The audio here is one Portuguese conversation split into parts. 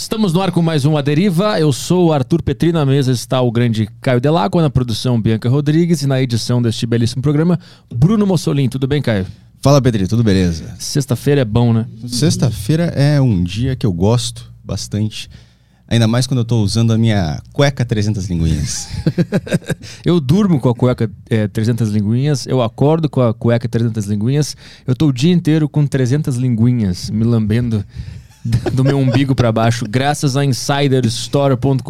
Estamos no ar com mais um A Deriva. Eu sou o Arthur Petri, na mesa está o grande Caio Delacqua, na produção Bianca Rodrigues e na edição deste belíssimo programa, Bruno Mussolini. Tudo bem, Caio? Fala, Petri, tudo beleza? Sexta-feira é bom, né? Sexta-feira é um dia que eu gosto bastante. Ainda mais quando eu tô usando a minha cueca 300 linguinhas. eu durmo com a cueca é, 300 linguinhas, eu acordo com a cueca 300 linguinhas, eu tô o dia inteiro com 300 linguinhas me lambendo do meu umbigo para baixo, graças a insiderstore.com.br,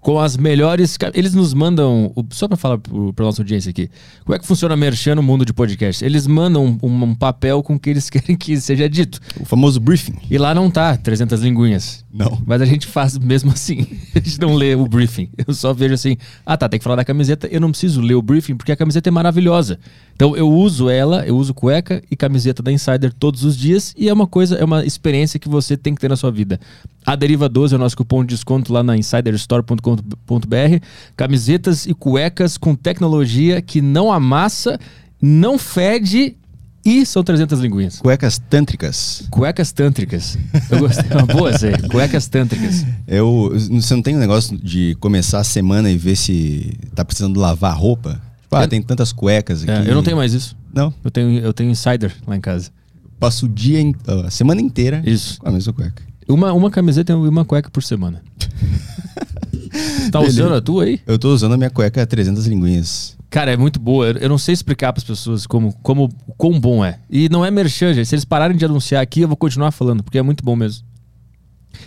com as melhores. Eles nos mandam, só para falar para nossa audiência aqui, como é que funciona a merchan no mundo de podcast? Eles mandam um, um, papel com que eles querem que seja dito. O famoso briefing. E lá não tá 300 linguinhas. Não. Mas a gente faz mesmo assim. A gente não lê o briefing. Eu só vejo assim, ah tá, tem que falar da camiseta. Eu não preciso ler o briefing porque a camiseta é maravilhosa. Então eu uso ela, eu uso cueca e camiseta da Insider todos os dias e é uma coisa, é uma experiência que você tem que ter na sua vida. A Deriva 12 é o nosso cupom de desconto lá na insiderstore.com.br. Camisetas e cuecas com tecnologia que não amassa, não fede e são 300 linguinhas. Cuecas tântricas. Cuecas tântricas. Eu gostei. Uma boa, Zé. Cuecas tântricas. Eu, você não tem um negócio de começar a semana e ver se tá precisando lavar roupa? Tipo, ah, tem tantas cuecas é, aqui. É, eu não tenho mais isso. Não? Eu tenho, eu tenho insider lá em casa. Passo o dia, a semana inteira isso. com a mesma cueca. Uma, uma camiseta e uma cueca por semana. tá Beleza. usando a tua aí? Eu tô usando a minha cueca 300 linguinhas. Cara, é muito boa. Eu não sei explicar para as pessoas como, como quão bom é. E não é merchan, gente. Se eles pararem de anunciar aqui, eu vou continuar falando, porque é muito bom mesmo.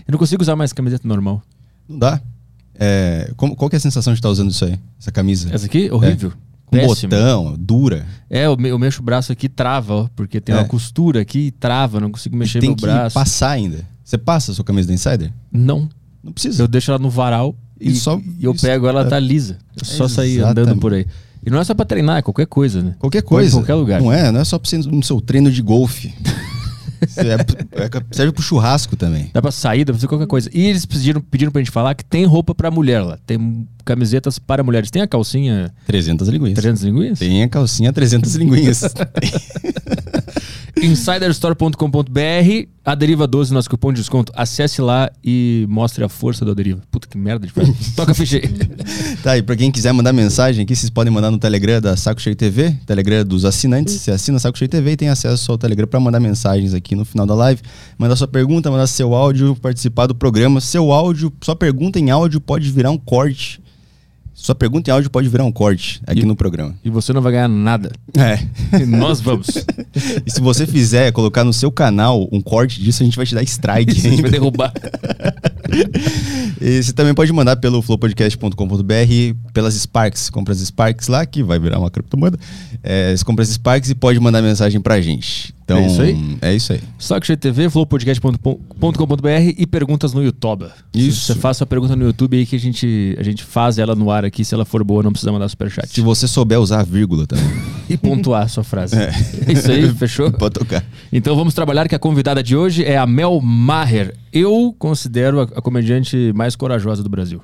Eu não consigo usar mais camiseta normal. Não dá. É, como, qual que é a sensação de estar usando isso aí? Essa camisa? Essa aqui? Horrível. É. Com Péssimo. botão, dura. É, eu, eu mexo o braço aqui trava, ó, porque tem é. uma costura aqui e trava, não consigo mexer meu braço. Tem que passar ainda. Você passa a sua camisa da Insider? Não. Não precisa. Eu deixo ela no varal e, e só, eu isso, pego ela, é. tá lisa. É só sair andando por aí. E não é só pra treinar, é qualquer coisa, né? Qualquer coisa. Em qualquer lugar. Não é, não é só pra você no seu treino de golfe. É, é, serve pro churrasco também. Dá pra sair, dá pra fazer qualquer coisa. E eles pediram, pediram pra gente falar que tem roupa pra mulher lá. Tem camisetas para mulheres. Tem a calcinha... 300 linguinhas. 300 linguinhas? Tem a calcinha 300 linguinhas. insiderstore.com.br a Deriva 12, nosso cupom de desconto. Acesse lá e mostre a força da Deriva. Puta que merda de frase. Toca ficha aí. tá, e pra quem quiser mandar mensagem aqui, vocês podem mandar no Telegram da Saco Cheio TV, Telegram dos assinantes. Você assina Saco Cheio TV e tem acesso ao Telegram para mandar mensagens aqui no final da live. Mandar sua pergunta, mandar seu áudio, participar do programa. Seu áudio, sua pergunta em áudio pode virar um corte sua pergunta em áudio pode virar um corte aqui e, no programa. E você não vai ganhar nada. É. Nós vamos. e se você fizer colocar no seu canal um corte disso, a gente vai te dar strike. Isso, a gente vai derrubar. e você também pode mandar pelo flowpodcast.com.br, pelas Sparks. Compra as Sparks lá, que vai virar uma criptomoeda. É, você compra as Sparks e pode mandar mensagem pra gente. Então, é isso aí? É isso aí. Saco TV, flowpodcast.com.br e perguntas no YouTube. Isso. Você faça a pergunta no YouTube aí que a gente, a gente faz ela no ar aqui. Se ela for boa, não precisa mandar superchat. Se você souber usar a vírgula também. e pontuar a sua frase. É. é isso aí, fechou? Pode tocar. Então vamos trabalhar que a convidada de hoje é a Mel Maher. Eu considero a, a comediante mais corajosa do Brasil.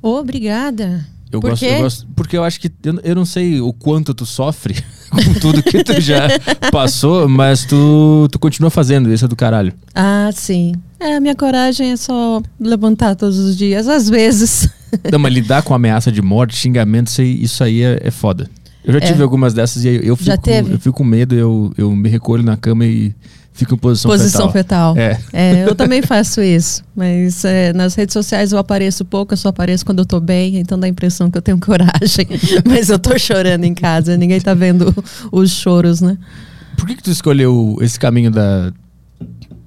Obrigada. Eu Por gosto, quê? eu gosto, porque eu acho que eu, eu não sei o quanto tu sofre com tudo que tu já passou, mas tu, tu continua fazendo, isso é do caralho. Ah, sim. É, a minha coragem é só levantar todos os dias, às vezes. Não, mas lidar com ameaça de morte, xingamento, isso aí é, é foda. Eu já é. tive algumas dessas e eu fico, eu fico com medo, eu, eu me recolho na cama e fico em posição, posição fetal. fetal. É. é. eu também faço isso. Mas é, nas redes sociais eu apareço pouco, eu só apareço quando eu tô bem, então dá a impressão que eu tenho coragem. mas eu tô chorando em casa, ninguém tá vendo os choros, né? Por que, que tu escolheu esse caminho da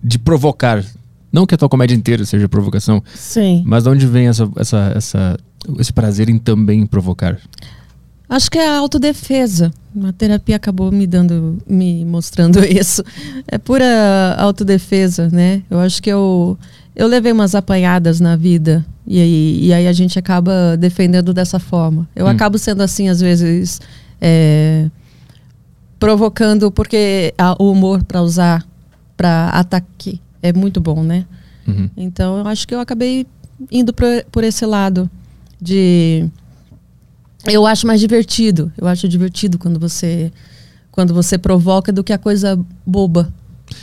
de provocar? Não que a tua comédia inteira seja provocação. Sim. Mas de onde vem essa, essa, essa, esse prazer em também provocar? Acho que é a autodefesa. A terapia acabou me dando, me mostrando isso. É pura autodefesa, né? Eu acho que eu, eu levei umas apanhadas na vida e aí, e aí a gente acaba defendendo dessa forma. Eu hum. acabo sendo assim, às vezes, é, provocando, porque a, o humor para usar para ataque é muito bom, né? Uhum. Então eu acho que eu acabei indo por, por esse lado de eu acho mais divertido. Eu acho divertido quando você quando você provoca do que a coisa boba.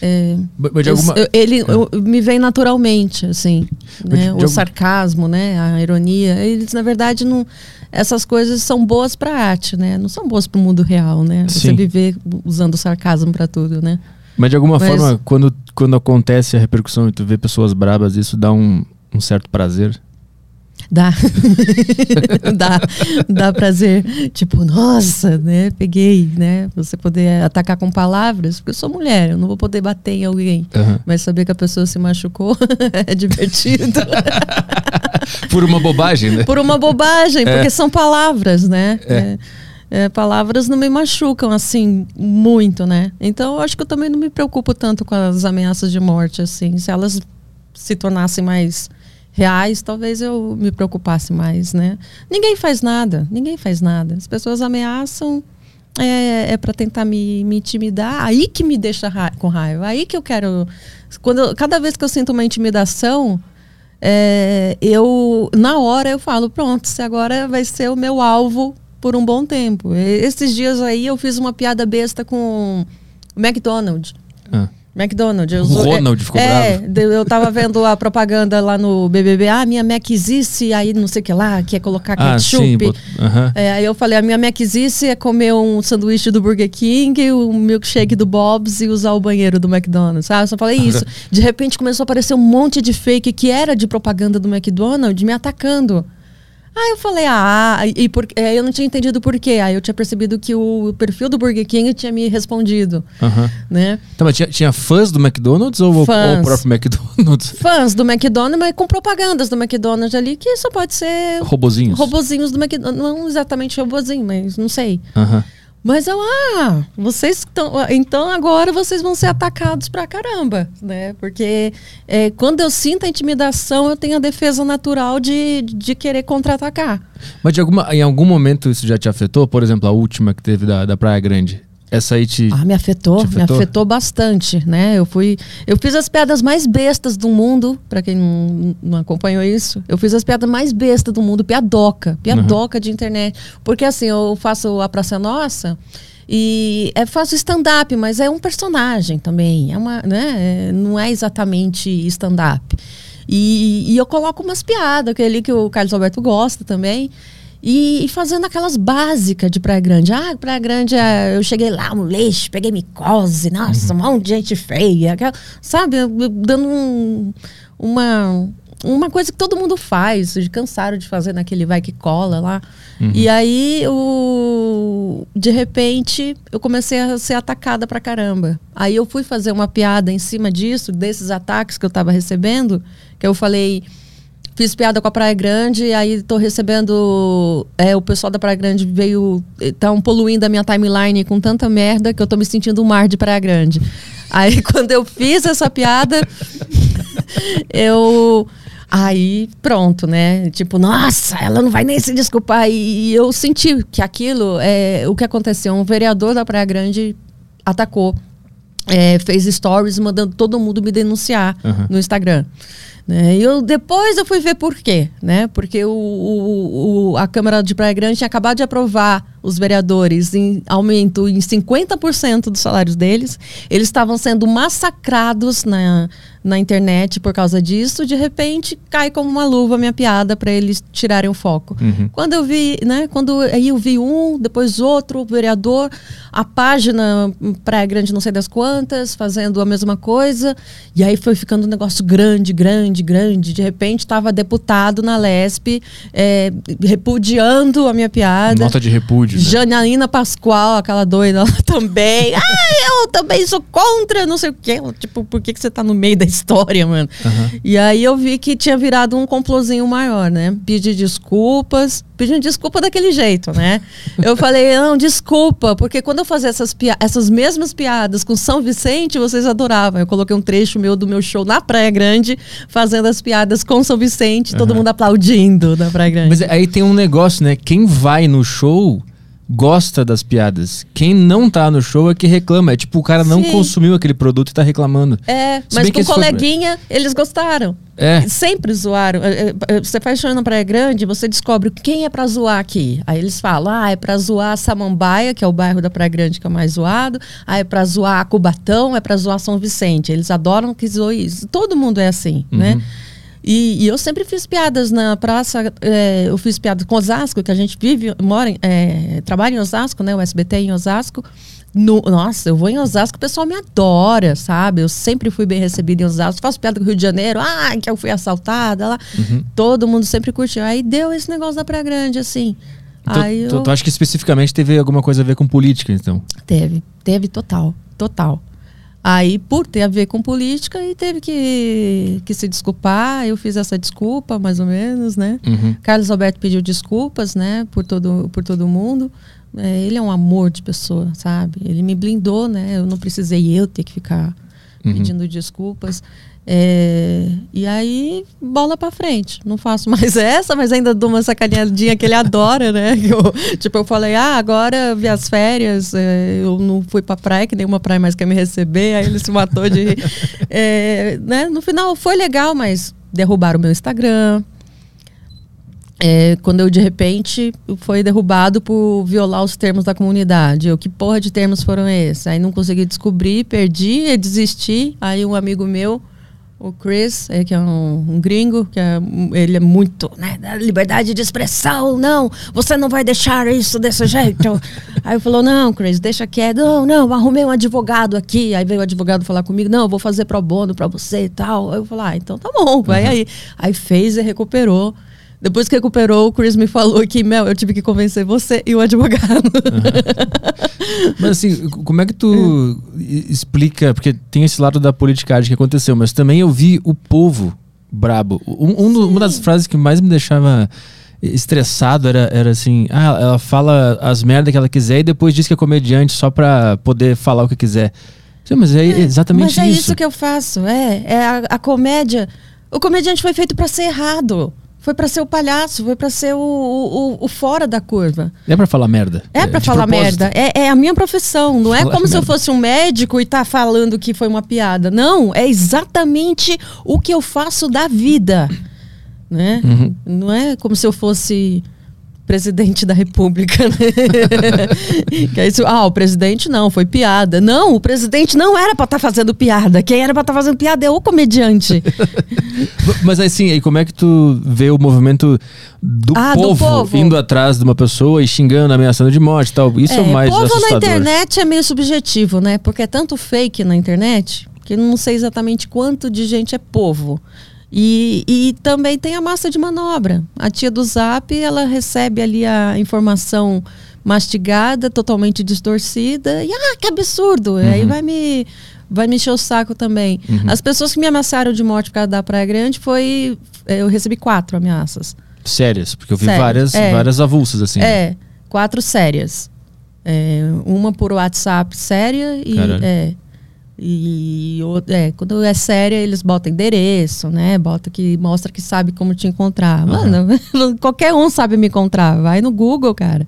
é, Mas de alguma... eu- ele eu- me vem naturalmente, assim, né? de O algum- sarcasmo, né? A ironia. Eles, na verdade, não. Essas coisas são boas para arte, né? Não são boas para o mundo real, né? Você Sim. viver usando sarcasmo para tudo, né? Mas de alguma Mas- forma, quando, quando acontece a repercussão e tu vê pessoas brabas, isso dá um, um certo prazer. Dá. dá. Dá prazer. Tipo, nossa, né? Peguei, né? Você poder atacar com palavras, porque eu sou mulher, eu não vou poder bater em alguém. Aham. Mas saber que a pessoa se machucou é divertido. Por uma bobagem, né? Por uma bobagem, É. porque são palavras, né? É. É, é, palavras não me machucam assim muito, né? Então eu acho que eu também não me preocupo tanto com as ameaças de morte, assim. Se elas se tornassem mais reais, talvez eu me preocupasse mais, né? Ninguém faz nada, ninguém faz nada. As pessoas ameaçam é, é para tentar me, me intimidar, aí que me deixa ra- com raiva, aí que eu quero. Quando cada vez que eu sinto uma intimidação, é, eu na hora eu falo, pronto, você agora vai ser o meu alvo por um bom tempo. E esses dias aí eu fiz uma piada besta com o McDonald's. Ah. McDonald's. Eu O Ronald ficou é, bravo? Eu tava vendo a propaganda lá no BBB. Ah, minha Mac existe, aí não sei o que lá, que é colocar Ah, ketchup. sim. É, aí eu falei, a minha Mac existe é comer um sanduíche do Burger King, um milkshake do Bob's e usar o banheiro do McDonald's, sabe? Eu só falei isso. De repente começou a aparecer um monte de fake que era de propaganda do McDonald's me atacando. Aí eu falei, ah, e por, aí eu não tinha entendido por quê. Aí eu tinha percebido que o perfil do Burger King tinha me respondido, aham. né? Então, mas tinha, tinha fãs do McDonald's ou, ou o próprio McDonald's? Fãs do McDonald's, mas com propagandas do McDonald's ali, que só pode ser Robozinhos? robozinhos do McDonald's. Não exatamente robozinho, mas não sei. Aham. Mas eu, ah, vocês estão. Então agora vocês vão ser atacados pra caramba, né? Porque é, quando eu sinto a intimidação, eu tenho a defesa natural de, de querer contra-atacar. Mas alguma, em algum momento isso já te afetou? Por exemplo, a última que teve da, da Praia Grande. Essa aí te. Ah, me afetou, Te afetou? me afetou bastante, né? Eu fui, eu fiz as piadas mais bestas do mundo, pra quem não, não acompanhou isso. Eu fiz as piadas mais bestas do mundo, piadoca, piadoca de internet, porque assim, eu faço a Praça Nossa e é faço stand-up, mas é um personagem também, é uma, né? Não é exatamente stand-up. E, e eu coloco umas piadas, aquele que o Carlos Alberto gosta também. E, e fazendo aquelas básicas de Praia Grande. Ah, Praia Grande, é, eu cheguei lá, um lixo, peguei micose, nossa, um monte de gente feia. aquela- sabe, dando um- uma, uma coisa que todo mundo faz, de cansaram de fazer naquele vai que cola lá. E aí, o, de repente, eu comecei a ser atacada pra caramba. Aí eu fui fazer uma piada em cima disso, desses ataques que eu tava recebendo, que eu falei. Fiz piada com a Praia Grande, e aí tô recebendo. É, o pessoal da Praia Grande veio. Estão poluindo a minha timeline com tanta merda que eu tô me sentindo um mar de Praia Grande. Aí quando eu fiz essa piada, eu. Aí, pronto, né? Tipo, nossa, ela não vai nem se desculpar. E, e eu senti que aquilo, é o que aconteceu. Um vereador da Praia Grande atacou, é, fez stories mandando todo mundo me denunciar Aham. no Instagram. Né? Eu, depois eu fui ver por quê, né? Porque o, o- o- a Câmara de Praia Grande tinha acabado de aprovar os vereadores em aumento em 50% dos salários deles. Eles estavam sendo massacrados na, na internet por causa disso. De repente, cai como uma luva a minha piada para eles tirarem o foco. Uhum. Quando eu vi, né? Quando aí eu vi um, depois outro, vereador, a página hum, Praia Grande não sei das quantas, fazendo a mesma coisa. E aí foi ficando um negócio grande, grande, grande. De repente estava deputado na Lesp é, repudiando a minha piada. Nota de repúdio. né? Janaína Pascoal, aquela doida lá também. ah, eu também sou contra, não sei o quê. Tipo, por que, que você tá no meio da história, mano? E aí eu vi que tinha virado um complozinho maior, né? Pedir desculpas, pedindo desculpa daquele jeito, né? Eu falei, não, desculpa, porque quando eu fazia essas, essas mesmas piadas com São Vicente, vocês adoravam. Eu coloquei um trecho meu do meu show na Praia Grande, fazendo as piadas com São Vicente, todo mundo aplaudindo na Praia Grande. Mas aí tem um negócio, né? Quem vai no show gosta das piadas. Quem não tá no show é que reclama. É tipo, o cara não Sim. consumiu aquele produto e tá reclamando. É, Se mas com esse foi- coleguinha, eles gostaram. É. Sempre zoaram. É, é, é, Você faz show na Praia Grande, você descobre quem é pra zoar aqui. Aí eles falam, ah, é pra zoar Samambaia, que é o bairro da Praia Grande que é o mais zoado. Ah, é pra zoar Cubatão, é pra zoar São Vicente. Eles adoram que zoe isso. Todo mundo é assim, né? E, e eu sempre fiz piadas na praça, é, eu fiz piadas com Osasco, que a gente vive, mora, em- é, trabalha em Osasco, né? O SBT em Osasco. No- nossa, eu vou em Osasco, o pessoal me adora, sabe? Eu sempre fui bem recebida em Osasco. Faço piada com o Rio de Janeiro, ah, que eu fui assaltada lá. Todo mundo sempre curtiu. Aí deu esse negócio da Praia Grande, assim. Então, Aí tu, eu... tu acha que especificamente teve alguma coisa a ver com política, então? Teve, teve total, total. Aí, por ter a ver com política, e teve que, que se desculpar. Eu fiz essa desculpa, mais ou menos, né? Uhum. Carlos Alberto pediu desculpas, né, por todo, por todo mundo. É, ele é um amor de pessoa, sabe? Ele me blindou, né? Eu não precisei eu ter que ficar Uhum. pedindo desculpas. É, e aí, bola pra frente. Não faço mais essa, mas ainda dou uma sacaneadinha que ele adora, né? Eu- tipo, eu falei, ah, agora vi as férias, é, eu não fui pra praia, que nenhuma praia mais quer me receber, aí ele se matou de rir. É, né? No final foi legal, mas derrubaram o meu Instagram. É, quando eu, de repente, foi derrubado por violar os termos da comunidade. Eu, que porra de termos foram esses? Aí não consegui descobrir, perdi, e desisti. Aí um amigo meu, o Chris, é, que é um, um gringo, que é, ele é muito, né, da liberdade de expressão, não, você não vai deixar isso desse jeito. Aí eu falou, não, Chris, deixa quieto, não, não, arrumei um advogado aqui. Aí veio o advogado falar comigo, não, eu vou fazer pro bono pra você e tal. Aí eu falei, ah, então tá bom, vai aí. Aí fez e recuperou. Depois que recuperou, o Chris me falou que, Mel, eu tive que convencer você e o advogado. Mas assim, como é que tu e- explica? Porque tem esse lado da politicagem que aconteceu, mas também eu vi o povo brabo. Um, um uma das frases que mais me deixava estressado era, era assim: ah, ela fala as merdas que ela quiser e depois diz que é comediante só pra poder falar o que quiser. Sim, mas é, exatamente Mas é isso. isso que eu faço, é. É a, a comédia. O comediante foi feito pra ser errado. Foi pra ser o palhaço, foi pra ser o, o, o- fora da curva. É pra falar merda. É pra de falar propósito. merda. É, é a minha profissão. Não é Falar como se eu fosse um médico e tá falando que foi uma piada. Não, é exatamente o que eu faço da vida. Né? Uhum. Não é como se eu fosse presidente da república, né? que é isso, ah, o presidente não, foi piada. Não, o presidente não era pra estar fazendo piada. Quem era pra estar fazendo piada é o comediante. Mas assim, aí como é que tu vê o movimento do, Ah, do povo, povo. indo atrás de uma pessoa e xingando, ameaçando de morte e tal? Isso é, o mais povo assustador. na internet é meio subjetivo, né? Porque é tanto fake na internet que não sei exatamente quanto de gente é povo. E, e também tem a massa de manobra. A tia do Zap, ela recebe ali a informação mastigada, totalmente distorcida, e ah, que absurdo! Uhum. aí vai me vai me encher o saco também. As pessoas que me ameaçaram de morte por causa da Praia Grande foi eu recebi quatro ameaças. Sérias, porque eu vi Sério, várias, é. várias avulsas assim. É, quatro sérias. É, uma por WhatsApp séria e. Caralho. É, e é, quando é séria, eles botam endereço, né? Bota que mostra que sabe como te encontrar. Mano, qualquer um sabe me encontrar. Vai no Google, cara.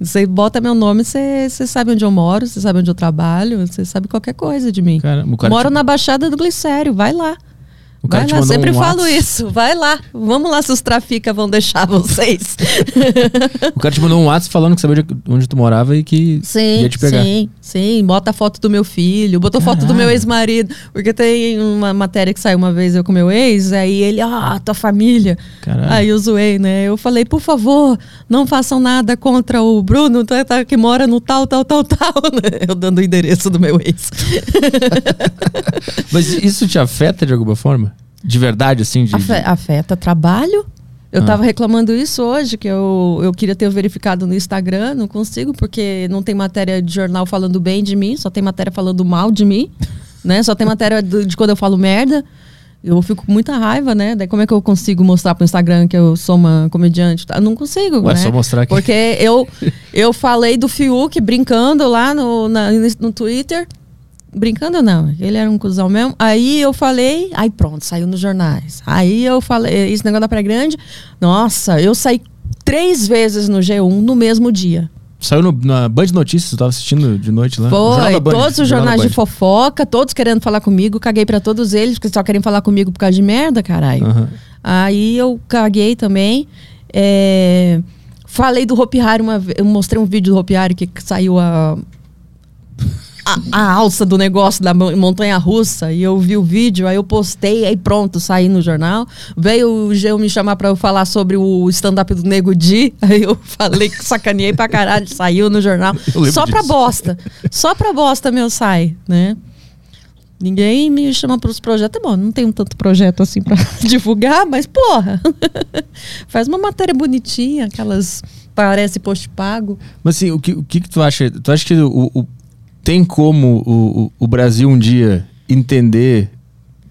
Você bota meu nome, você sabe onde eu moro, você sabe onde eu trabalho, você sabe qualquer coisa de mim. Cara, cara Moro te- na Baixada do Glicério, vai lá. O cara Vai lá, sempre um falo isso. Vai lá. Vamos lá se os trafica vão deixar vocês. O cara te mandou um WhatsApp falando que sabia onde- tu morava e que Sim, ia te pegar. sim, sim. Bota a foto do meu filho, botou foto do meu Caralho. ex-marido. Porque tem uma matéria que saiu uma vez eu com meu ex, aí ele, ah, tua família. Caralho. Aí eu zoei, né? Eu falei, por favor, não façam nada contra o Bruno, tá, tá, que mora no tal, tal, tal, tal. né? Eu dando o endereço do meu ex. Mas isso te afeta de alguma forma? De verdade, assim? De, Afe- afeta trabalho. Eu Ah. tava reclamando isso hoje, que eu, eu queria ter verificado no Instagram, não consigo, porque não tem matéria de jornal falando bem de mim, só tem matéria falando mal de mim, né? Só tem matéria do- de quando eu falo merda. Eu fico com muita raiva, né? Daí como é que eu consigo mostrar pro Instagram que eu sou uma comediante? Eu não consigo, Ué, né? só mostrar aqui. Porque eu, eu falei do Fiuk brincando lá no, na- no Twitter. Brincando não, ele era um cuzão mesmo. Aí eu falei, aí pronto, saiu nos jornais. Aí eu falei, esse negócio da Praia Grande, nossa, eu saí três vezes no G1 no mesmo dia. Saiu no, na Band Notícias, eu tava assistindo de noite lá. Foi, Band, todos os jornais de fofoca, todos querendo falar comigo, caguei pra todos eles, porque só querem falar comigo por causa de merda, caralho. Aham. Aí eu caguei também. É, falei do Hopi Hari uma vez. Eu mostrei um vídeo do Hopi Hari que saiu a, a, a alça do negócio da mon- montanha russa. E eu vi o vídeo, aí eu postei, aí pronto, saí no jornal. Veio o Geo me chamar pra eu falar sobre o stand-up do Nego Di. Aí eu falei que sacaneei pra caralho, saiu no jornal. Só pra disso. bosta. Só pra bosta meu sai, né? Ninguém me chama para os projetos. É bom, não tenho tanto projeto assim para divulgar, mas porra, faz uma matéria bonitinha, aquelas parece post pago. Mas assim, o que, o que, que tu acha? Tu acha que o, o- tem como o, o, Brasil um dia entender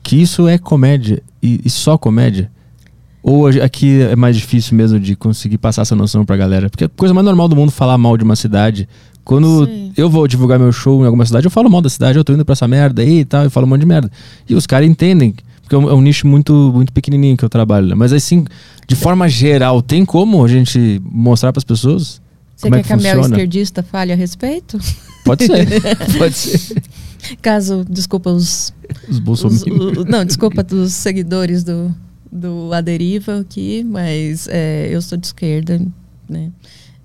que isso é comédia e, e só comédia? Ou aqui é mais difícil mesmo de conseguir passar essa noção pra galera? Porque a coisa mais normal do mundo é falar mal de uma cidade. Quando Sim. eu vou divulgar meu show em alguma cidade, eu falo mal da cidade, eu tô indo pra essa merda aí e tal, eu falo um monte de merda. E os caras entendem, porque é um, é um nicho muito, muito pequenininho que eu trabalho. né? Mas assim, de forma geral, tem como a gente mostrar pras pessoas? Você como quer é que que a Mel esquerdista fale a respeito? Pode ser. Pode ser. Caso, desculpa, os. Os bolsominions. não, desculpa dos seguidores do, do A Deriva aqui, mas é, eu sou de esquerda, né?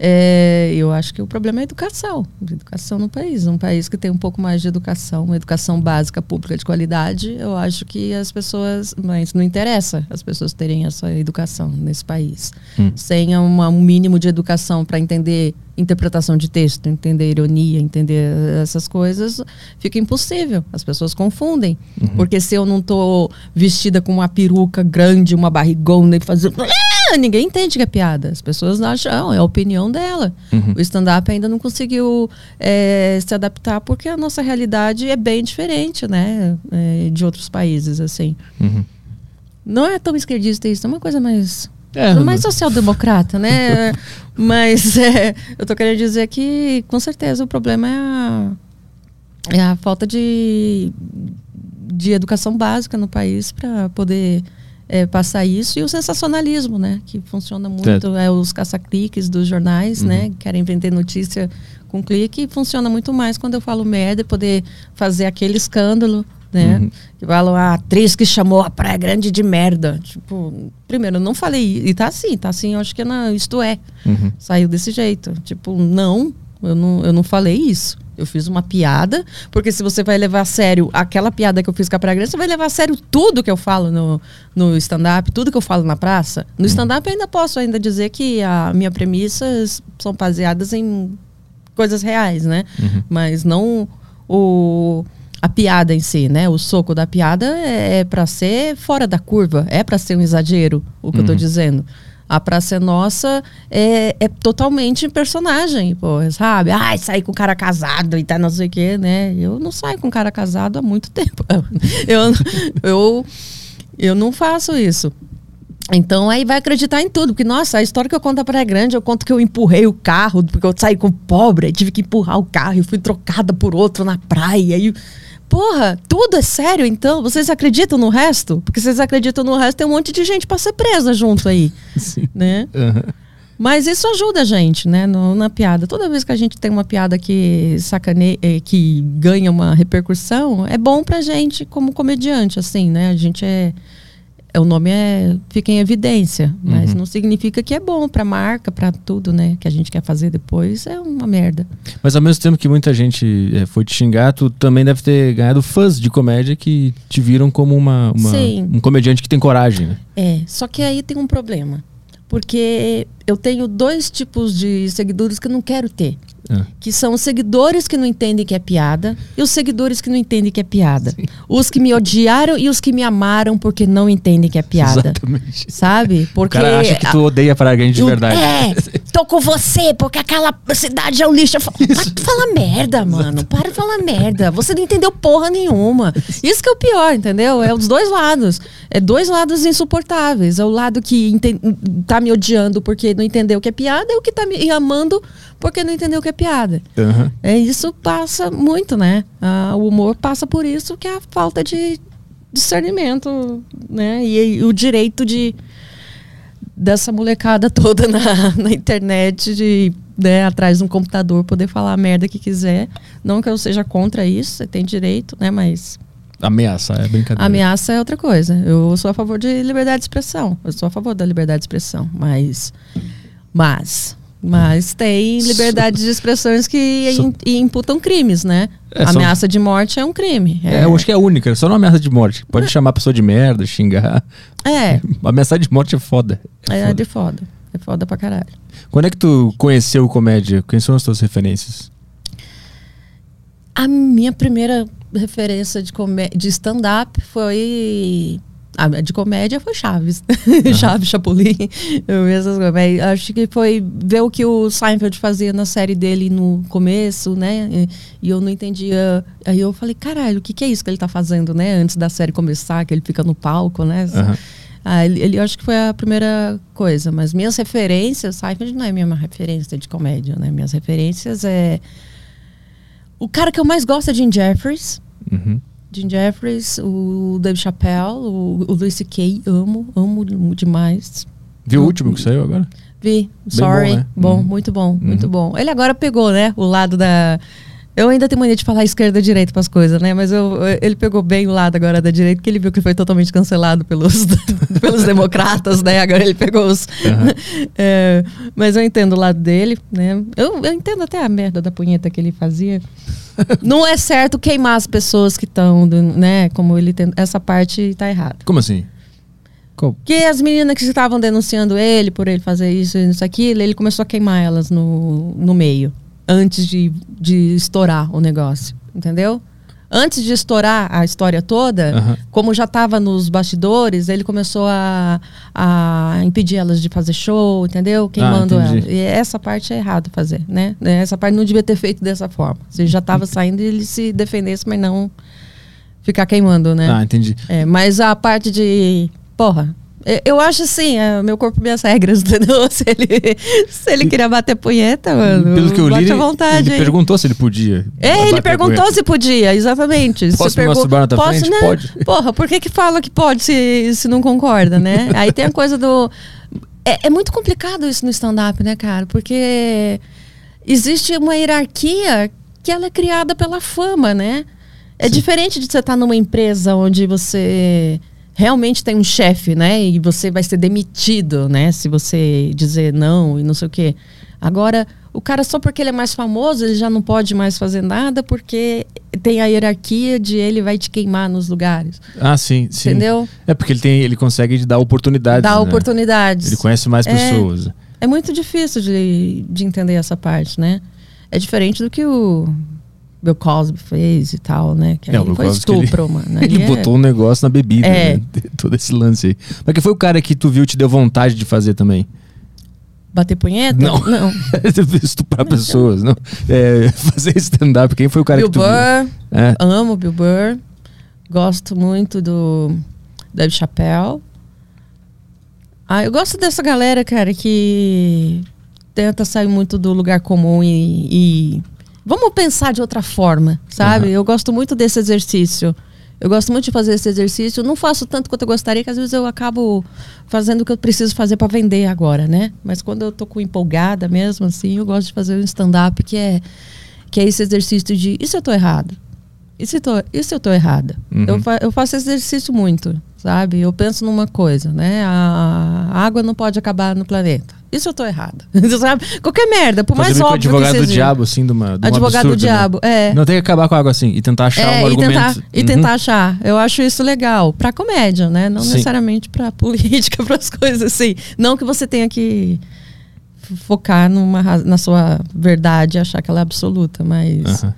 É, eu acho que o problema é a educação. Educação no país. Um país que tem um pouco mais de educação, uma educação básica pública de qualidade, eu acho que as pessoas. Mas não interessa as pessoas terem essa educação nesse país. Hum. Sem uma- um mínimo de educação para entender interpretação de texto, entender ironia, entender essas coisas, fica impossível. As pessoas confundem. Porque se eu não tô vestida com uma peruca grande, uma barrigona e fazendo. Ah, Ninguém entende que é piada. As pessoas acham, "Ah, é a opinião dela. Uhum. O stand-up ainda não conseguiu é, se adaptar porque a nossa realidade é bem diferente, né? é, de outros países, assim. Uhum. Não é tão esquerdista isso, é uma coisa mais É, mais social-democrata, né? Mas é, eu tô querendo dizer que, com certeza, o problema é a, é a falta de, de educação básica no país para poder é, passar isso e o sensacionalismo, né? Que funciona muito, é os caça-cliques dos jornais, Uhum. né? Querem vender notícia com clique e funciona muito mais quando eu falo merda poder fazer aquele escândalo, né? Uhum. Que falam a atriz que chamou a Praia Grande de merda. Tipo, primeiro, eu não falei. E tá assim, tá assim, eu acho que na, isto é. Uhum. Saiu desse jeito. Tipo, não, eu não, eu não falei isso. Eu fiz uma piada, porque se você vai levar a sério aquela piada que eu fiz com a Praia Grande, você vai levar a sério tudo que eu falo no, no stand-up, tudo que eu falo na praça. No stand-up eu ainda posso ainda dizer que a minha premissas são baseadas em coisas reais, né? Uhum. Mas não o a piada em si, né? O soco da piada é, é para ser fora da curva, é para ser um exagero, o que eu tô Uhum. dizendo. A Praça é Nossa é, é totalmente personagem, pô, sabe? Ai, sair com cara casado e tá não sei o quê, né? Eu não saio com cara casado há muito tempo. Eu, eu, eu não faço isso. Então aí vai acreditar em tudo, porque nossa, a história que eu conto para é grande, eu conto que eu empurrei o carro, porque eu saí com pobre, tive que empurrar o carro e fui trocada por outro na praia. E, porra, tudo é sério então? Vocês acreditam no resto? Porque vocês acreditam no resto, tem um monte de gente para ser presa junto aí, Sim. né? Aham. Mas isso ajuda a gente, né, no- na piada. Toda vez que a gente tem uma piada que sacaneia, eh, que ganha uma repercussão, é bom pra gente como comediante, assim, né? A gente é o nome é fica em evidência, mas Uhum. não significa que é bom pra marca, pra tudo, né, que a gente quer fazer depois, é uma merda. Mas ao mesmo tempo que muita gente eh, foi te xingar, tu também deve ter ganhado fãs de comédia que te viram como uma, uma- um comediante que tem coragem, né? É, só que aí tem um problema. Porque eu tenho dois tipos de seguidores que eu não quero ter. Ah. Que são os seguidores que não entendem que é piada e os seguidores que não entendem que é piada. Os que me odiaram e os que me amaram porque não entendem que é piada. Exatamente. Sabe? O Porque. cara acha que tu odeia Grande de verdade. É, tô com você, porque aquela cidade é um lixo. Falo, para de falar merda, mano. Para de falar merda. Você não entendeu porra nenhuma. Isso que é o pior, entendeu? É os dois lados. É dois lados insuportáveis. É o lado que tá me odiando porque não entendeu o que é piada e o que tá me amando porque não entendeu o que é piada. Aham. É, isso passa muito, né? Ah, o humor passa por isso, que é a falta de discernimento, né? E, e o direito de dessa molecada toda na, na internet de né, atrás de um computador, poder falar a merda que quiser. Não que eu seja contra isso, você tem direito, né? Mas Ameaça, é brincadeira. ameaça é outra coisa. Eu sou a favor de liberdade de expressão. Eu sou a favor da liberdade de expressão. Mas. Mas. Mas tem liberdade de expressões que Só- im- imputam crimes, né? É, só- ameaça de morte é um crime. É, eu acho que é a única, só não ameaça de morte. Pode chamar a pessoa de merda, xingar. É, Ameaçar de morte é foda. É é foda. de foda. É foda pra caralho. Quando é que tu conheceu comédia? Quem são as tuas referências? A minha primeira referência de, de stand-up foi. A de comédia foi Chaves. Chaves, Chapolin. Essas coisas. Acho que foi ver o que o Seinfeld fazia na série dele no começo, né? E, eu não entendia. Aí eu falei, caralho, o que, que é isso que ele tá fazendo, né? Antes da série começar, que ele fica no palco, né? Aham. Ah, ele, ele- acho que foi a primeira coisa. Mas minhas referências, Seinfeld não é minha referência de comédia, né? Minhas referências é. O cara que eu mais gosto é Jim Jeffries. Uhum. Jim Jeffries, o Dave Chappelle, o, o Louis C.K. Amo, amo demais. Viu o último que saiu agora? Vi, sorry. bom, né? Bom, Uhum. muito bom, muito Uhum. bom. Ele agora pegou, né, o lado da. Eu ainda tenho mania de falar esquerda e direita para as coisas, né? Mas eu, ele pegou bem o lado agora da direita, porque ele viu que foi totalmente cancelado pelos, pelos democratas, né? Agora ele pegou os. É, mas eu entendo o lado dele, né? Eu, eu entendo até a merda da punheta que ele fazia. Não é certo queimar as pessoas que estão, né? Como ele tem. Essa parte tá errada. Como assim? Qual? Que as meninas que estavam denunciando ele por ele fazer isso e isso, aquilo, ele começou a queimar elas no, no meio. Antes de, de estourar o negócio. Entendeu? Antes de estourar a história toda, Aham. como já estava nos bastidores, ele começou a, a impedir elas de fazer show, entendeu? Queimando Ah, entendi. elas. E essa parte é errado fazer, né? Essa parte não devia ter feito dessa forma. Você já estava saindo e ele se defendesse, mas não ficar queimando, né? Ah, entendi. É, mas a parte de. Porra. Eu acho assim, é, meu corpo, minhas regras, entendeu? Se ele, se ele queria bater punheta, mano. Pelo que eu li, ele, vontade. ele perguntou se ele podia. É, ele perguntou se podia, exatamente. Posso me masturbar na tua Posso, frente? né? Pode. Porra, por que que fala que pode se, se não concorda, né? Aí tem a coisa do... É, é muito complicado isso no stand-up, né, cara? Porque existe uma hierarquia que ela é criada pela fama, né? É Sim. diferente de você estar numa empresa onde você realmente tem um chefe, né? E você vai ser demitido, né? Se você dizer não e não sei o quê. Agora, o cara só porque ele é mais famoso, ele já não pode mais fazer nada porque tem a hierarquia de ele vai te queimar nos lugares. Ah, sim, sim. Entendeu? É porque ele tem, ele consegue dar oportunidades. Dá né? oportunidades. Ele conhece mais É. pessoas. É muito difícil de, de entender essa parte, né? É diferente do que o Bill Cosby fez e tal, né? Que É, aí foi que ele- estupro, mano. Ele Aí é- botou um negócio na bebida, É. né? Todo esse lance aí. Mas que foi o cara que tu viu te deu vontade de fazer também? Bater punheta? Não. Não. Estuprar pessoas, não. É, fazer stand-up. Quem foi o cara Bill que tu Burr, viu? É. amo Bill Burr. Gosto muito do Dave Chappelle. Ah, eu gosto dessa galera, cara, que tenta sair muito do lugar comum e, e- vamos pensar de outra forma, sabe? Aham. Eu gosto muito desse exercício. Eu gosto muito de fazer esse exercício. Não faço tanto quanto eu gostaria, que às vezes eu acabo fazendo o que eu preciso fazer para vender agora, né? Mas quando eu tô com empolgada mesmo, assim, eu gosto de fazer um stand-up que é, que é esse exercício de e se eu tô errado? E se, tô, e se eu tô errada? Uhum. Eu, fa- eu faço esse exercício muito, sabe? Eu penso numa coisa, né? A, a água não pode acabar no planeta. E se eu tô errada? sabe? Qualquer merda, por Fazer mais óbvio advogado que do seja. diabo, assim, de uma. De um Advogado do absurdo, né? diabo, é. Não tem que acabar com algo assim e tentar achar É, um e argumento. tentar, e Uhum. tentar achar. Eu acho isso legal. Pra comédia, né? Não Sim. necessariamente pra política, pras coisas assim. Não que você tenha que focar numa, na sua verdade e achar que ela é absoluta, mas, Aham.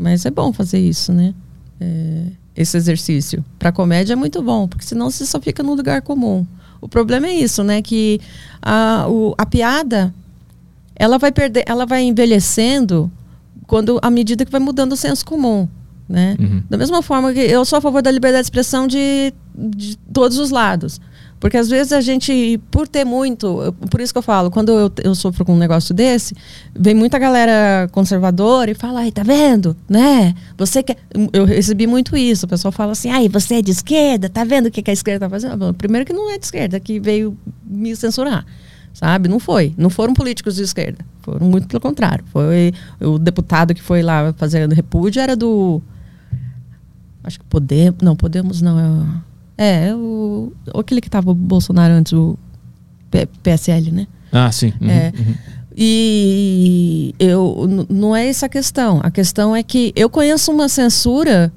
Mas é bom fazer isso, né? É, esse exercício. Pra comédia é muito bom, porque senão você só fica no lugar comum. O problema é isso, né? Que a, o- a piada ela vai perder, ela vai envelhecendo quando à medida que vai mudando o senso comum, né? Uhum. Da mesma forma que eu sou a favor da liberdade de expressão de, de todos os lados. Porque às vezes a gente, por ter muito, por isso que eu falo, quando eu, eu sofro com um negócio desse, vem muita galera conservadora e fala, ai, tá vendo? Né? Você quer. Eu recebi muito isso. O pessoal fala assim, ai, você é de esquerda, tá vendo o que, que a esquerda tá fazendo? Primeiro que não é de esquerda, que veio me censurar. Sabe? Não foi. Não foram políticos de esquerda. Foram muito pelo contrário. Foi o deputado que foi lá fazendo repúdio era do acho que Podemos, não, Podemos não é, é o aquele que estava o Bolsonaro antes o P, PSL, né? Ah, sim. Uhum, É. uhum. E eu não é essa a questão. A questão é que eu conheço uma censura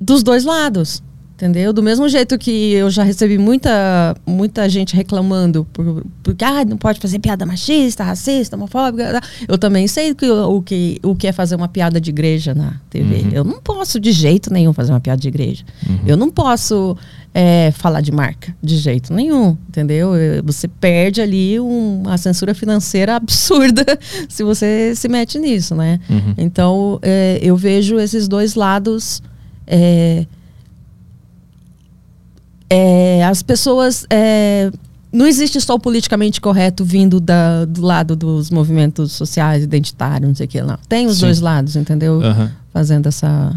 dos dois lados. Entendeu? Do mesmo jeito que eu já recebi muita, muita gente reclamando por, porque ah, não pode fazer piada machista, racista, homofóbica. Eu também sei que, o, que, o que é fazer uma piada de igreja na TV. Uhum. Eu não posso de jeito nenhum fazer uma piada de igreja. Uhum. Eu não posso é, falar de marca de jeito nenhum, entendeu? Eu- Você perde ali um- uma censura financeira absurda se você se mete nisso, né? Uhum. Então, é, eu vejo esses dois lados. é, é, as pessoas. é, não existe só o politicamente correto vindo da- do lado dos movimentos sociais, identitários, não sei o que lá. Tem os Sim. dois lados, entendeu? Aham. Fazendo essa,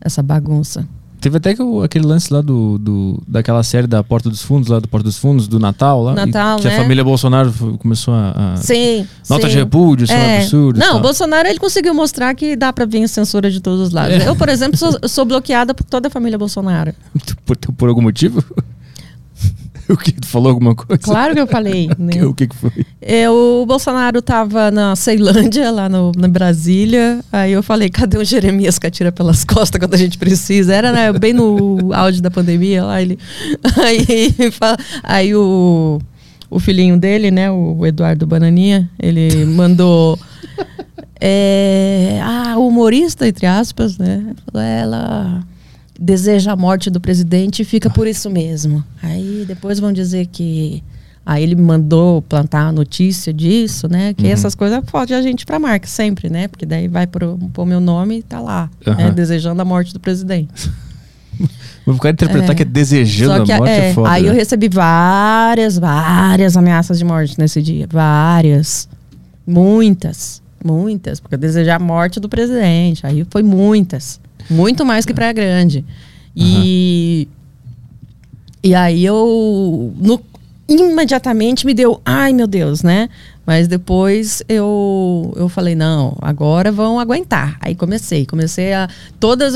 essa bagunça. Teve até que o- aquele lance lá do, do- daquela série da Porta dos Fundos, lá do Porta dos Fundos, do Natal lá. e Natal, que né? a família Bolsonaro começou a. a- Sim. Nota sim. de repúdio, isso é, um É. absurdo. Não, o. Bolsonaro ele conseguiu mostrar que dá pra vir censura de todos os lados. É. Eu, por exemplo, sou, sou bloqueada por toda a família Bolsonaro. Por, por algum motivo? o que? Tu falou alguma coisa? Claro que eu falei. né? O que, que foi? É, o Bolsonaro tava na Ceilândia, lá no, na Brasília. Aí eu falei, cadê o Jeremias que atira pelas costas quando a gente precisa? Era né, bem no auge da pandemia lá. Ele, aí, aí o, o filhinho dele, né, o Eduardo Bananinha, ele mandou. é, a humorista, entre aspas, né? Ela deseja a morte do presidente e fica por isso mesmo. Aí depois vão dizer que. Aí ele me mandou plantar a notícia disso, né? Que Uhum. essas coisas fodem a gente pra marca sempre, né? Porque daí vai pro, pôr meu nome e tá lá, né? Aham. Desejando a morte do presidente. O cara interpretar É. que é desejando que a morte é, é, foda. aí eu né? recebi várias, várias ameaças de morte nesse dia. Várias. Muitas. Muitas. Porque eu desejei a morte do presidente. Aí foi muitas. Muito mais que Praia Grande. E. E aí eu. no- imediatamente me deu. Ai, meu Deus, né? Mas depois eu, eu falei, não, agora vão aguentar. Aí comecei. Comecei a. Todos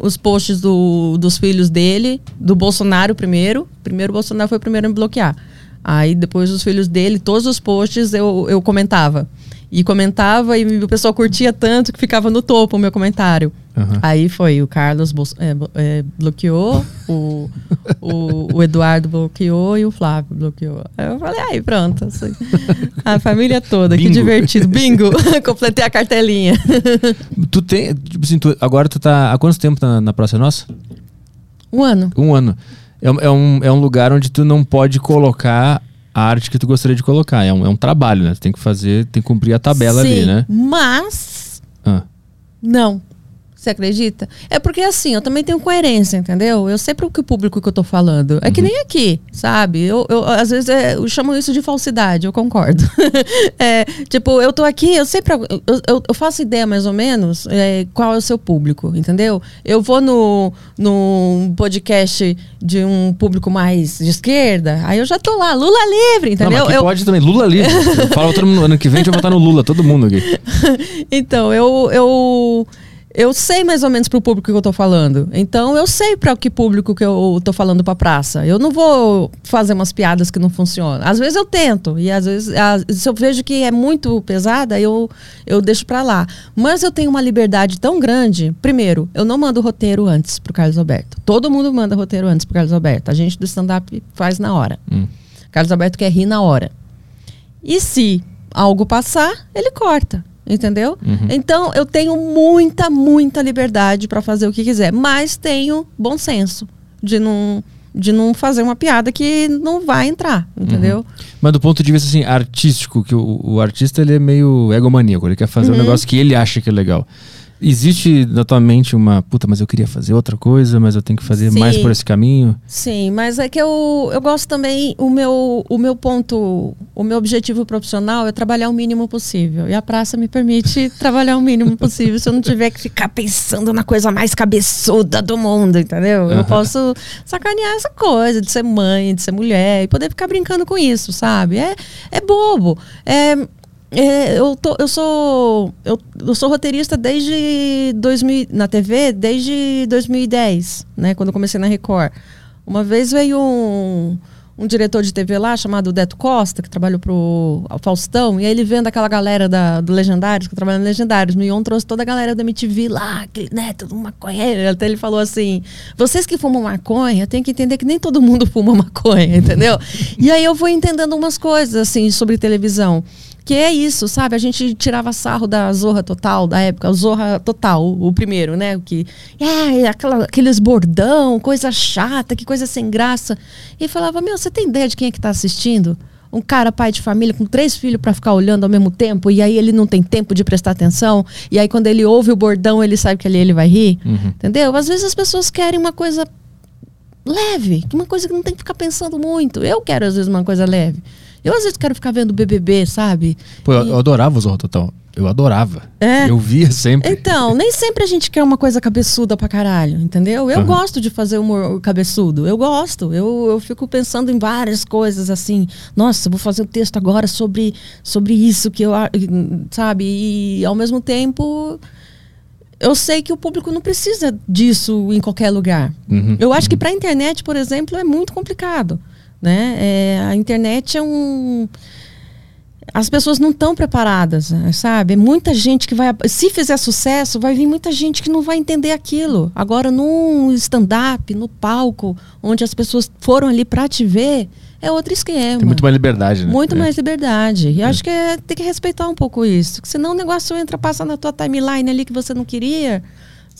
os posts do, dos filhos dele, do Bolsonaro primeiro. Primeiro o Bolsonaro foi o primeiro a me bloquear. Aí depois os filhos dele, todos os posts eu, eu comentava. E comentava e o pessoal curtia tanto que ficava no topo o meu comentário. Aham. Aí foi o Carlos é, é, bloqueou, o, o, o Eduardo bloqueou e o Flávio bloqueou. Aí eu falei, aí pronto. assim, A família toda, que Bingo. divertido. Bingo! Completei a cartelinha. Tu tem. Tipo assim, tu- agora tu tá. Há quanto tempo na, na Praça Nossa? Um ano. Um ano. É, é um, é um lugar onde tu não pode colocar a arte que tu gostaria de colocar. É um, é um trabalho, né? Tu tem que fazer, tem que cumprir a tabela ali, Sim, né? Mas, Ah, não. Você acredita? É porque assim, eu também tenho coerência, entendeu? Eu sei para o que o público que eu tô falando. É que nem aqui, sabe? Eu, eu às vezes é, eu chamo isso de falsidade, eu concordo. É, tipo, eu tô aqui, eu sei pra, eu, eu, eu faço ideia mais ou menos é, qual é o seu público, entendeu? Eu vou no, no podcast de um público mais de esquerda, aí eu já tô lá, Lula livre, Não, entendeu? aqui Eu- pode também. Lula livre. Fala todo mundo, ano que vem a gente vai votar no Lula, todo mundo aqui. Então, eu, eu, eu sei mais ou menos pro público que eu tô falando. Então, eu sei para que público que eu tô falando pra praça. Eu não vou fazer umas piadas que não funcionam. Às vezes eu tento, e às vezes, às- se eu vejo que é muito pesada, eu, eu deixo pra lá. Mas eu tenho uma liberdade tão grande. Primeiro, eu não mando roteiro antes pro Carlos Alberto. Todo mundo manda roteiro antes pro Carlos Alberto. A gente do stand-up faz na hora. Hum. Carlos Alberto quer rir na hora. E se algo passar, ele corta. Entendeu? Então eu tenho muita, muita liberdade para fazer o que quiser, mas tenho bom senso de não, de não fazer uma piada que não vai entrar, entendeu? Mas do ponto de vista assim, artístico, que o, o artista ele é meio egomaníaco, ele quer fazer Uhum. um negócio que ele acha que é legal. Existe na tua mente uma, puta, mas eu queria fazer outra coisa, mas eu tenho que fazer Sim. mais por esse caminho? Sim, mas é que eu, eu gosto também, o meu, o meu ponto, o meu objetivo profissional é trabalhar o mínimo possível. E a praça me permite trabalhar o mínimo possível se eu não tiver que ficar pensando na coisa mais cabeçuda do mundo, entendeu? Eu posso sacanear essa coisa de ser mãe, de ser mulher e poder ficar brincando com isso, sabe? É, é bobo. É, é, eu, tô, eu sou eu, eu sou roteirista desde 2000 na TV desde 2010, né? Quando eu comecei na Record. Uma vez veio um, um diretor de TV lá chamado Deto Costa que trabalhou pro Faustão e aí ele vendo aquela galera da, do Legendários que trabalha no Legendários, Mion trouxe toda a galera da MTV lá, aquele, né, todo maconheiro. Até ele falou assim: vocês que fumam maconha, tem que entender que nem todo mundo fuma maconha, entendeu? e aí eu vou entendendo umas coisas assim sobre televisão. Que é isso, sabe? A gente tirava sarro da Zorra Total, da época, Zorra Total, o, o primeiro, né? O que, é, aquela, aqueles bordão, coisa chata, que coisa sem graça. E falava, meu, você tem ideia de quem é que tá assistindo? Um cara, pai de família, com três filhos para ficar olhando ao mesmo tempo, e aí ele não tem tempo de prestar atenção, e aí quando ele ouve o bordão, ele sabe que ali ele vai rir. Uhum. Entendeu? Às vezes as pessoas querem uma coisa leve, uma coisa que não tem que ficar pensando muito. Eu quero, às vezes, uma coisa leve. Eu, às vezes, quero ficar vendo BBB, sabe? Pô, eu, E- eu adorava o Zorro Total. Eu adorava. É. Eu via sempre. Então, nem sempre a gente quer uma coisa cabeçuda pra caralho, entendeu? Eu Aham. gosto de fazer humor cabeçudo, eu gosto. Eu, eu fico pensando em várias coisas assim. Nossa, vou fazer um texto agora sobre, sobre isso que eu. Sabe? E ao mesmo tempo. Eu sei que o público não precisa disso em qualquer lugar. Uhum. Eu acho que para a internet, por exemplo, é muito complicado. Né? É, a internet é um. As pessoas não estão preparadas, né, sabe? É muita gente que vai. Se fizer sucesso, vai vir muita gente que não vai entender aquilo. Agora, num stand-up, no palco, onde as pessoas foram ali para te ver, é outro esquema. Tem muito mais liberdade, né? Muito É. mais liberdade. E acho que é, tem que respeitar um pouco isso. Senão o negócio entra, passa na tua timeline ali que você não queria,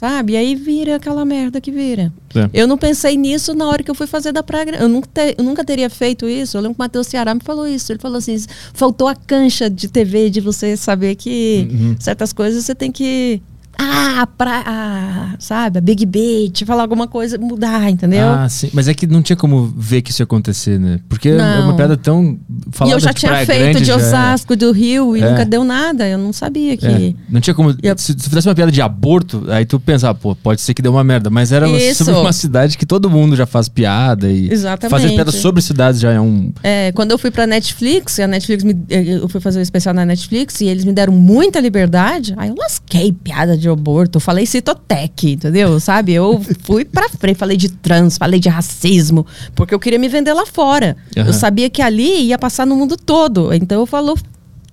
sabe? E aí vira aquela merda que vira. É. Eu não pensei nisso na hora que eu fui fazer da praga. Eu nunca, te- eu nunca teria feito isso. Eu lembro que o Matheus Ceará me falou isso. Ele falou assim: faltou a cancha de TV de você saber que Uhum. certas coisas você tem que. Ah, pra, ah, sabe? A Big Bait, falar alguma coisa, mudar, entendeu? Ah, sim. Mas é que não tinha como ver que isso ia acontecer, né? Porque é Não. uma piada tão. e falada eu já tinha feito Grande, de já é- Osasco, do Rio, e É. nunca deu nada. Eu não sabia que. É. Não tinha como. E a- Se tu fizesse uma piada de aborto, aí tu pensava, pô, pode ser que deu uma merda. Mas era Isso. sobre uma cidade que todo mundo já faz piada e. Exatamente. Fazer piada sobre cidades já é um. É, quando eu fui pra Netflix, a Netflix me, eu fui fazer um especial na Netflix e eles me deram muita liberdade. Aí eu lasquei piada de aborto, eu falei citotec, entendeu? Sabe? Eu fui pra frente, falei de trans, falei de racismo, porque eu queria me vender lá fora. Aham. Eu sabia que ali ia passar no mundo todo. Então eu falo,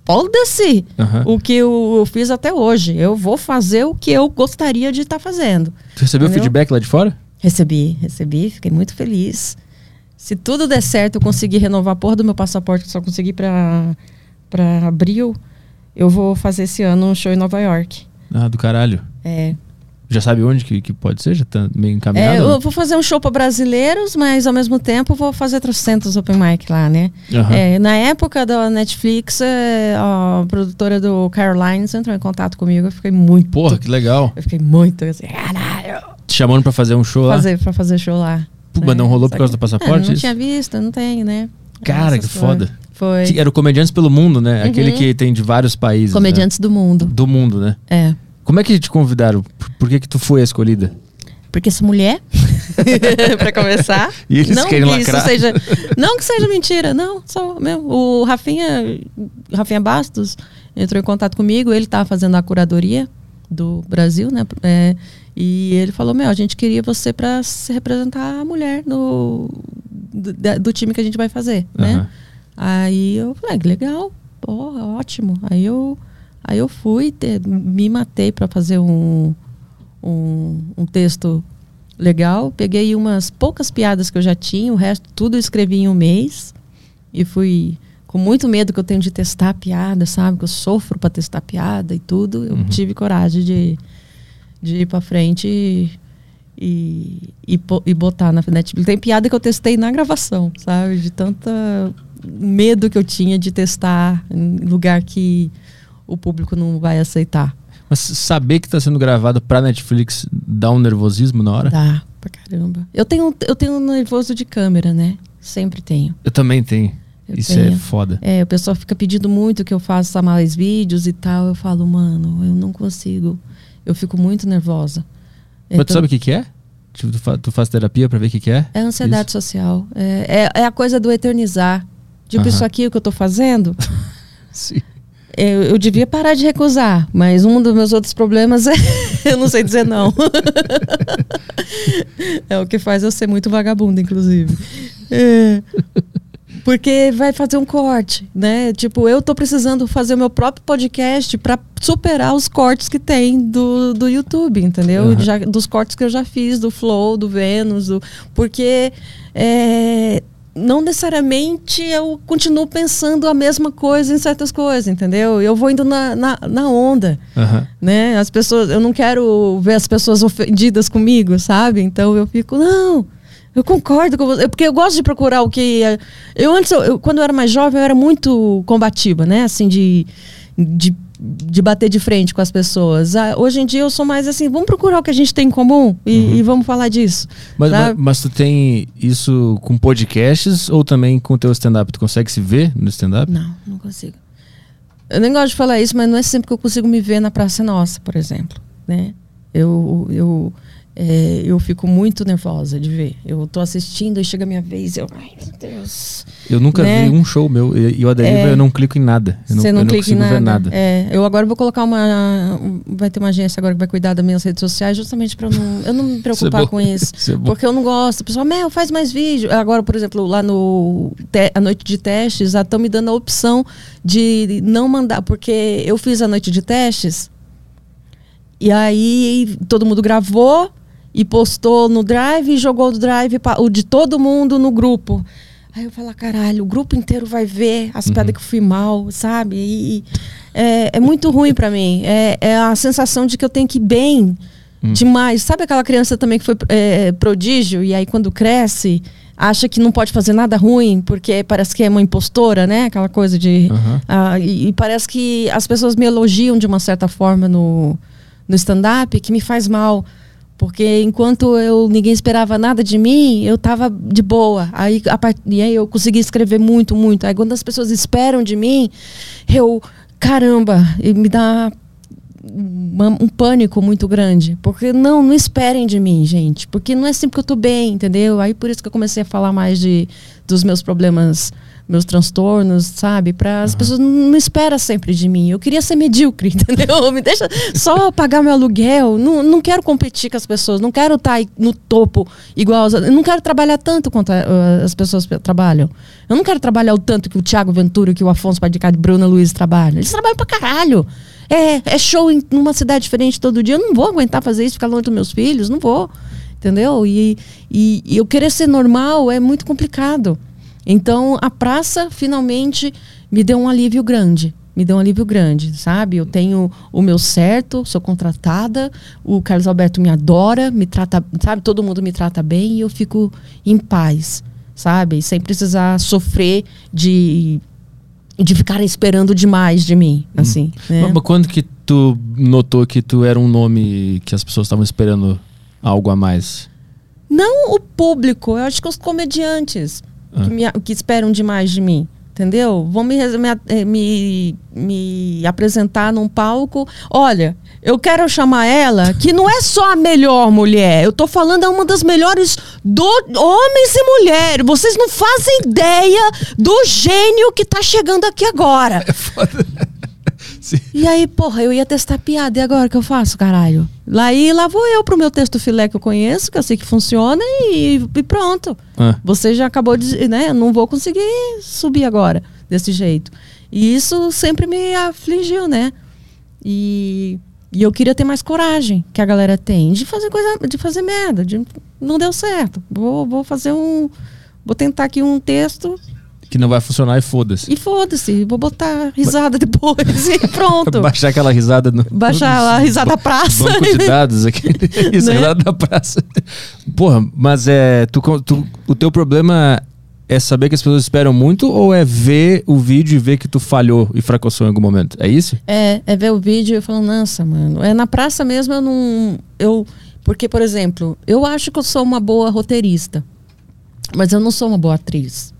foda-se Aham. o que eu, eu fiz até hoje. Eu vou fazer o que eu gostaria de estar fazendo. Tu recebeu Entendeu? feedback lá de fora? Recebi, recebi, fiquei muito feliz. Se tudo der certo, eu conseguir renovar a porra do meu passaporte, que só consegui pra abril, eu vou fazer esse ano um show em Nova York. Ah, do caralho. É, Já sabe onde que, que pode ser? Já tá meio é, encaminhado? eu vou fazer um show para brasileiros, mas ao mesmo tempo vou fazer trocentos open mic lá, né? Aham. É, na época da Netflix, é, a produtora do Carolines entrou em contato comigo, eu fiquei muito... Porra, que legal. Eu fiquei muito assim, caralho, Te chamando pra fazer um show lá? fazer, pra fazer show lá. Pô, mas não É, rolou por só causa que- do passaporte, É, não isso? tinha visto, não tenho, né? Cara, que Essas foda. Foi. Que Era o Comediantes pelo Mundo, né? Aquele que tem de vários países. Comediantes do mundo. né? Do mundo, né? É. Como é que te convidaram? Por, que que tu foi a escolhida? Porque sou mulher, pra começar. E eles não querem que isso lacrar. seja, não que seja mentira, não, só mesmo. O Rafinha, Rafinha Bastos entrou em contato comigo, ele estava fazendo a curadoria do Brasil, né? É, e ele falou: Meu, a gente queria você para se representar a mulher no, do, do time que a gente vai fazer, né? Aí eu falei, ah, legal, porra, ótimo. Aí eu, aí eu fui, te- me matei para fazer um, um, um texto legal. Peguei umas poucas piadas que eu já tinha, o resto tudo eu escrevi em um mês. E fui com muito medo que eu tenho de testar a piada, sabe? Que eu sofro para testar piada e tudo. Eu Uhum. tive coragem de, de ir para frente e, e, e, e botar na Netflix. Tem piada que eu testei na gravação, sabe? De tanta medo que eu tinha de testar em lugar que o público não vai aceitar. Mas saber que tá sendo gravado pra Netflix dá um nervosismo na hora? Dá, pra caramba. Eu tenho, eu tenho um nervoso de câmera, né? Sempre tenho. Eu também tenho. Eu Isso é tenho. foda. É, o pessoal fica pedindo muito que eu faça mais vídeos e tal. Eu falo, mano, eu não consigo. Eu fico muito nervosa. Mas tu Então, sabe o que, que é? Tipo, tu, fa- tu faz terapia pra ver o que, que é? É ansiedade social. É, é, é a coisa do eternizar. Tipo, Aham. isso aqui o que eu tô fazendo, Sim. eu, eu devia parar de recusar. Mas um dos meus outros problemas é eu não sei dizer não. é o que faz eu ser muito vagabunda, inclusive. É. Porque vai fazer um corte, né? Tipo, eu tô precisando fazer o meu próprio podcast para superar os cortes que tem do, do YouTube, entendeu? Aham. Já, dos cortes que eu já fiz, do Flow, do Vênus, do, porque é, não necessariamente eu continuo pensando a mesma coisa em certas coisas, entendeu? Eu vou indo na, na, na onda Aham. né? As pessoas, eu não quero ver as pessoas ofendidas comigo, sabe? Então eu fico, não, eu concordo com você, porque eu gosto de procurar o que é- eu antes, eu- quando eu era mais jovem, eu era muito combativa, né? Assim de, de de bater de frente com as pessoas. Ah, hoje em dia eu sou mais assim, vamos procurar o que a gente tem em comum e, e vamos falar disso. Mas, mas, sabe? mas tu tem isso com podcasts ou também com teu stand-up? Tu consegue se ver no stand-up? Não, não consigo. Eu nem gosto de falar isso, mas não é sempre que eu consigo me ver na Praça Nossa, por exemplo. Né? Eu, eu, é, eu fico muito nervosa de ver. Eu tô assistindo e chega a minha vez eu. Ai, meu Deus. Eu nunca Né? vi um show meu. E o Aderiva É. eu não clico em nada. Eu não, Você não, eu não clica em consigo nada. ver nada. É, eu agora vou colocar uma. Vai ter uma agência agora que vai cuidar das minhas redes sociais, justamente para não, eu não me preocupar bom. com isso. Isso é. Porque eu não gosto. O pessoal, Mel, faz mais vídeo. Agora, por exemplo, lá no a noite de testes, estão me dando a opção de não mandar, porque eu fiz a noite de testes e aí todo mundo gravou e postou no Drive e jogou o Drive pa- o de todo mundo no grupo. Aí eu falo, caralho, o grupo inteiro vai ver as Uhum. piadas que eu fui mal, sabe? E, e é, é muito ruim pra mim. É, é a sensação de que eu tenho que ir bem Hum. demais. Sabe aquela criança também que foi é, prodígio e aí quando cresce acha que não pode fazer nada ruim porque parece que é uma impostora, né? Aquela coisa de Aham. ah, e, e parece que as pessoas me elogiam de uma certa forma no, no stand-up que me faz mal. Porque enquanto eu ninguém esperava nada de mim, eu tava de boa. Aí, a e aí eu consegui escrever muito, muito. Aí quando as pessoas esperam de mim, eu, caramba, me dá um pânico muito grande. Porque não, não esperem de mim, gente. Porque não é sempre que eu tô bem, entendeu? Aí por isso que eu comecei a falar mais de, dos meus problemas, meus transtornos, sabe? Para as pessoas não, esperam sempre de mim. Eu queria ser medíocre, entendeu? Me deixa só pagar meu aluguel. Não, não quero competir com as pessoas. Não quero estar aí no topo igual. Eu não quero trabalhar tanto quanto a- as pessoas pe- trabalham. Eu não quero trabalhar o tanto que o Thiago Ventura, que o Afonso Padicado e Bruna Luiz trabalham. Eles trabalham pra caralho. É, é show em uma cidade diferente todo dia. Eu não vou aguentar fazer isso, ficar longe dos meus filhos. Não vou. Entendeu? E, e, e eu querer ser normal é muito complicado. Então, a praça finalmente me deu um alívio grande. Me deu um alívio grande, sabe? Eu tenho o meu certo, sou contratada, o Carlos Alberto me adora, me trata, sabe? Todo mundo me trata bem e eu fico em paz, sabe? Sem precisar sofrer de de ficarem esperando demais de mim, assim. né? Mas quando que tu notou que tu era um nome que as pessoas estavam esperando algo a mais? Não o público, eu acho que os comediantes Ah. que, me- que esperam demais de mim. Entendeu? Vão me, eh, me, me apresentar num palco. Olha, eu quero chamar ela, que não é só a melhor mulher. Eu tô falando é uma das melhores do homens e mulheres. Vocês não fazem ideia do gênio que tá chegando aqui agora. Sim. E aí, porra, eu ia testar piada. E agora que eu faço, caralho? Lá, e lá vou eu pro meu texto filé que eu conheço, que eu sei que funciona, e, e pronto. Ah. Você já acabou de. Né? Não vou conseguir subir agora desse jeito. E isso sempre me afligiu, né? E, e eu queria ter mais coragem que a galera tem de fazer coisa, de fazer merda. De, não deu certo. Vou, vou fazer um. Vou tentar aqui um texto Que não vai funcionar e foda-se. e foda-se. Vou botar risada depois e pronto. Baixar aquela risada no. Baixar a risada da praça. Banco de dados aqui. Isso, Né? risada da praça. Porra, mas é. Tu, tu- o teu problema é saber que as pessoas esperam muito ou é ver o vídeo e ver que tu falhou e fracassou em algum momento? É isso? É, é ver o vídeo e falar, nossa, mano. É na praça mesmo eu não. Eu, porque, por exemplo, eu acho que eu sou uma boa roteirista, mas eu não sou uma boa atriz.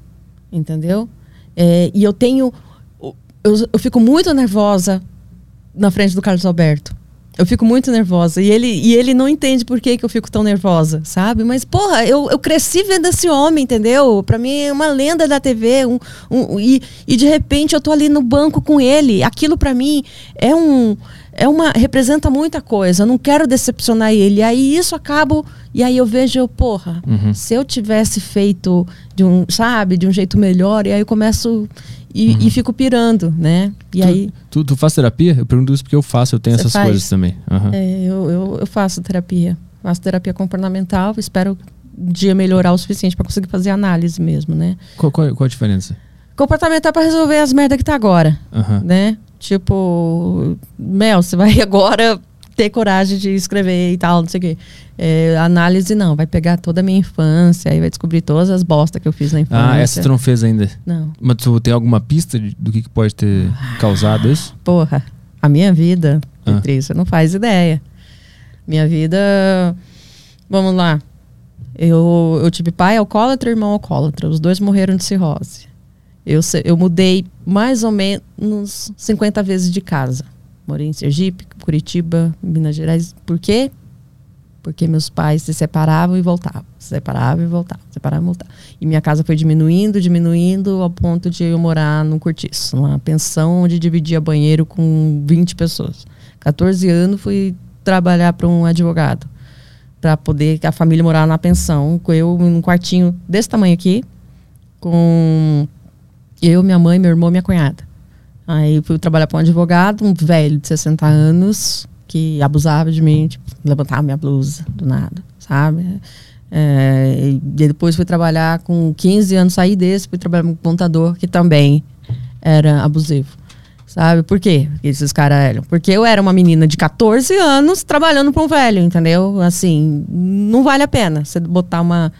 Entendeu? É, e eu tenho. Eu, eu fico muito nervosa na frente do Carlos Alberto. Eu fico muito nervosa. E ele, e ele não entende por que, que eu fico tão nervosa, sabe? Mas, porra, eu, eu cresci vendo esse homem, entendeu? Pra mim é uma lenda da TV. Um, um, e, e de repente eu tô ali no banco com ele. Aquilo para mim é um. É uma. representa muita coisa. Eu não quero decepcionar ele. Aí isso acabo. E aí eu vejo, porra, Uhum. se eu tivesse feito de um, sabe, de um jeito melhor, e aí eu começo. E, e fico pirando, né? E tu, aí. Tu, tu faz terapia? Eu pergunto isso porque eu faço, eu tenho essas faz? coisas também. Aham. É, eu, eu, eu faço terapia. Faço terapia comportamental. Espero um dia melhorar o suficiente para conseguir fazer análise mesmo, né? Qual, qual, qual a diferença? Comportamental para resolver as merdas que tá agora, né? Tipo, Mel, você vai agora ter coragem de escrever e tal, não sei o quê. É, análise não, vai pegar toda a minha infância e vai descobrir todas as bostas que eu fiz na infância. Ah, essa tu não fez ainda. Não. Mas tu tem alguma pista de- do que, que pode ter causado isso? Porra, a minha vida, Ah. Beatriz, você não faz ideia. Minha vida. Vamos lá. Eu, eu tive pai alcoólatra e irmão alcoólatra. Os dois morreram de cirrose. Eu, eu mudei mais ou menos 50 vezes de casa. Morei em Sergipe, Curitiba, Minas Gerais. Por quê? Porque meus pais se separavam e voltavam. Se separavam e voltavam. Se separavam e voltavam. E minha casa foi diminuindo, diminuindo, ao ponto de eu morar num cortiço. Numa pensão onde dividia banheiro com 20 pessoas. 14 anos fui trabalhar para um advogado. Para poder a família morar na pensão. Com eu num quartinho desse tamanho aqui. Com eu, minha mãe, meu irmão minha cunhada. Aí fui trabalhar para um advogado, um velho de 60 anos, que abusava de mim, tipo, levantava minha blusa do nada, sabe? É, e depois fui trabalhar com 15 anos, saí desse, fui trabalhar com um contador que também era abusivo. Sabe por quê? Esses caras eram. Porque eu era uma menina de 14 anos trabalhando para um velho, entendeu? Assim, não vale a pena você botar uma,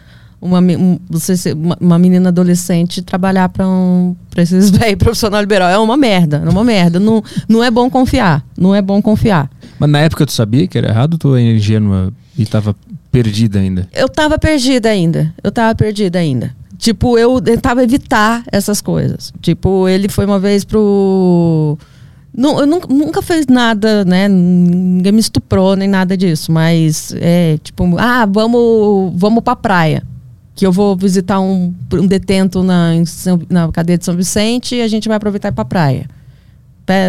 uma, um- você uma, uma menina adolescente trabalhar para um, pra esses velhos profissional liberal. É uma merda, é uma merda. Não, não é bom confiar. Não é bom confiar. Mas na época tu sabia que era errado ou tu é ingênua e tava perdida ainda? Eu tava perdida ainda. Eu tava perdida ainda. Tipo, eu tentava evitar essas coisas. Tipo, ele foi uma vez pro. Nu- eu nunca, nunca fez nada, né? Ninguém me estuprou nem nada disso. Mas é tipo, ah, vamos, vamos pra praia. Que eu vou visitar um, um detento na, São- na cadeia de São Vicente e a gente vai aproveitar e ir pra praia.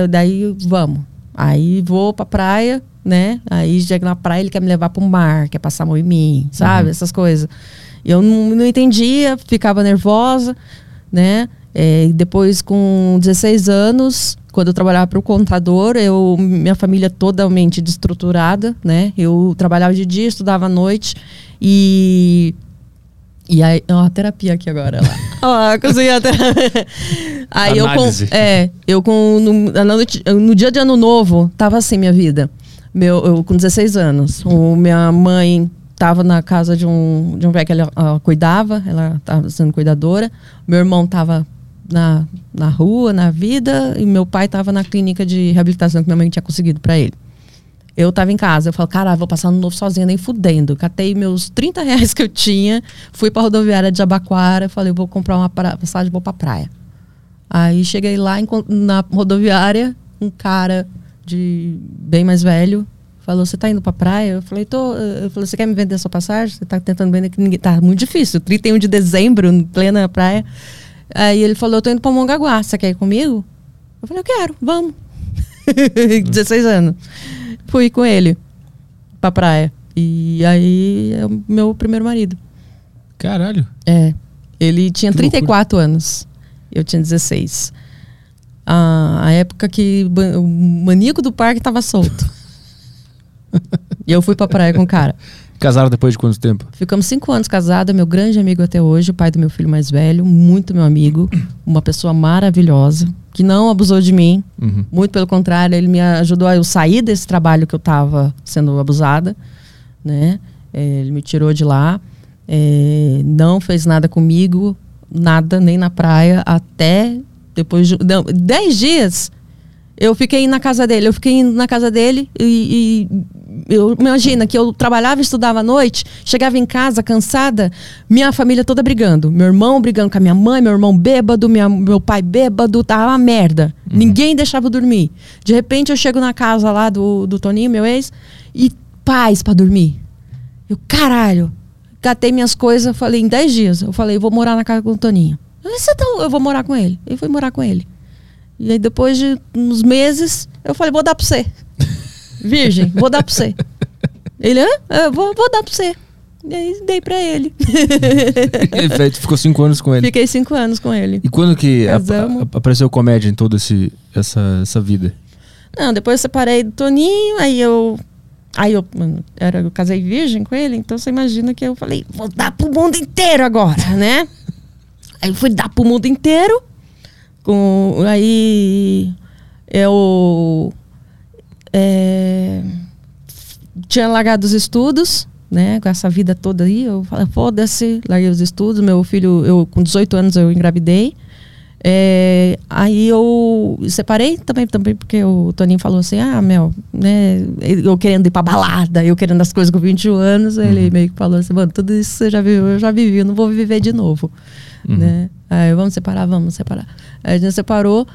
Daí vamos. Aí vou pra praia, né? Aí chego na praia, ele quer me levar pro mar, quer passar a mão em mim, sabe? Essas coisas. Eu não, não entendia, ficava nervosa, né? É, depois, com 16 anos, quando eu trabalhava para o contador, eu, minha família totalmente destruturada, né? Eu trabalhava de dia, estudava à noite e e aí, ó, a terapia aqui agora, lá. Ó, consegui a terapia. Aí eu com, é, eu com no, na noite- no dia de ano novo, tava assim minha vida. Meu, eu com 16 anos. O, minha mãe tava na casa de um, de um velho que ela ah, cuidava, ela tava sendo cuidadora. Meu irmão tava na, na rua, na vida, e meu pai tava na clínica de reabilitação que minha mãe tinha conseguido para ele. Eu tava em casa, eu falei, cara, vou passar no novo sozinha, nem fudendo. Catei meus 30 reais que eu tinha, fui pra rodoviária de Abaquara, falei, vou comprar uma passagem, vou pra praia. Aí cheguei lá na rodoviária, um cara de bem mais velho falou: Você tá indo pra praia? Eu falei: Tô. Eu falei: Você quer me vender sua passagem? Você tá tentando vender que ninguém. Tá muito difícil. 31 de dezembro, em plena praia. Aí ele falou: Eu tô indo pra Mongaguá. Você quer ir comigo? Eu falei: Eu quero, vamos. 16 anos. Fui com ele pra praia. E aí é o meu primeiro marido. Caralho. É. Ele tinha Que 34 anos. Eu tinha 16. A, a época que o maníaco do parque tava solto. e eu fui pra praia com o cara. Casaram depois de quanto tempo? Ficamos cinco anos casados, é meu grande amigo até hoje, o pai do meu filho mais velho, muito meu amigo, uma pessoa maravilhosa, que não abusou de mim, Uhum. muito pelo contrário, ele me ajudou a eu sair desse trabalho que eu estava sendo abusada, né? É, ele me tirou de lá, é, não fez nada comigo, nada, nem na praia, até depois de não, dez dias. Eu fiquei na casa dele, eu fiquei indo na casa dele e, e eu imagina que eu trabalhava estudava à noite, chegava em casa cansada, minha família toda brigando, meu irmão brigando com a minha mãe, meu irmão bêbado, minha, meu pai bêbado, tava uma merda. Ninguém deixava eu dormir. De repente eu chego na casa lá do, do Toninho, meu ex, e paz para dormir. Eu, caralho, catei minhas coisas, falei, em 10 dias, eu falei, vou morar na casa com o Toninho. Eu, Você tá, eu vou morar com ele. E fui morar com ele. E aí depois de uns meses, eu falei, vou dar pra você. Virgem, vou dar pra você. Ele, hã? Eu vou, vou dar pra você. E aí dei pra ele. Ele ficou cinco anos com ele. Fiquei cinco anos com ele. E quando que apareceu comédia em toda esse, essa, essa vida? Não, depois eu separei do Toninho, aí eu. Aí eu, era, eu casei virgem com ele, então você imagina que eu falei, vou dar pro mundo inteiro agora, né? aí eu fui dar pro mundo inteiro. Com, aí eu é, tinha largado os estudos, né? Com essa vida toda aí, eu falei, foda-se, larguei os estudos. Meu filho, eu com 18 anos eu engravidei. É, aí eu separei também, também porque o Toninho falou assim, ah, Mel, né, eu querendo ir pra balada, eu querendo as coisas com 21 anos, ele meio que falou assim, mano, tudo isso você já viveu, eu já vivi, eu não vou viver de novo, né? Aí vamos separar, vamos separar. A gente separou,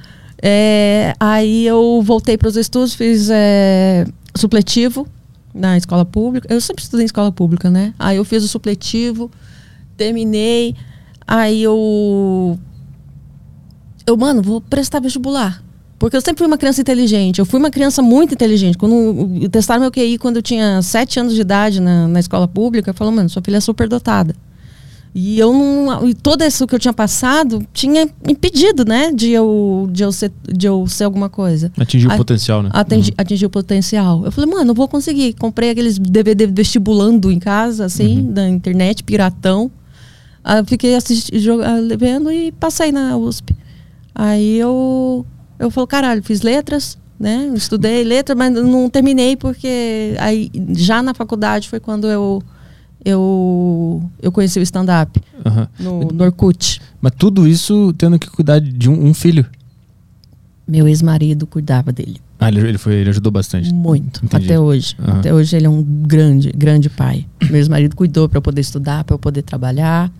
é, aí eu voltei para os estudos, fiz é, supletivo na escola pública, eu sempre estudei em escola pública, né? Aí eu fiz o supletivo, terminei, aí eu eu, mano, vou prestar vestibular. Porque eu sempre fui uma criança inteligente. Eu fui uma criança muito inteligente. Quando testaram meu QI quando eu tinha sete anos de idade na, na escola pública, falou, mano, sua filha é super dotada. E eu não. E todo isso que eu tinha passado tinha impedido, né? De eu, de eu, ser, de eu ser alguma coisa. Atingiu o potencial, né? Atingi, atingi o potencial. Eu falei, mano, eu vou conseguir. Comprei aqueles DVD vestibulando em casa, assim, da internet, piratão. Aí eu fiquei assistindo, vendo e passei na USP. Aí eu, eu falei, caralho, fiz letras, né? Estudei letras, mas não terminei porque aí já na faculdade foi quando eu eu, eu conheci o stand-up Aham. no, no Orkut. Mas tudo isso tendo que cuidar de um, um filho. Meu ex-marido cuidava dele. Ah, ele, ele, foi, ele ajudou bastante. Muito, Entendi. até hoje. Até hoje ele é um grande, grande pai. Meu ex-marido cuidou para eu poder estudar, para eu poder trabalhar.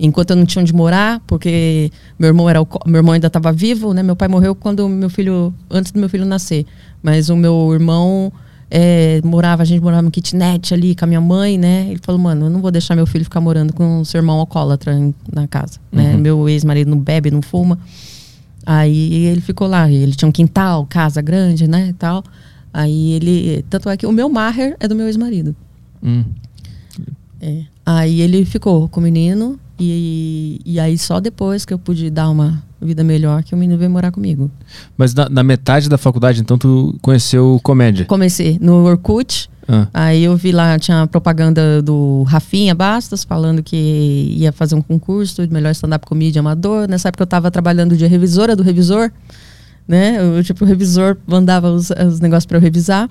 Enquanto eu não tinha onde morar, porque meu irmão era meu irmão ainda estava vivo, né? Meu pai morreu quando meu filho, antes do meu filho nascer. Mas o meu irmão é, morava, a gente morava no kitnet ali com a minha mãe, né? Ele falou, mano, eu não vou deixar meu filho ficar morando com o seu irmão alcoólatra em- na casa, né? Uhum. Meu ex-marido não bebe, não fuma. Aí ele ficou lá, ele tinha um quintal, casa grande, né, tal. Aí ele, tanto é que o meu Maher é do meu ex-marido. Hum. É. Aí ele ficou com o menino e, e aí só depois que eu pude dar uma vida melhor que o menino veio morar comigo. Mas na, na metade da faculdade, então, tu conheceu comédia. Comecei no Orkut, Ah, aí eu vi lá, tinha propaganda do Rafinha Bastos falando que ia fazer um concurso de melhor stand-up comedy amador. Nessa época eu tava trabalhando de revisora do revisor, né? Eu, tipo, o revisor mandava os, os negócios para eu revisar.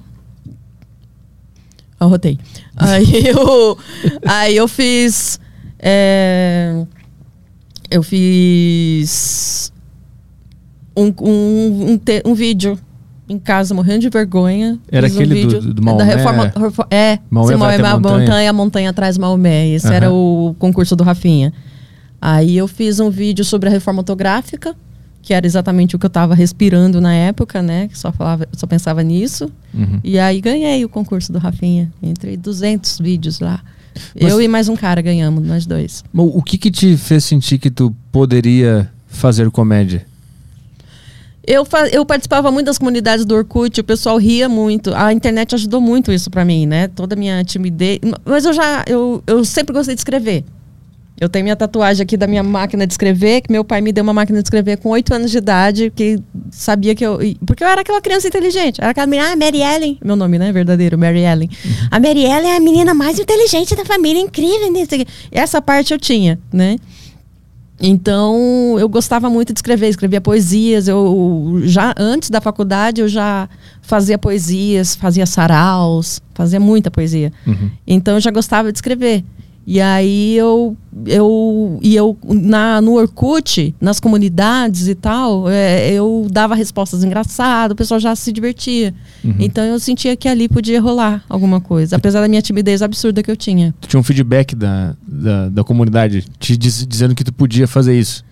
Eu rotei. Aí eu, aí eu fiz. é, eu fiz um, um, um, te- um vídeo em casa, morrendo de vergonha. Era Fiz um aquele do- vídeo do Maomé? Da reforma, refo- é, Maomé Maomé a montanha. montanha, a montanha atrás Maomé. Esse Aham. era o concurso do Rafinha. Aí eu fiz um vídeo sobre a reforma ortográfica, que era exatamente o que eu estava respirando na época, né? Que só falava, só pensava nisso. uhum. E aí ganhei o concurso do Rafinha. Entrei 200 vídeos lá. Mas- Eu e mais um cara ganhamos, nós dois. O que que te fez sentir que tu poderia fazer comédia? Eu, eu participava muito das comunidades do Orkut, o pessoal ria muito. A internet ajudou muito isso pra mim, né? Toda a minha timidez. Mas eu já. Eu, eu sempre gostei de escrever. Eu tenho minha tatuagem aqui da minha máquina de escrever, que meu pai me deu uma máquina de escrever com oito anos de idade, que sabia que eu. Porque eu era aquela criança inteligente. Era aquela menina, ah, Mary Ellen. Meu nome, né? Verdadeiro, Mary Ellen. A Mary Ellen é a menina mais inteligente da família, incrível. né? Essa parte eu tinha, né? Então, eu gostava muito de escrever, escrevia poesias. Eu já antes da faculdade eu já fazia poesias, fazia saraus, fazia muita poesia. Uhum. Então eu já gostava de escrever. E aí eu, eu, e eu na, no Orkut, nas comunidades e tal, é, eu dava respostas engraçadas, o pessoal já se divertia. Uhum. Então eu sentia que ali podia rolar alguma coisa, apesar da minha timidez absurda que eu tinha. Tu tinha um feedback da, da, da comunidade te diz- dizendo que tu podia fazer isso.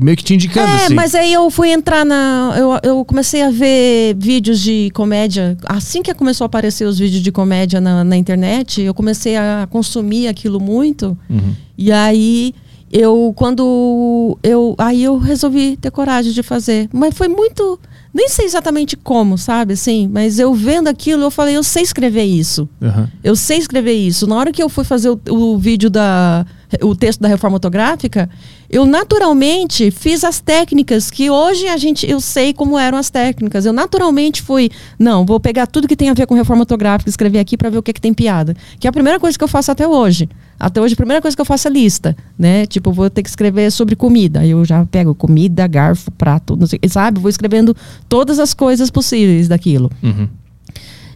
Meio que te indicando, É, assim. mas aí eu fui entrar na. Eu, eu comecei a ver vídeos de comédia. Assim que começou a aparecer os vídeos de comédia na, na internet, eu comecei a consumir aquilo muito. Uhum. E aí eu, quando eu. Aí eu resolvi ter coragem de fazer. Mas foi muito. Nem sei exatamente como, sabe? Assim, mas eu vendo aquilo, eu falei, eu sei escrever isso. Aham. Eu sei escrever isso. Na hora que eu fui fazer o, o vídeo da. o texto da reforma ortográfica, eu naturalmente fiz as técnicas que hoje a gente eu sei como eram as técnicas. Eu naturalmente fui, não, vou pegar tudo que tem a ver com reforma ortográfica e escrever aqui para ver o que, que tem piada. Que é a primeira coisa que eu faço até hoje. Até hoje a primeira coisa que eu faço é lista, né? Tipo, vou ter que escrever sobre comida. Aí eu já pego comida, garfo, prato, não sei, sabe? Vou escrevendo todas as coisas possíveis daquilo. Uhum.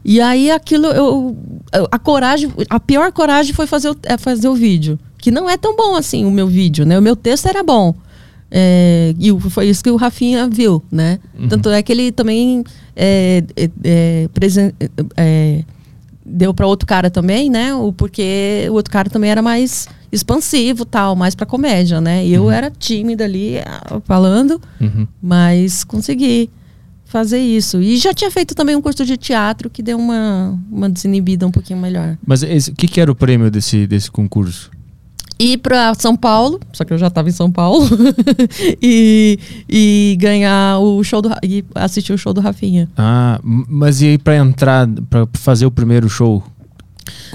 E aí aquilo, eu, a coragem, a pior coragem foi fazer o, é fazer o vídeo. Que não é tão bom assim o meu vídeo, né? O meu texto era bom. É, e foi isso que o Rafinha viu, né? Tanto é que ele também é, é, é, presen- é, deu para outro cara também, né? O, porque o outro cara também era mais expansivo, tal, mais para comédia, né? Eu era tímida ali, falando, Uhum. mas consegui fazer isso. E já tinha feito também um curso de teatro que deu uma, uma desinibida um pouquinho melhor. Mas o que, que era o prêmio desse, desse concurso? Ir para São Paulo, só que eu já estava em São Paulo, e, e ganhar o show do e assistir o show do Rafinha. Ah, mas e aí pra entrar, pra fazer o primeiro show?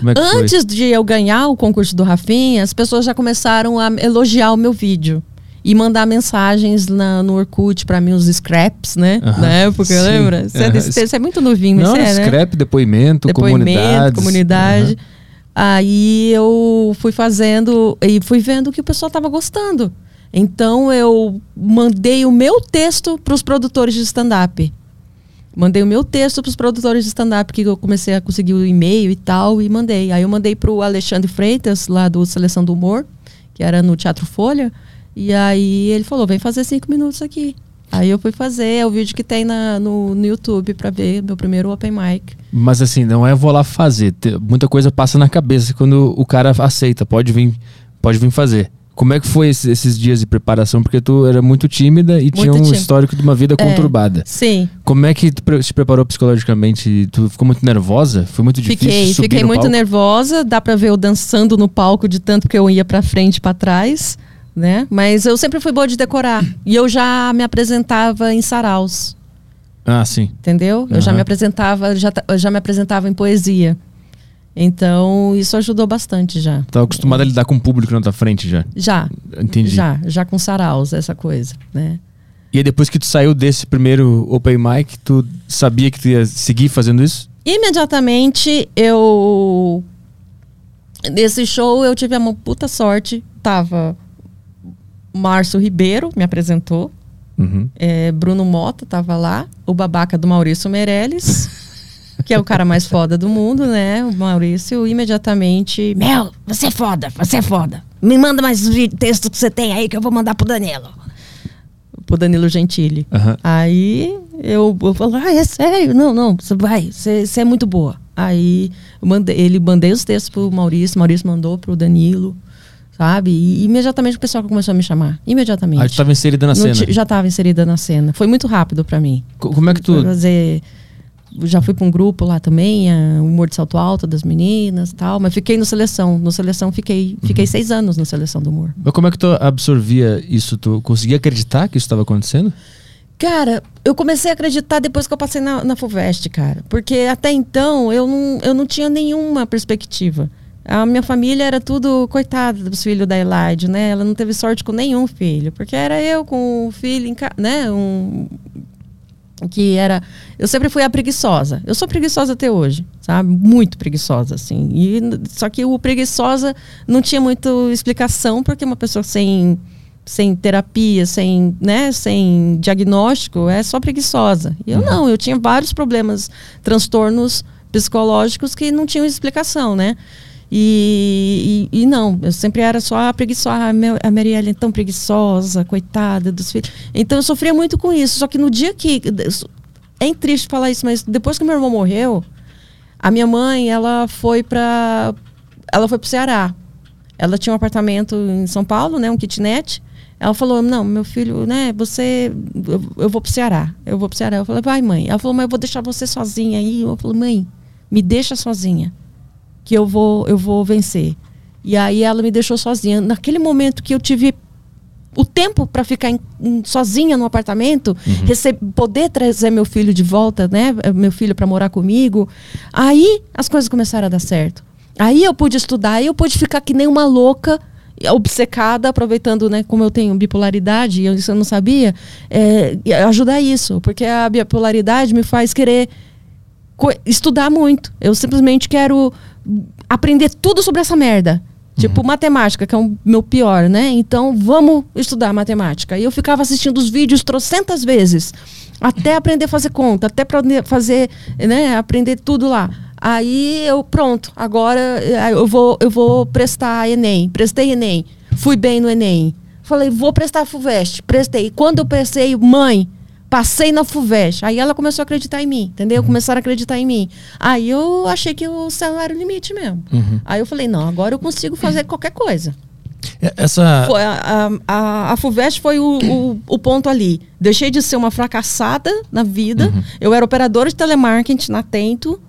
É que foi? Antes de eu ganhar o concurso do Rafinha, as pessoas já começaram a elogiar o meu vídeo. E mandar mensagens na, no Orkut pra mim, os scraps, né? Aham, Na época, sim. lembra? Você é, você é muito novinho, mas Não, você é, né? scrap, depoimento, depoimento, comunidades. comunidade. Aí eu fui fazendo e fui vendo que o pessoal estava gostando. Então eu mandei o meu texto para os produtores de stand-up. Mandei o meu texto para os produtores de stand-up, que eu comecei a conseguir o e-mail e tal, e mandei. Aí eu mandei para o Alexandre Freitas, lá do Seleção do Humor, que era no Teatro Folha. E aí ele falou: vem fazer cinco minutos aqui. Aí eu fui fazer, é o vídeo que tem na, no, no YouTube para ver meu primeiro open mic. Mas assim, não é vou lá fazer. Muita coisa passa na cabeça quando o cara aceita, pode vir, pode vir fazer. Como é que foi esse- esses dias de preparação? Porque tu era muito tímida e tinha um tímida. histórico de uma vida É. conturbada. Sim. Como é que tu se preparou psicologicamente? Tu ficou muito nervosa? Foi muito difícil Fiquei, subir fiquei no muito palco? nervosa. Dá pra ver eu dançando no palco de tanto que eu ia pra frente e pra trás, né? Mas eu sempre fui boa de decorar. E eu já me apresentava em saraus, Ah, sim. entendeu? Eu já me apresentava, já, já me apresentava em poesia. Então, isso ajudou bastante já. Tava acostumada a lidar com o público na tua frente já. Já, Entendi. já, já com saraus, essa coisa, né? E aí depois que tu saiu desse primeiro open mic, tu sabia que tu ia seguir fazendo isso? Imediatamente eu. Nesse show eu tive uma puta sorte. Tava Márcio Ribeiro, me apresentou. Uhum. É, Bruno Mota tava lá. O babaca do Maurício Meirelles, que é o cara mais foda do mundo, né? O Maurício imediatamente. Mel, você é foda, você é foda. Me manda mais texto que você tem aí que eu vou mandar pro Danilo. Pro Danilo Gentili. Aham. Aí eu, eu falo, ah, é sério? Não, não, você vai, você é muito boa. Aí mandei, ele mandei os textos pro Maurício, Maurício mandou pro Danilo, sabe? E imediatamente o pessoal começou a me chamar. Imediatamente. Aí tu tava inserida na Não cena. já estava inserida na cena. Foi muito rápido para mim. Co- Como é que tu. Fazer. Já fui para um grupo lá também, a Humor de Salto Alto das meninas tal. Mas fiquei no seleção. No seleção fiquei, fiquei Uhum. seis anos no seleção do humor. Mas como é que tu absorvia isso? Tu conseguia acreditar que isso estava acontecendo? Cara, eu comecei a acreditar depois que eu passei na, na FUVEST, cara. Porque até então eu não, eu não tinha nenhuma perspectiva. A minha família era tudo, coitada dos filhos da Elaide, né? Ela não teve sorte com nenhum filho. Porque era eu com o filho, né? Um, que era... Eu sempre fui a preguiçosa. Eu sou preguiçosa até hoje, sabe? Muito preguiçosa, assim. E, só que o preguiçosa não tinha muita explicação, porque uma pessoa sem sem terapia, sem, né, sem diagnóstico, é só preguiçosa. E eu não, eu tinha vários problemas, transtornos psicológicos que não tinham explicação, né? E, e, e não, eu sempre era só preguiçosa, a Marielle é tão preguiçosa, coitada dos filhos. Então eu sofria muito com isso. Só que no dia que. É triste falar isso, mas depois que meu irmão morreu, a minha mãe, ela foi para ela foi pro Ceará. Ela tinha um apartamento em São Paulo, né, um kitnet. Ela falou: "Não, meu filho, né, você eu, eu vou pro Ceará. Eu vou pro Ceará". Eu falei: "Vai, mãe". Ela falou: "Mas eu vou deixar você sozinha aí". Eu falei: "Mãe, me deixa sozinha, que eu vou eu vou vencer". E aí ela me deixou sozinha. Naquele momento que eu tive o tempo para ficar em- em- sozinha no apartamento, rece- poder trazer meu filho de volta, né? Meu filho para morar comigo. Aí as coisas começaram a dar certo. Aí eu pude estudar, aí eu pude ficar que nem uma louca, obcecada, aproveitando, né, como eu tenho bipolaridade, e eu- isso eu não sabia, é, ajudar isso, porque a bipolaridade me faz querer estudar muito. Eu simplesmente quero aprender tudo sobre essa merda. Tipo, matemática, que é o meu pior, né? Então, vamos estudar matemática. E eu ficava assistindo os vídeos trocentas vezes, até aprender a fazer conta, até fazer, né, aprender tudo lá. Aí eu, pronto, agora eh, eu vou, eu vou prestar Enem. Prestei Enem. Fui bem no Enem. Falei, vou prestar FUVEST. Prestei. Quando eu prestei, mãe, Passei na FUVEST. Aí ela começou a acreditar em mim, entendeu? Começaram a acreditar em mim. Aí eu achei que o céu era o limite mesmo. Aí eu falei, não, agora eu consigo fazer qualquer coisa. É, Essa. Foi a, a, a, FUVEST foi o, o, o ponto ali. Deixei de ser uma fracassada na vida. Eu era operadora de telemarketing na Tento,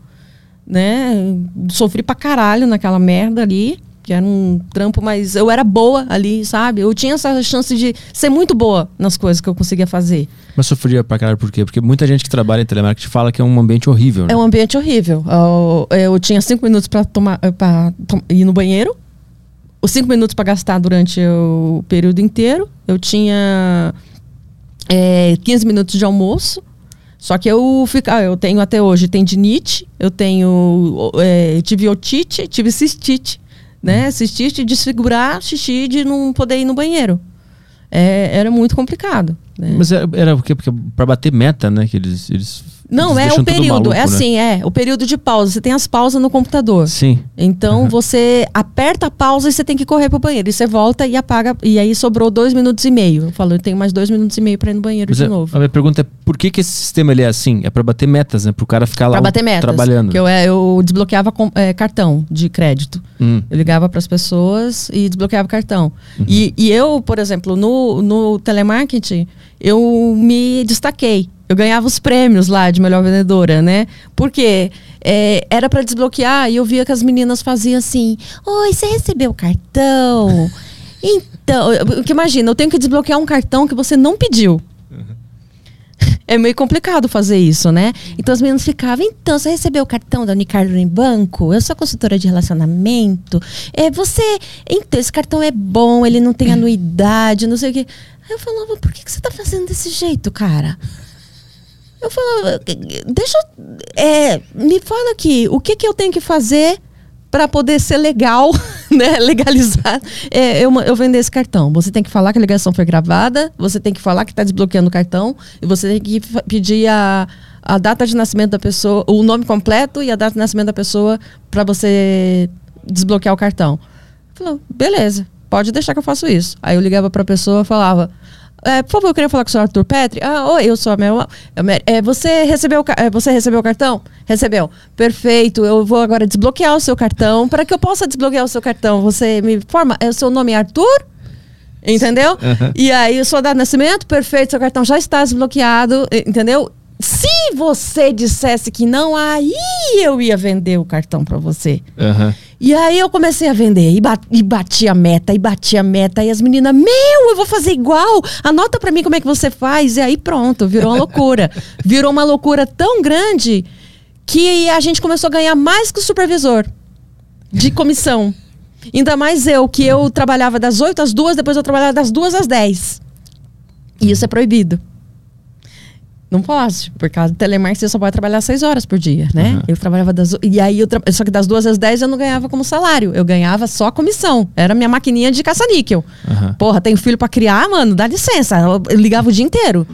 né? Sofri pra caralho naquela merda ali. Que era um trampo, mas eu era boa ali, sabe? Eu tinha essa chance de ser muito boa nas coisas que eu conseguia fazer. Mas sofria pra caralho por quê? Porque muita gente que trabalha em telemarketing fala que é um ambiente horrível, né? É um ambiente horrível. Eu, eu tinha cinco minutos para tomar, para ir no banheiro, os cinco minutos para gastar durante o período inteiro. Eu tinha é, 15 minutos de almoço. Só que eu fica, eu tenho até hoje tendinite, eu tenho é, tive otite, tive cistite, né? Cistite de segurar xixi de não poder ir no banheiro. É, era muito complicado. Né? Mas era, era o quê? Porque pra bater meta, né? Que eles. eles Não, é o período. maluco, é né? assim, é. O período de pausa. Você tem as pausas no computador. Sim. Então você aperta a pausa e você tem que correr pro banheiro. E você volta e apaga. E aí sobrou dois minutos e meio. Eu falo, eu tenho mais dois minutos e meio pra ir no banheiro Mas de é- novo. A minha pergunta é por que, que esse sistema ele é assim? É pra bater metas, né? Pro cara ficar lá Pra bater metas. trabalhando. Que eu, é, eu desbloqueava com- é, cartão de crédito. Hum. Eu ligava para as pessoas e desbloqueava cartão. E, e eu, por exemplo, no, no telemarketing, eu me destaquei. Eu ganhava os prêmios lá de melhor vendedora, né? Porque é, era para desbloquear e eu via que as meninas faziam assim: Oi, você recebeu o cartão? Então, porque imagina, eu tenho que desbloquear um cartão que você não pediu. É meio complicado fazer isso, né? Então as meninas ficavam, então, você recebeu o cartão da Unicardo em banco? Eu sou consultora de relacionamento. É, você. Então, esse cartão é bom, ele não tem anuidade, não sei o quê. Aí eu falava, por que, que você tá fazendo desse jeito, cara? Eu falava, deixa. É, me fala aqui, o que, que eu tenho que fazer para poder ser legal, né? Legalizar. É, eu, eu vender esse cartão. Você tem que falar que a ligação foi gravada, você tem que falar que está desbloqueando o cartão, e você tem que pedir a, a data de nascimento da pessoa, o nome completo e a data de nascimento da pessoa para você desbloquear o cartão. Falou, beleza, pode deixar que eu faço isso. Aí eu ligava para a pessoa e falava. É, por favor, eu queria falar com o senhor Arthur Petri. Ah, oi, eu sou a Mel. É, você, recebeu, é, você recebeu o cartão? Recebeu. Perfeito. Eu vou agora desbloquear o seu cartão. Para que eu possa desbloquear o seu cartão, você me informa. É, o seu nome é Arthur? Entendeu? E aí, o seu dado de nascimento? Perfeito, seu cartão já está desbloqueado. Entendeu? Se você dissesse que não, aí eu ia vender o cartão para você. Aham. E aí eu comecei a vender e, ba e bati a meta, e bati a meta. E as meninas, meu, eu vou fazer igual. Anota pra mim como é que você faz. E aí pronto, virou uma loucura. virou uma loucura tão grande que a gente começou a ganhar mais que o supervisor de comissão. Ainda mais eu, que eu trabalhava das 8 às 2, depois eu trabalhava das 2 às 10. E isso é proibido. Não posso, por causa do telemarketing você só pode trabalhar seis horas por dia, né? Uhum. Eu trabalhava das. E aí, eu tra... só que das duas às dez eu não ganhava como salário. Eu ganhava só comissão. Era minha maquininha de caça-níquel. Aham. Porra, tenho filho pra criar, mano, dá licença. Eu ligava o dia inteiro.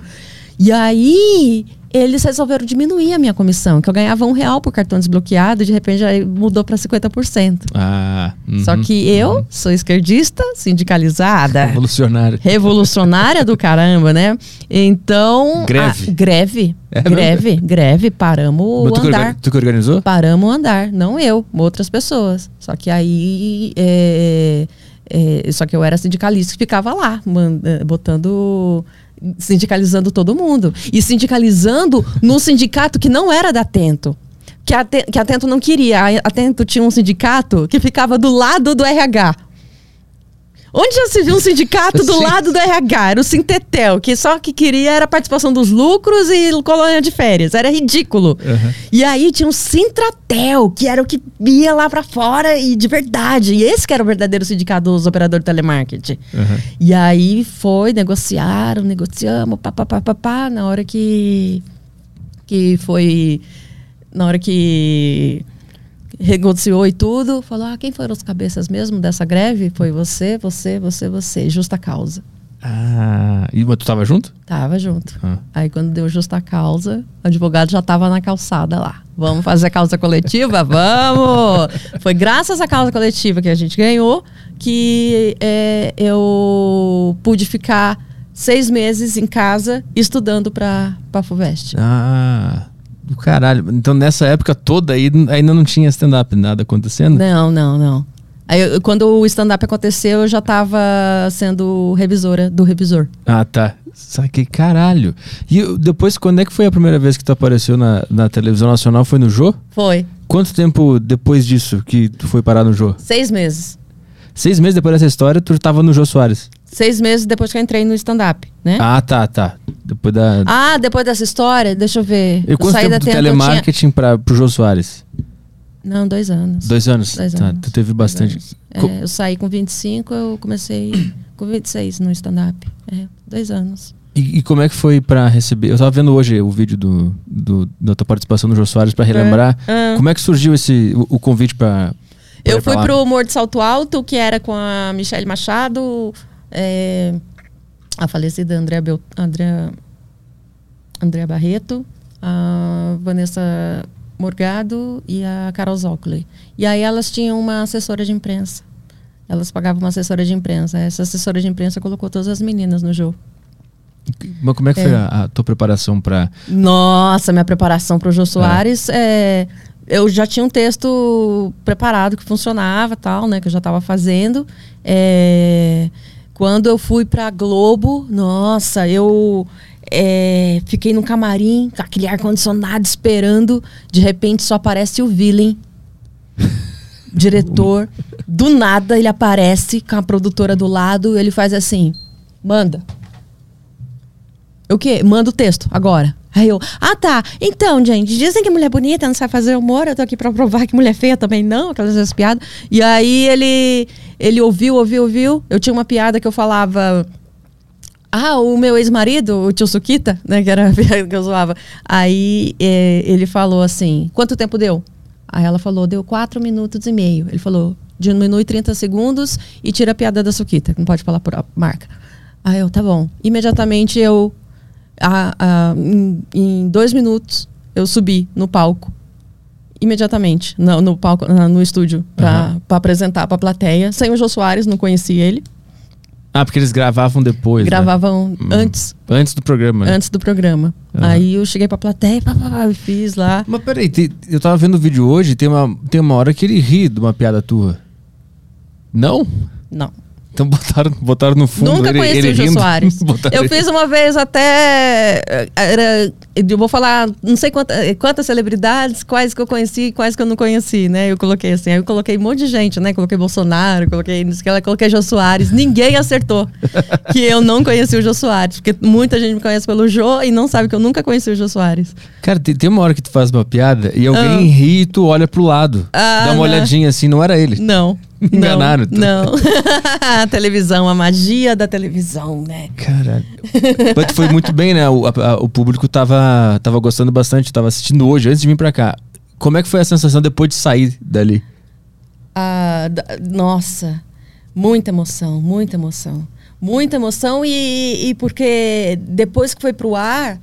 E aí, eles resolveram diminuir a minha comissão, que eu ganhava um real por cartão desbloqueado, de repente aí mudou para 50%. Ah, uhum. Só que eu sou esquerdista, sindicalizada. Revolucionária. Revolucionária do caramba, né? Então. Greve. a- greve. É greve, greve. Paramos o tu, que andar. orga- tu que organizou? Paramos o andar. Não eu, outras pessoas. Só que aí. é, é, só que eu era sindicalista que ficava lá, botando. Sindicalizando todo mundo. E sindicalizando no sindicato que não era da Atento. Que a, não queria. A Atento tinha um sindicato que ficava do lado do RH. Onde já se viu um sindicato do lado do RH? Era o Sintetel, que só que queria era a participação dos lucros e colônia de férias. Era ridículo. Uhum. E aí tinha um Sintratel, que era o que ia lá pra fora e de verdade. E esse que era o verdadeiro sindicato dos operadores de telemarketing. Uhum. E aí foi, negociaram, negociamos, pá, pá, pá, pá, pá, na hora que que foi na hora que negociou e tudo, falou: "Ah, quem foram os cabeças mesmo dessa greve? Foi você, você, você, você, justa causa". Ah, e, mas tu tava junto? Tava junto. Ah. Aí quando deu justa causa, o advogado já tava na calçada lá. Vamos fazer a causa coletiva? Vamos! Foi graças à causa coletiva que a gente ganhou que é, eu pude ficar seis meses em casa estudando para a FUVEST. Ah, do caralho. Então nessa época toda aí ainda não tinha stand-up, nada acontecendo? Não, não, não. Aí, eu- quando o stand-up aconteceu, eu já estava sendo revisora do revisor. Ah, tá. Saquei, caralho. E depois, quando é que foi a primeira vez que tu apareceu na, na televisão nacional? Foi no Jô? Foi. Quanto tempo depois disso que tu foi parar no Jô? Seis meses. Seis meses depois dessa história, tu tava no Jô Soares. Seis meses depois que eu entrei no stand-up, né? Ah, tá, tá. Depois da. Ah, depois dessa história, deixa eu ver. e quanto saí tempo da do eu telemarketing pra, pro Jô Soares? tinha- Não, dois anos. Dois anos? Dois Tá, anos. tu teve bastante. Co- É, eu saí com 25, eu comecei com 26 no stand-up. É, dois anos. E, e como é que foi pra receber? Eu tava vendo hoje o vídeo do, do- da tua participação no Jô Soares pra relembrar. Ah. Como é que surgiu esse, o, o convite pra Eu fui lá? pro Humor de Salto Alto, que era com a Michelle Machado, é, a falecida Andréa, Bel, Andréa, Andréa Barreto, a Vanessa Morgado e a Carol Zockley. E aí elas tinham uma assessora de imprensa. Elas pagavam uma assessora de imprensa. Essa assessora de imprensa colocou todas as meninas no jogo. Mas como é que É. foi a, a tua preparação pra. Nossa, minha preparação para o Jô Soares, é, eu já tinha um texto preparado que funcionava, tal, né, que eu já estava fazendo. É, quando eu fui para Globo, nossa, eu é, fiquei no camarim com aquele ar condicionado esperando. De repente só aparece o Villain, diretor. Do nada ele aparece com a produtora do lado, ele faz assim, manda. O quê? Manda o texto, agora. Aí eu, ah tá, então, gente, dizem que mulher bonita não sabe fazer humor, eu tô aqui pra provar que mulher feia também não, aquelas piadas. E aí ele, ele ouviu, ouviu, ouviu. Eu tinha uma piada que eu falava, ah, o meu ex-marido, o tio Suquita, né, que era a piada que eu zoava. Aí eh, ele falou assim, quanto tempo deu? Aí ela falou, deu quatro minutos e meio. Ele falou, diminui 30 segundos e tira a piada da Suquita, que não pode falar por marca. Aí eu, tá bom. Imediatamente eu a- a- em, em dois minutos eu subi no palco imediatamente no, no palco no estúdio Aham. pra apresentar pra plateia sem o Jô Soares não conhecia ele Ah, porque eles gravavam depois. né? gravavam Hum. antes Antes do programa. né? antes do programa Aham. aí eu cheguei pra plateia pá, pá, pá, fiz lá Mas peraí, te- eu tava vendo o vídeo hoje, tem uma, tem uma hora que ele ri de uma piada tua. Não? não Então botaram, botaram no fundo. Nunca ele, conheci ele o Jô rindo, Soares. Eu ele- fiz uma vez até. eh, Era, eu vou falar, não sei quanta, eh, quantas celebridades, quais que eu conheci e quais que eu não conheci, né? Eu coloquei assim, aí eu coloquei um monte de gente, né? Coloquei Bolsonaro, coloquei, não sei o que lá, coloquei Jô Soares. Ninguém acertou que eu não conheci o Jô Soares, porque muita gente me conhece pelo Jô e não sabe que eu nunca conheci o Jô Soares. Cara, tem, tem uma hora que tu faz uma piada e alguém Ah. ri e tu olha pro lado. Ah, dá uma não. olhadinha assim, não era ele. Não. Enganaram tu. Não. não. a televisão, a magia da televisão, né? Caralho. Mas foi muito bem, né? O, a- o público tava, tava gostando bastante, tava assistindo hoje, antes de vir pra cá. Como é que foi a sensação depois de sair dali? Ah, nossa, muita emoção, muita emoção. Muita emoção e, e porque depois que foi pro ar,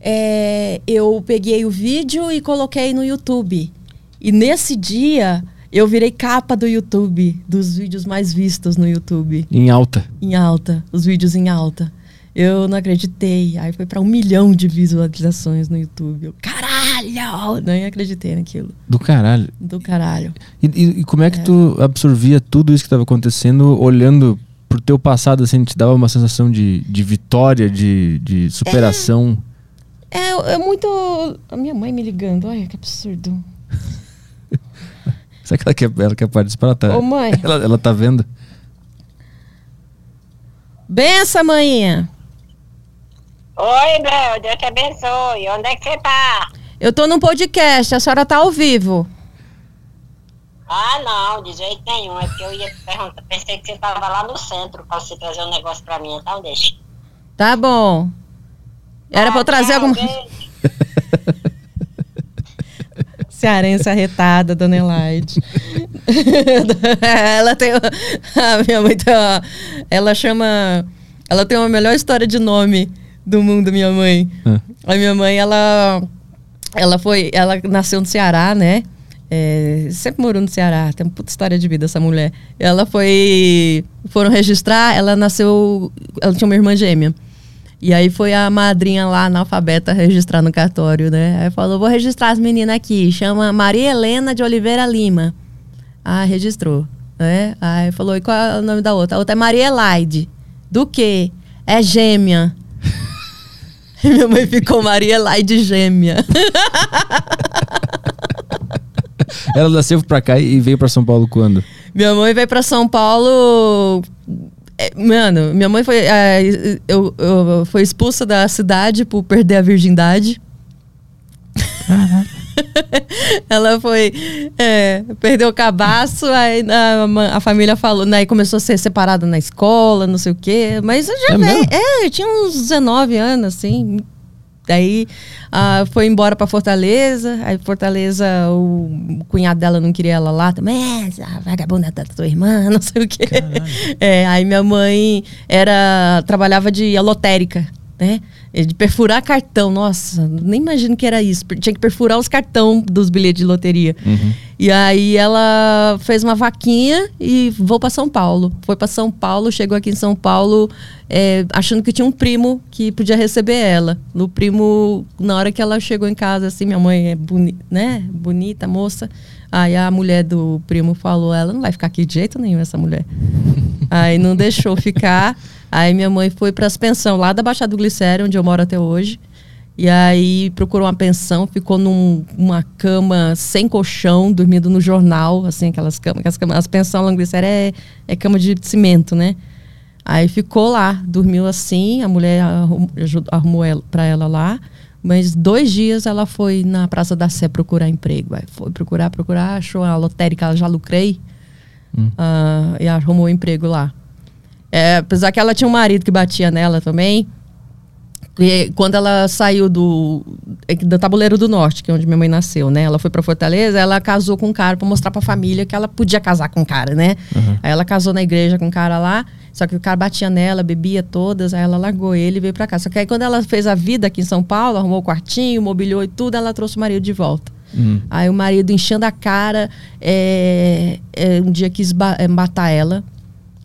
é, eu peguei o vídeo e coloquei no YouTube. E nesse dia eu virei capa do YouTube, dos vídeos mais vistos no YouTube. Em alta. Em alta, os vídeos em alta. Eu não acreditei. Aí foi para um milhão de visualizações no YouTube. Eu, caralho! Nem acreditei naquilo. Do caralho. Do caralho. E, e, e como é que é. tu absorvia tudo isso que estava acontecendo, olhando pro teu passado, assim, te dava uma sensação de, de vitória, de, de superação? É, é, é muito. A minha mãe me ligando. Olha que absurdo. Será que ela quer, ela quer participar? Ela tá, Ô, mãe. Ela, ela tá vendo? Benção, manhinha. Oi, Bel, Deus te abençoe. Onde é que você tá? Eu tô num podcast, a senhora tá ao vivo. Ah, não, de jeito nenhum. É porque eu ia te perguntar. Pensei que você tava lá no centro pra você trazer um negócio pra mim, então deixa. Tá bom. Era ah, pra eu trazer alguma. Cearense arretada, dona Elaide. ela tem. A minha mãe tem uma, Ela chama. Ela tem uma melhor história de nome do mundo, minha mãe. Ah. A minha mãe, ela, ela foi, ela nasceu no Ceará, né? É, sempre morou no Ceará, tem uma puta história de vida essa mulher. Ela foi, foram registrar, ela nasceu, ela tinha uma irmã gêmea. E aí foi a madrinha lá analfabeta registrar no cartório, né? Aí falou, vou registrar as meninas aqui, chama Maria Helena de Oliveira Lima. Ah, registrou, né? Aí falou, e qual é o nome da outra? A outra é Maria Elaide. Do quê? É gêmea. Minha mãe ficou Maria Laide gêmea. Ela nasceu pra cá e veio pra São Paulo quando? Minha mãe veio pra São Paulo. É, mano, minha mãe foi, é, eu, eu, foi expulsa da cidade por perder a virgindade. ela foi. É, perdeu o cabaço, aí a, a, família falou, né, aí começou a ser separada na escola, não sei o quê. Mas eu já é, veio, é, eu tinha uns 19 anos, assim. Daí uh, foi embora para Fortaleza. Aí Fortaleza, o, cunhado dela não queria ela lá também. É, vagabunda da tua irmã, não sei o quê. É, aí minha mãe era trabalhava de alotérica, né? De perfurar cartão, nossa, nem imagino que era isso. Tinha que perfurar os cartão dos bilhetes de loteria. Uhum. E aí ela fez uma vaquinha e vou para São Paulo. Foi para São Paulo, chegou aqui em São Paulo é, achando que tinha um primo que podia receber ela. No primo, na hora que ela chegou em casa, assim, minha mãe é boni né? bonita, moça. Aí a mulher do primo falou: ela não vai ficar aqui de jeito nenhum, essa mulher. aí não deixou ficar. Aí minha mãe foi para as pensões lá da Baixada do Glicério, onde eu moro até hoje. E aí procurou uma pensão, ficou numa cama sem colchão, dormindo no jornal, assim, aquelas camas. Aquelas camas as no Glicério é, é cama de cimento, né? Aí ficou lá, dormiu assim, a mulher arrumou, arrumou ela, pra ela lá. Mas dois dias ela foi na Praça da Sé procurar emprego. Aí foi procurar, procurar, achou a lotérica, ela já lucrei. Hum. Uh, e arrumou um emprego lá. É, apesar que ela tinha um marido que batia nela também. E quando ela saiu do, é do Tabuleiro do Norte, que é onde minha mãe nasceu, né? Ela foi para Fortaleza, ela casou com um cara para mostrar para a família que ela podia casar com um cara, né? Uhum. Aí ela casou na igreja com um cara lá, só que o cara batia nela, bebia todas, aí ela largou ele e veio para cá. Só que aí quando ela fez a vida aqui em São Paulo, arrumou o quartinho, mobiliou e tudo, ela trouxe o marido de volta. Uhum. Aí o marido enchendo a cara, é, é, um dia quis é, matar ela,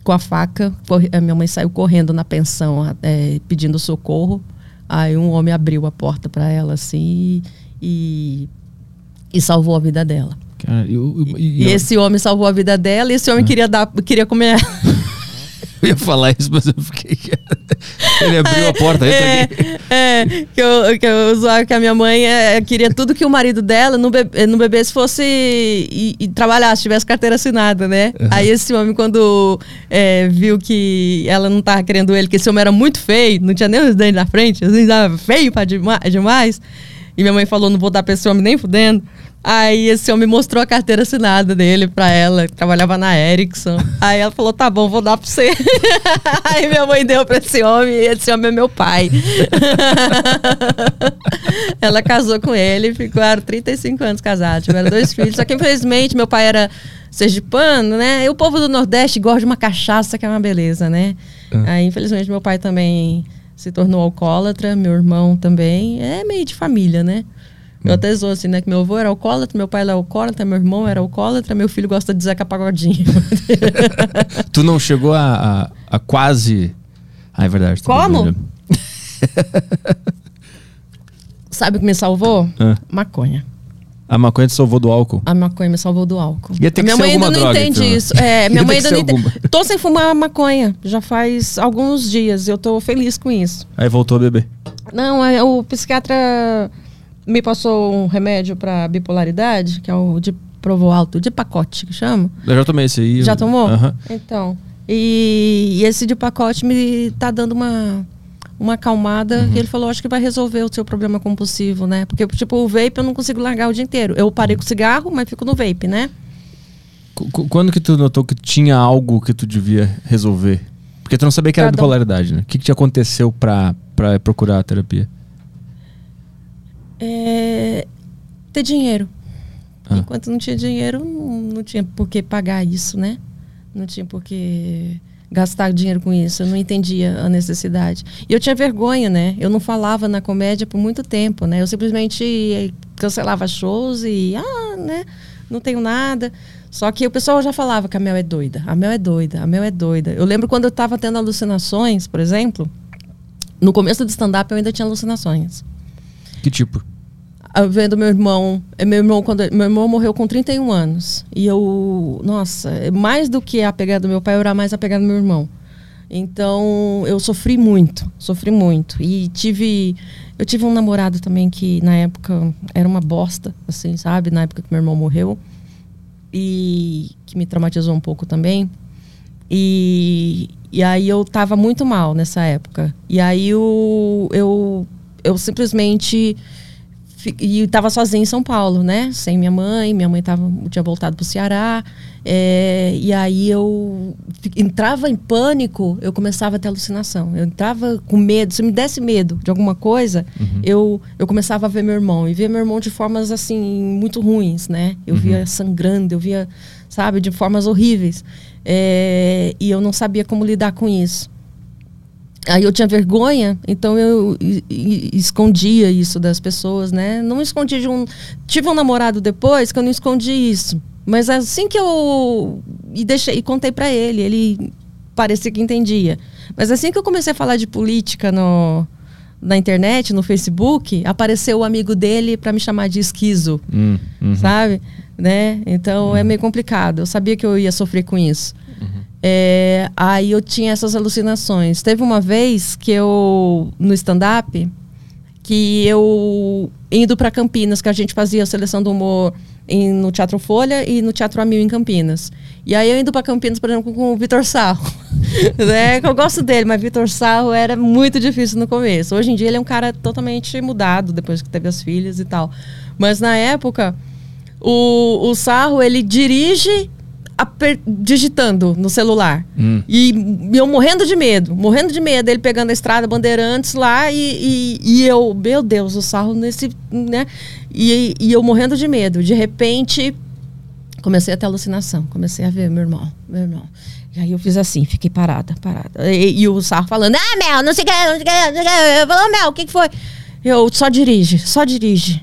com a faca. A minha mãe saiu correndo na pensão, é, pedindo socorro. Aí um homem abriu a porta para ela assim e, e salvou a vida dela. Cara, eu, eu, e, e esse homem salvou a vida dela e esse homem ah. queria dar, queria comer Eu ia falar isso, mas eu fiquei. Ele abriu é, a porta, é, aqui. É, que eu, que eu usava que a minha mãe é, queria tudo que o marido dela não, bebe, não bebesse fosse e, e trabalhasse, tivesse carteira assinada, né? Uhum. Aí esse homem, quando é, viu que ela não tava querendo ele, que esse homem era muito feio, não tinha nem os dentes na frente, os dentes feio pra demais, demais. E minha mãe falou: não vou dar pra esse homem nem fudendo. Aí esse homem mostrou a carteira assinada dele pra ela, que trabalhava na Ericsson. Aí ela falou: tá bom, vou dar pra você. Aí minha mãe deu pra esse homem e esse homem é meu pai. ela casou com ele e ficaram 35 anos casados, tiveram dois filhos. Só que infelizmente meu pai era sergipano, né? E o povo do Nordeste gosta de uma cachaça que é uma beleza, né? Ah. Aí infelizmente meu pai também se tornou alcoólatra, meu irmão também. É meio de família, né? Eu até sou assim, né? Que meu avô era alcoólatra, meu pai era alcoólatra, meu irmão era alcoólatra, meu filho gosta de Zeca Pagodinho. Tu não chegou a, a, a quase. Ah, é verdade. Como? Sabe o que me salvou? Ah. Maconha. A maconha te salvou do álcool. A maconha me salvou do álcool. Ia ter que minha mãe ainda não entende então. isso. É, minha mãe ainda não entende. Tô sem fumar maconha. Já faz alguns dias. Eu tô feliz com isso. Aí voltou a beber. Não, é, o psiquiatra me passou um remédio pra bipolaridade, que é o de Provoalto, de pacote, que chama. Eu já tomei esse aí. Já tomou? Aham. Então. E, e esse de pacote me tá dando uma, uma acalmada. Uhum. E ele falou, acho que vai resolver o seu problema compulsivo, né? Porque, tipo, o vape eu não consigo largar o dia inteiro. Eu parei com o cigarro, mas fico no vape, né? Qu- qu- Quando que tu notou que tinha algo que tu devia resolver? Porque tu não sabia que era Cada bipolaridade, né? O que, que te aconteceu pra, pra procurar a terapia? É, ter dinheiro. Ah. Enquanto não tinha dinheiro, não, não tinha por que pagar isso, né? Não tinha por que gastar dinheiro com isso. Eu não entendia a necessidade. E eu tinha vergonha, né? Eu não falava na comédia por muito tempo, né? Eu simplesmente cancelava shows e, ah, né? Não tenho nada. Só que o pessoal já falava que a Mel é doida. A Mel é doida, a Mel é doida. Eu lembro quando eu estava tendo alucinações, por exemplo. No começo do stand-up eu ainda tinha alucinações. Que tipo? Eu vendo meu irmão, é meu irmão quando meu irmão morreu com 31 anos. E eu, nossa, é mais do que a pegada do meu pai, eu era mais a pegada do meu irmão. Então, eu sofri muito, sofri muito. E tive eu tive um namorado também que na época era uma bosta, assim, sabe? Na época que meu irmão morreu. E que me traumatizou um pouco também. E, e aí eu tava muito mal nessa época. E aí eu, eu, eu simplesmente e estava sozinha em São Paulo, né? Sem minha mãe, minha mãe tava, tinha voltado para o Ceará. é, e aí eu entrava em pânico, eu começava a ter alucinação. Eu entrava com medo. Se me desse medo de alguma coisa, eu, eu começava a ver meu irmão. E via meu irmão de formas, assim, muito ruins, né? Eu via sangrando, eu via, sabe, de formas horríveis. É, e eu não sabia como lidar com isso. Aí eu tinha vergonha, então eu escondia isso das pessoas, né? Não escondi de um. Tive um namorado depois que eu não escondi isso. Mas assim que eu. E deixei, e contei pra ele, ele parecia que entendia. Mas assim que eu comecei a falar de política no, na internet, no Facebook, apareceu o amigo dele pra me chamar de esquizo Hum, uhum. sabe? Né? Então é meio complicado. Eu sabia que eu ia sofrer com isso. Uhum. É, aí eu tinha essas alucinações. Teve uma vez que eu, no stand-up, que eu indo para Campinas, que a gente fazia a seleção do humor em- no Teatro Folha e no Teatro Amil em Campinas. E aí eu indo para Campinas, por exemplo, com o Vitor Sarro. né? Eu gosto dele, mas Vitor Sarro era muito difícil no começo. Hoje em dia ele é um cara totalmente mudado depois que teve as filhas e tal. Mas na época, o, o Sarro, ele dirige digitando no celular. Hum. E eu morrendo de medo, morrendo de medo, ele pegando a estrada Bandeirantes lá e, e, e eu, meu Deus, o sarro nesse, né? E, e eu morrendo de medo. De repente, comecei a ter alucinação, comecei a ver meu irmão, meu irmão. E aí eu fiz assim, fiquei parada, parada. E, e o sarro falando, ah, Mel, não sei o que, não sei o que, não sei o que. Eu falei, "Ô, Mel, o que, que foi? Eu, só dirige, só dirige.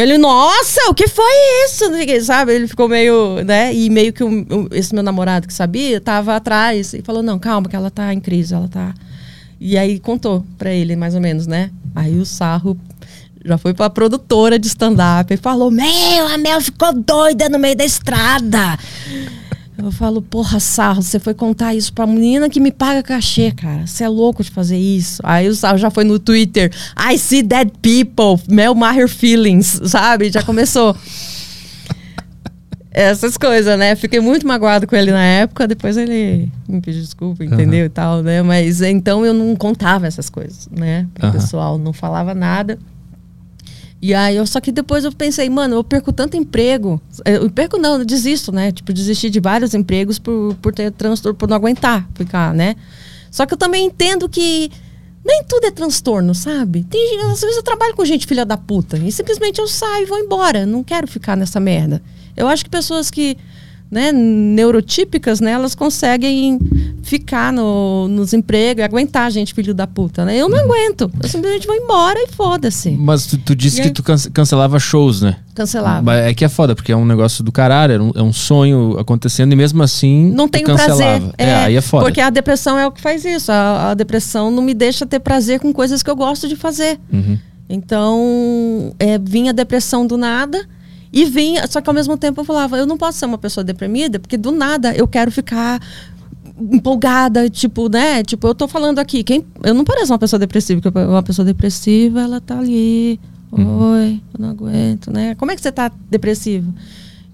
Ele, nossa, o que foi isso? Sabe? Ele ficou meio, né? E meio que o- o- esse meu namorado que sabia, tava atrás e falou: não, calma, que ela tá em crise, ela tá. E aí contou pra ele, mais ou menos, né? Aí o sarro já foi pra produtora de stand-up e falou: Meu, a Mel ficou doida no meio da estrada. Eu falo, porra, Sarro, você foi contar isso pra menina que me paga cachê, cara. Você é louco de fazer isso. Aí o Sarro já foi no Twitter. I see dead people. Mel Maher feelings, sabe? Já começou. Essas coisas, né? Fiquei muito magoado com ele na época. Depois ele me pediu desculpa, entendeu? E tal, né? Mas então eu não contava essas coisas, né? Pro Aham. pessoal. Não falava nada. E aí, eu, só que depois eu pensei, mano, eu perco tanto emprego. Eu perco não, eu desisto, né? Tipo, desisti de vários empregos por, por ter transtorno, por não aguentar ficar, né? Só que eu também entendo que nem tudo é transtorno, sabe? Tem, às vezes eu trabalho com gente filha da puta e simplesmente eu saio e vou embora. Não quero ficar nessa merda. Eu acho que pessoas que né, neurotípicas, né, elas conseguem ficar no, nos empregos e aguentar a gente, filho da puta, né? Eu não aguento. Eu simplesmente vou embora e foda-se. Mas tu, tu disse E que aí- tu cance- cancelava shows, né? Cancelava. Mas é que é foda, porque é um negócio do caralho, é um, é um sonho acontecendo e mesmo assim. Não tenho prazer. É, aí é foda. Porque a depressão é o que faz isso. A, a depressão não me deixa ter prazer com coisas que eu gosto de fazer. Uhum. Então, é, vinha a depressão do nada e vinha. Só que ao mesmo tempo eu falava, eu não posso ser uma pessoa deprimida, porque do nada eu quero ficar empolgada, tipo, né? Tipo, eu tô falando aqui, quem, eu não pareço uma pessoa depressiva, porque uma pessoa depressiva, ela tá ali, oi, eu não aguento, né? Como é que você tá depressivo?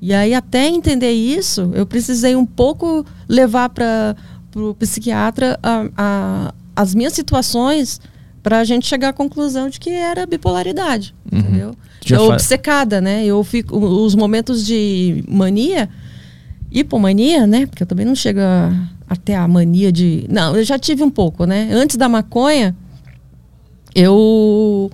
E aí, até entender isso, eu precisei um pouco levar para o psiquiatra a, a- as minhas situações para a gente chegar à conclusão de que era bipolaridade, entendeu? Já eu obcecada, né? Eu fico os momentos de mania, hipomania, né? Porque eu também não chego a- até a mania de, não, eu já tive um pouco, né? Antes da maconha, eu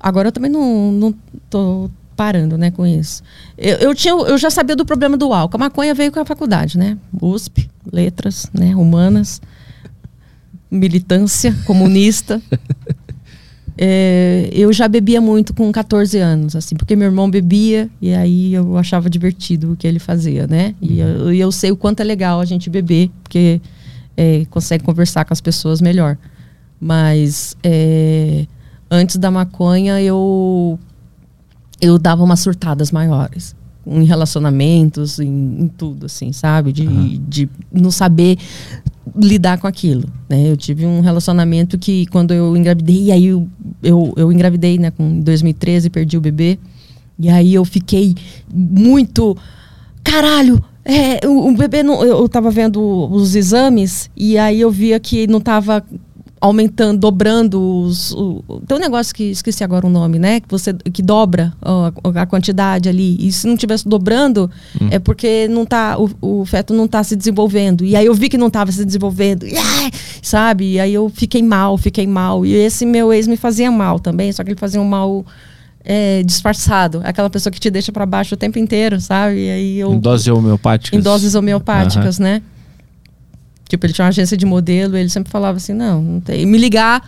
agora eu também não, não tô parando, né, com isso. Eu, eu tinha, eu já sabia do problema do álcool. A maconha veio com a faculdade, né? USP, letras, né, humanas, militância comunista. É, eu já bebia muito com 14 anos, assim, porque meu irmão bebia e aí eu achava divertido o que ele fazia, né? E eu, e eu sei o quanto é legal a gente beber, porque é, consegue conversar com as pessoas melhor. Mas é, antes da maconha eu eu dava umas surtadas maiores em relacionamentos, em, em tudo, assim, sabe? De, de não saber lidar com aquilo, né? Eu tive um relacionamento que quando eu engravidei, aí eu, eu, eu engravidei, né, com em 2013, perdi o bebê. E aí eu fiquei muito caralho, é, o, o bebê não, eu, eu tava vendo os exames e aí eu via que não tava aumentando, dobrando os. O, tem um negócio que esqueci agora o nome, né? Que você que dobra ó, a, quantidade ali. E se não tivesse dobrando, é porque não tá, o, o feto não tá se desenvolvendo. E aí eu vi que não tava se desenvolvendo. Ai, sabe? E aí eu fiquei mal, fiquei mal. E esse meu ex me fazia mal também, só que ele fazia um mal. é, disfarçado, aquela pessoa que te deixa pra baixo o tempo inteiro, sabe? E aí eu Em dose homeopática. em doses homeopáticas, né? Tipo, ele tinha uma agência de modelo, ele sempre falava assim, não, não tem. E me ligar,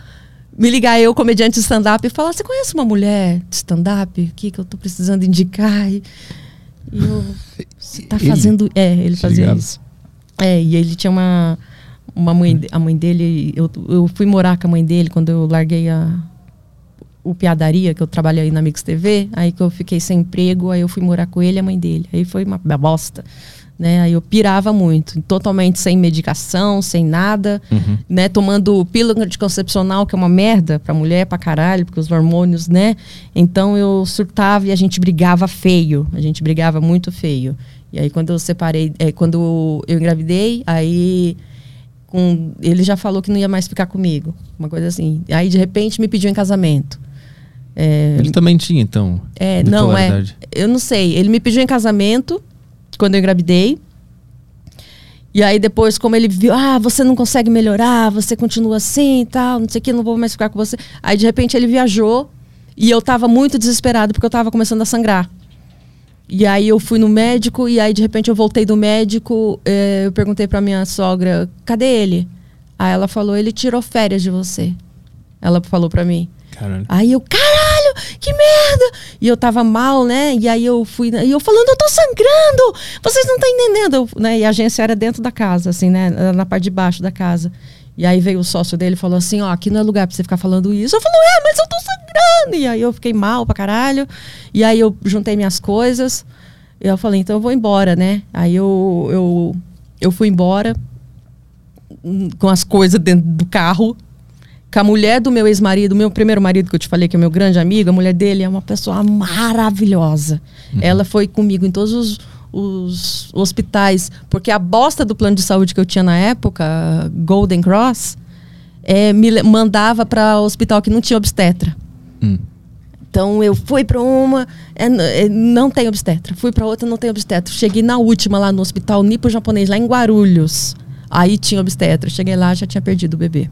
me ligar eu, comediante de stand-up, e falar, você conhece uma mulher de stand-up aqui que eu tô precisando indicar? E, e eu, você tá Ele? fazendo... É, ele fazia ligava. isso. É, e ele tinha uma, uma mãe, a mãe dele, eu, eu fui morar com a mãe dele quando eu larguei a, o Piadaria, que eu trabalhei aí na Mix TV, aí que eu fiquei sem emprego, aí eu fui morar com ele e a mãe dele. Aí foi uma bosta. Né? Aí eu pirava muito, totalmente sem medicação, sem nada, né? Tomando pílula anticoncepcional, que é uma merda pra mulher, pra caralho, porque os hormônios, né? Então eu surtava e a gente brigava feio. A gente brigava muito feio. E aí quando eu separei, é, quando eu engravidei, aí com, ele já falou que não ia mais ficar comigo. Uma coisa assim. Aí de repente me pediu em casamento. É, Ele também tinha, então. é, não, é. Eu não sei. Ele me pediu em casamento quando eu engravidei. E aí depois, como ele viu, ah, você não consegue melhorar, você continua assim e tal, não sei o que, não vou mais ficar com você. Aí de repente ele viajou e eu tava muito desesperado porque eu tava começando a sangrar. E aí eu fui no médico e aí de repente eu voltei do médico, eh, eu perguntei pra minha sogra, cadê ele? Aí ela falou, ele tirou férias de você. Ela falou pra mim. Caralho. Aí eu, caralho, que merda! E eu tava mal, né? E aí eu fui, e eu falando, eu tô sangrando! Vocês não estão entendendo, né? E a agência era dentro da casa, assim, né? Na parte de baixo da casa. E aí veio o sócio dele e falou assim, ó, aqui não é lugar pra você ficar falando isso. Eu falei, é, mas eu tô sangrando! E aí eu fiquei mal pra caralho. E aí eu juntei minhas coisas. E eu falei, então eu vou embora, né? Aí eu, eu, eu fui embora hum, com as coisas dentro do carro com a mulher do meu ex-marido, meu primeiro marido que eu te falei, que é meu grande amigo, a mulher dele é uma pessoa maravilhosa. Ela foi comigo em todos os, os hospitais, porque a bosta do plano de saúde que eu tinha na época, Golden Cross, é, me mandava para hospital que não tinha obstetra. Hum. Então eu fui para uma, é, é, não tem obstetra. Fui para outra, não tem obstetra. Cheguei na última lá no hospital nipo japonês, lá em Guarulhos. Aí tinha obstetra. Cheguei lá, já tinha perdido o bebê.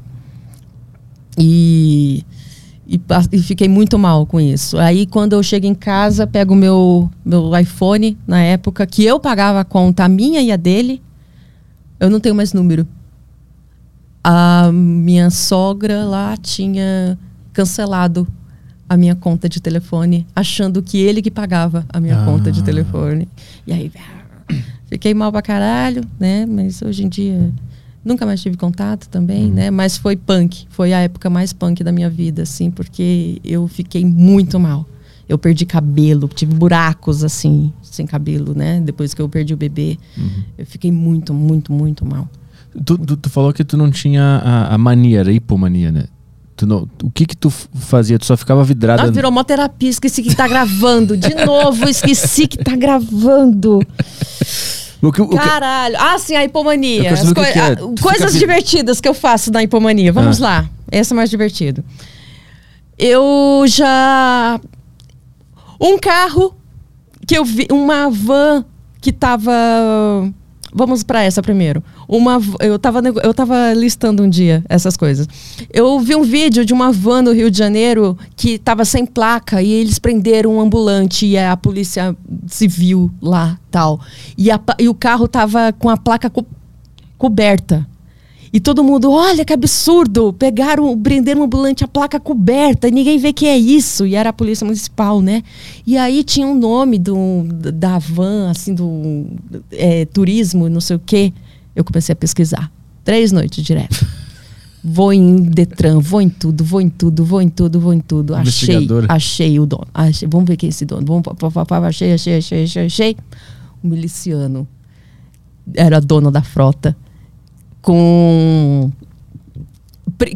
E, E, e fiquei muito mal com isso. Aí, quando eu chego em casa, pego o meu, meu iPhone, na época, que eu pagava a conta, a minha e a dele, eu não tenho mais número. A minha sogra lá tinha cancelado a minha conta de telefone, achando que ele que pagava a minha Ah. conta de telefone. E aí, fiquei mal pra caralho, né? Mas hoje em dia nunca mais tive contato também, né? Mas foi punk, foi a época mais punk da minha vida, assim, porque eu fiquei muito mal. Eu perdi cabelo, tive buracos assim, sem cabelo, né? Depois que eu perdi o bebê, eu fiquei muito, muito, muito mal. Tu, tu, tu falou que tu não tinha a, a mania, era hipomania, né? Tu não, o que que tu fazia? Tu só ficava vidrada... Ah, virou mó terapia, esqueci que tá gravando. De novo, esqueci que tá gravando. O que, o que- Caralho. Ah, sim, a hipomania. As coi- que é. ah, Coisas fica vi- divertidas que eu faço na hipomania. Vamos Ah. lá. Esse é mais divertido. Eu já. Um carro que eu vi. Uma van que tava. Vamos pra essa primeiro. Uma, eu, tava, eu tava listando um dia essas coisas. Eu vi um vídeo de uma van no Rio de Janeiro que tava sem placa e eles prenderam um ambulante e a polícia civil lá tal. E, a e o carro tava com a placa co- coberta. E todo mundo, olha que absurdo! Pegaram, prenderam um ambulante, a placa coberta, e ninguém vê que é isso. E era a polícia municipal, né? E aí tinha um nome do, da van, assim, do é, turismo, não sei o quê. Eu comecei a pesquisar. Três noites direto. Vou em Detran, vou em tudo, vou em tudo, vou em tudo, vou em tudo. Achei, achei o dono. Achei, vamos ver quem é esse dono. Vamos, achei, achei, achei, achei, achei. O miliciano era dono da frota com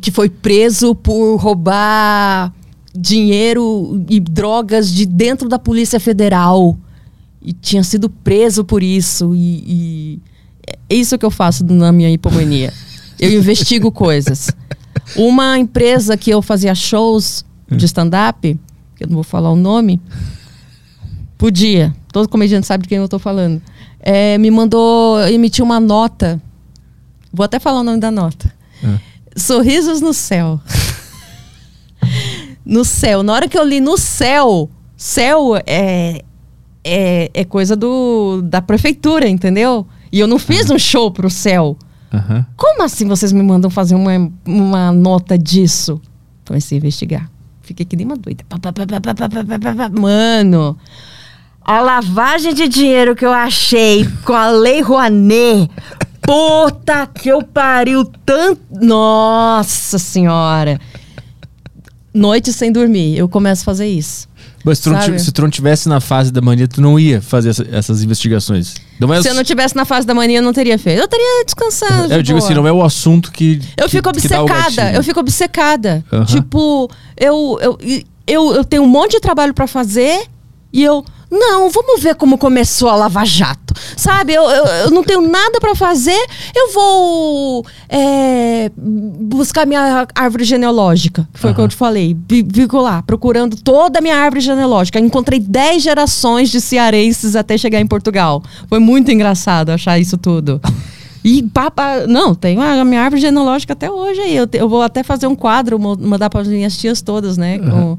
que foi preso por roubar dinheiro e drogas de dentro da Polícia Federal e tinha sido preso por isso e, e é isso que eu faço na minha hipomania. Eu investigo coisas. Uma empresa que eu fazia shows de stand-up, que eu não vou falar o nome, podia. Todo comediante sabe de quem eu estou falando. É, me mandou emitir uma nota. Vou até falar o nome da nota. É. Sorrisos no céu. no céu. Na hora que eu li no céu, céu é, é, é coisa do, da prefeitura, entendeu? E eu não fiz uhum. um show pro céu. Uhum. Como assim vocês me mandam fazer uma, uma nota disso? Comecei a investigar. Fiquei que nem uma doida. Mano, a lavagem de dinheiro que eu achei com a Lei Rouanet Puta que eu pariu tanto. Nossa Senhora. Noite sem dormir. Eu começo a fazer isso. Mas se tu, não se tu não tivesse na fase da mania, tu não ia fazer essa- essas investigações. Não é Se eu não tivesse na fase da mania, eu não teria feito. Eu teria descansado. de eu digo boa. assim, não é o assunto que. Eu que- fico obcecada, eu fico obcecada. Tipo, eu, eu, eu, eu tenho um monte de trabalho pra fazer e eu. Não, vamos ver como começou a Lava Jato. Sabe, eu, eu, eu não tenho nada pra fazer, eu vou é, buscar minha árvore genealógica, que foi o que eu te falei. Fico lá, procurando toda a minha árvore genealógica. Encontrei 10 gerações de cearenses até chegar em Portugal. Foi muito engraçado achar isso tudo. E papa, não, tem a minha árvore genealógica até hoje aí. Eu, te- eu vou até fazer um quadro, mandar para as minhas tias todas, né? com-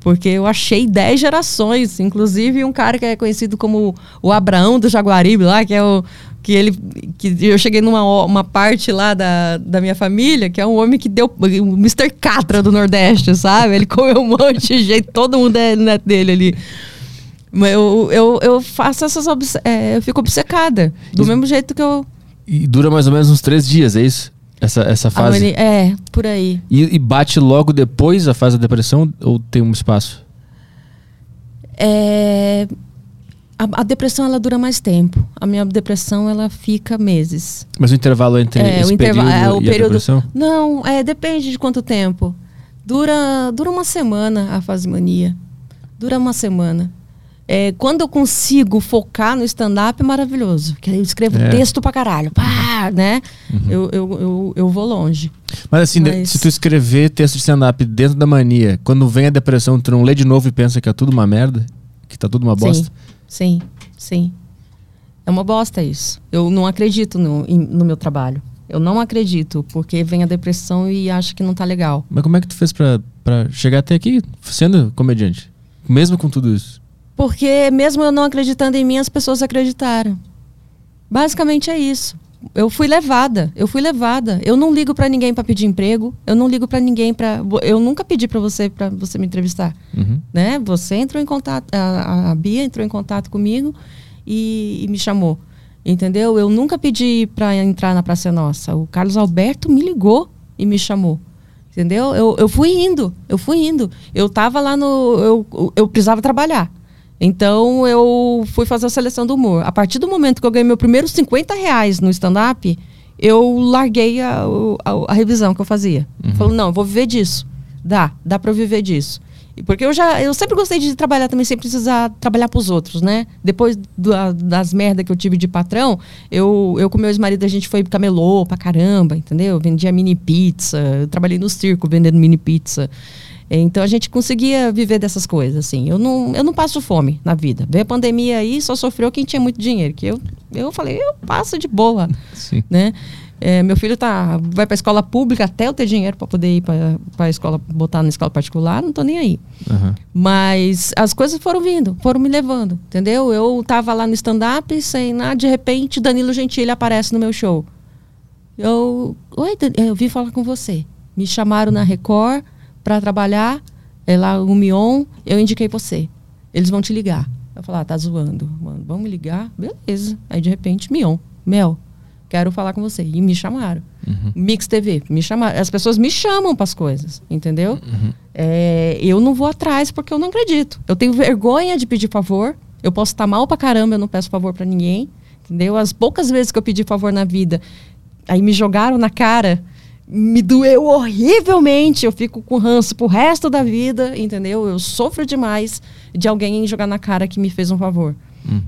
porque eu achei 10 gerações, inclusive um cara que é conhecido como o Abraão do Jaguaribe lá, que é o que ele que eu cheguei numa uma parte lá da, da minha família, que é um homem que deu o Mr. Catra do Nordeste, sabe? Ele comeu um monte de gente, todo mundo é neto dele ali. Eu, eu, eu faço essas é, eu fico obcecada, do Isso- mesmo jeito que eu E dura mais ou menos uns três dias, é isso? Essa, essa a fase. mani- é, por aí. E, e bate logo depois a fase da depressão ou tem um espaço? É, a, a depressão ela dura mais tempo. A minha depressão ela fica meses. Mas o intervalo entre É, esse o intervalo- período é, o e a período- depressão? Não, é, depende de quanto tempo. Dura, dura uma semana a fase mania. Dura uma semana. É, quando eu consigo focar no stand-up, é maravilhoso. Porque aí eu escrevo É. texto pra caralho. Pá, né? Uhum. Eu, eu, eu, eu vou longe. Mas assim, Mas- se tu escrever texto de stand-up dentro da mania, quando vem a depressão, tu não lê de novo e pensa que é tudo uma merda? Que tá tudo uma bosta? Sim, sim, sim. É uma bosta isso. Eu não acredito no, no meu trabalho. Eu não acredito, porque vem a depressão e acha que não tá legal. Mas como é que tu fez pra, pra chegar até aqui sendo comediante? Mesmo com tudo isso? Porque mesmo eu não acreditando em mim, as pessoas acreditaram. Basicamente é isso. Eu fui levada, eu fui levada. Eu não ligo para ninguém para pedir emprego, eu não ligo para ninguém para eu nunca pedi para você para você me entrevistar, Uhum. né? Você entrou em contato, a, a Bia entrou em contato comigo e, e me chamou. Entendeu? Eu nunca pedi para entrar na Praça Nossa. O Carlos Alberto me ligou e me chamou. Entendeu? Eu, eu fui indo, eu fui indo. Eu tava lá no. Eu, eu precisava trabalhar. Então eu fui fazer a seleção do humor. A partir do momento que eu ganhei meu primeiro 50 reais no stand-up, eu larguei a, a, a revisão que eu fazia. Uhum. Falei, não, eu vou viver disso. Dá, dá para eu viver disso. E Porque eu já, eu sempre gostei de trabalhar também sem precisar trabalhar para os outros, né? Depois da- das merdas que eu tive de patrão, eu, eu com meu ex-marido a gente foi camelô pra caramba, entendeu? Vendia mini pizza, eu trabalhei no circo vendendo mini pizza. Então a gente conseguia viver dessas coisas, assim. Eu não, eu não passo fome na vida. Veio a pandemia aí, só sofreu quem tinha muito dinheiro. Que eu, eu falei, eu passo de boa Sim. né? É, meu filho tá, vai para escola pública até eu ter dinheiro para poder ir para a escola, botar na escola particular, não tô nem aí. Aham. Mas as coisas foram vindo, foram me levando, entendeu? Eu tava lá no stand-up, sem nada, de repente Danilo Gentili aparece no meu show. Eu, oi, eu vim falar com você. Me chamaram na Record para trabalhar, é lá o Mion, eu indiquei você. Eles vão te ligar. Eu falei, ah, tá zoando. Mano, vamos me ligar? Beleza. Aí de repente, Mion, Mel, quero falar com você. E me chamaram. Mix TV, me chamaram. As pessoas me chamam para as coisas, entendeu? É, eu não vou atrás porque eu não acredito. Eu tenho vergonha de pedir favor. Eu posso estar mal pra caramba, eu não peço favor pra ninguém. Entendeu? As poucas vezes que eu pedi favor na vida, aí me jogaram na cara, me doeu horrivelmente. Eu fico com ranço pro resto da vida, entendeu? Eu sofro demais de alguém jogar na cara que me fez um favor.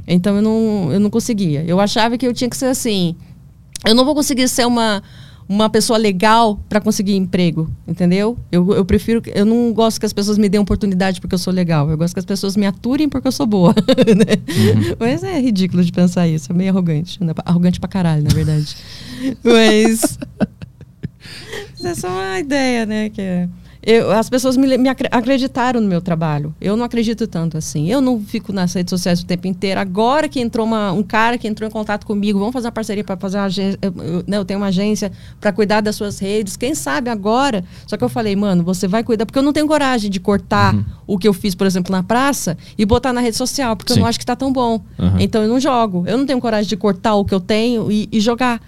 Então eu não, eu não conseguia. Eu achava que eu tinha que ser assim. Eu não vou conseguir ser uma, uma pessoa legal para conseguir emprego, entendeu? Eu, eu prefiro. Eu não gosto que as pessoas me deem oportunidade porque eu sou legal. Eu gosto que as pessoas me aturem porque eu sou boa. né? Mas é ridículo de pensar isso. É meio arrogante. Né? Arrogante pra caralho, na verdade. Mas. Isso é só uma ideia, né? Que é- eu, as pessoas me, me acre- acreditaram no meu trabalho. Eu não acredito tanto assim. Eu não fico nas redes sociais o tempo inteiro. Agora que entrou uma- um cara que entrou em contato comigo, vamos fazer uma parceria para fazer uma agência. Eu, eu- né, eu tenho uma agência para cuidar das suas redes. Quem sabe agora? Só que eu falei, mano, você vai cuidar. Porque eu não tenho coragem de cortar o que eu fiz, por exemplo, na praça e botar na rede social, porque Sim. eu não acho que tá tão bom. Aham. Então eu não jogo. Eu não tenho coragem de cortar o que eu tenho e, e jogar.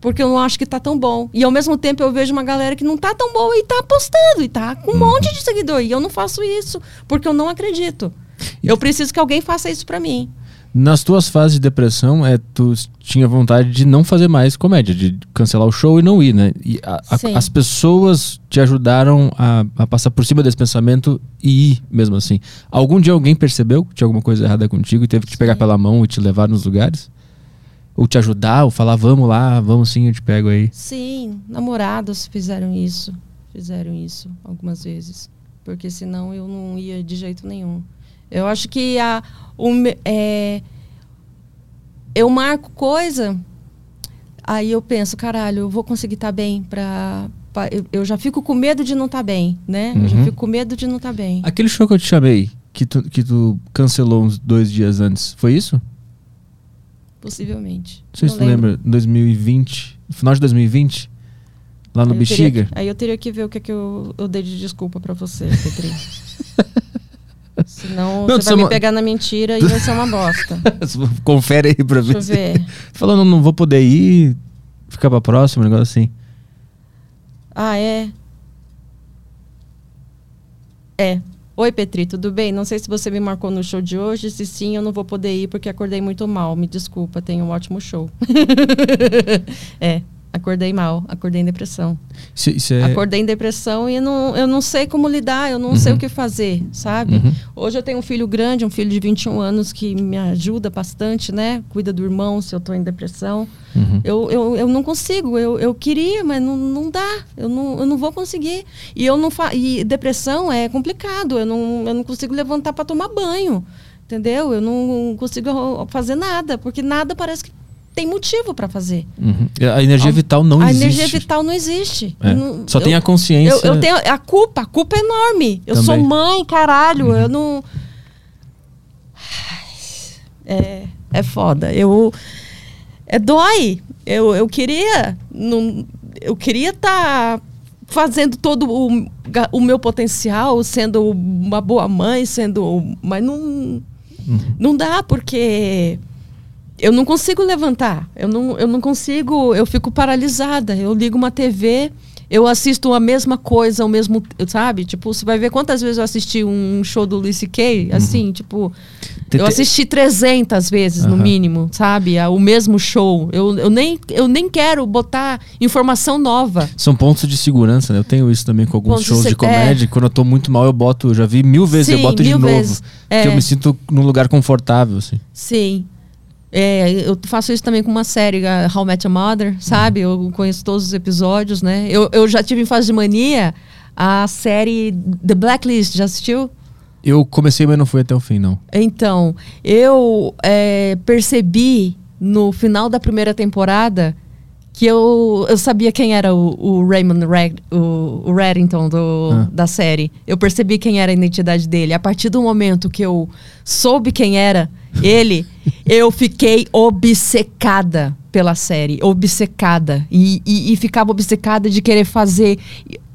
Porque eu não acho que tá tão bom. E ao mesmo tempo eu vejo uma galera que não tá tão boa e tá postando. E tá com um monte de seguidor. E eu não faço isso. Porque eu não acredito. Eu preciso que alguém faça isso pra mim. Nas tuas fases de depressão, é, tu tinha vontade de não fazer mais comédia, de cancelar o show e não ir, né? E a- a- as pessoas te ajudaram a, a passar por cima desse pensamento e ir mesmo assim. Algum dia alguém percebeu que tinha alguma coisa errada contigo e teve que te pegar pela mão e te levar nos lugares? Ou te ajudar, ou falar, vamos lá, vamos sim, eu te pego aí. Sim, namorados fizeram isso. Fizeram isso algumas vezes. Porque senão eu não ia de jeito nenhum. Eu acho que a, o, é, eu marco coisa, aí eu penso, caralho, eu vou conseguir estar bem pra. pra- eu, eu já fico com medo de não estar bem, né? Eu já Uhum. fico com medo de não estar bem. Aquele show que eu te chamei, que tu, que tu cancelou uns dois dias antes, foi isso? Possivelmente. Não sei se tu lembra, 2020, no final de 2020, lá no Aí Bexiga. que- aí eu teria que ver o que, é que eu, eu dei de desculpa pra você, Petri. Senão Não, você vai me pegar na mentira e vai ser uma bosta. Confere aí pra ver. Deixa eu ver. Falando, não vou poder ir, ficar pra próxima, um negócio assim. Ah, é? É. Oi, Petri, tudo bem? Não sei se você me marcou no show de hoje. Se sim, eu não vou poder ir porque acordei muito mal. Me desculpa, tenho um ótimo show. é, acordei mal, acordei em depressão. Isso, isso é... Acordei em depressão e não, eu não sei como lidar, eu não sei Uhum. o que fazer, sabe? Uhum. Hoje eu tenho um filho grande, um filho de 21 anos que me ajuda bastante, né? Cuida do irmão se eu tô em depressão. Uhum. Eu, eu, eu não consigo, eu, eu queria, mas não, não dá. Eu não, eu não vou conseguir. E eu não fa e depressão é complicado, eu não, eu não consigo levantar para tomar banho. Entendeu? Eu não consigo fazer nada, porque nada parece que tem motivo pra fazer. Uhum. A energia A- vital não a existe. energia vital não existe. É. Não- Só eu- tem a consciência. Eu, eu tenho a culpa, a culpa é enorme. Eu sou Também. mãe, caralho. Eu não. É, é foda. Eu. É dói. Eu, eu queria. Não, eu queria estar fazendo todo o, o meu potencial, sendo uma boa mãe, sendo. Mas não. Não dá, porque eu não consigo levantar. Eu não, eu não consigo. Eu fico paralisada. Eu ligo uma TV, eu assisto a mesma coisa, o mesmo. Sabe? Tipo, você vai ver quantas vezes eu assisti um show do Luis C.K. Assim, tipo. Eu assisti 300 vezes, no Aham. mínimo, sabe? O mesmo show. Eu, eu, nem, eu nem quero botar informação nova. São pontos de segurança, né? Eu tenho isso também com alguns Pontos de shows de se- comédia. Quando eu tô muito mal, eu boto. Eu já vi mil vezes, eu Sim, boto de novo. vezes. É. Que eu me sinto num lugar confortável, assim. Sim. É, eu faço isso também com uma série, How I Met Your Mother, sabe? Eu conheço todos os episódios, né? Eu, eu já tive em fase de mania a série The Blacklist, já assistiu? Eu comecei, mas não fui até o fim, não. Então, eu é, percebi no final da primeira temporada que eu, eu sabia quem era o, o Raymond Red, o, o Reddington do, Ah. da série. Eu percebi quem era a identidade dele. A partir do momento que eu soube quem era ele, eu fiquei obcecada pela série. Obcecada. E, e, e ficava obcecada de querer fazer,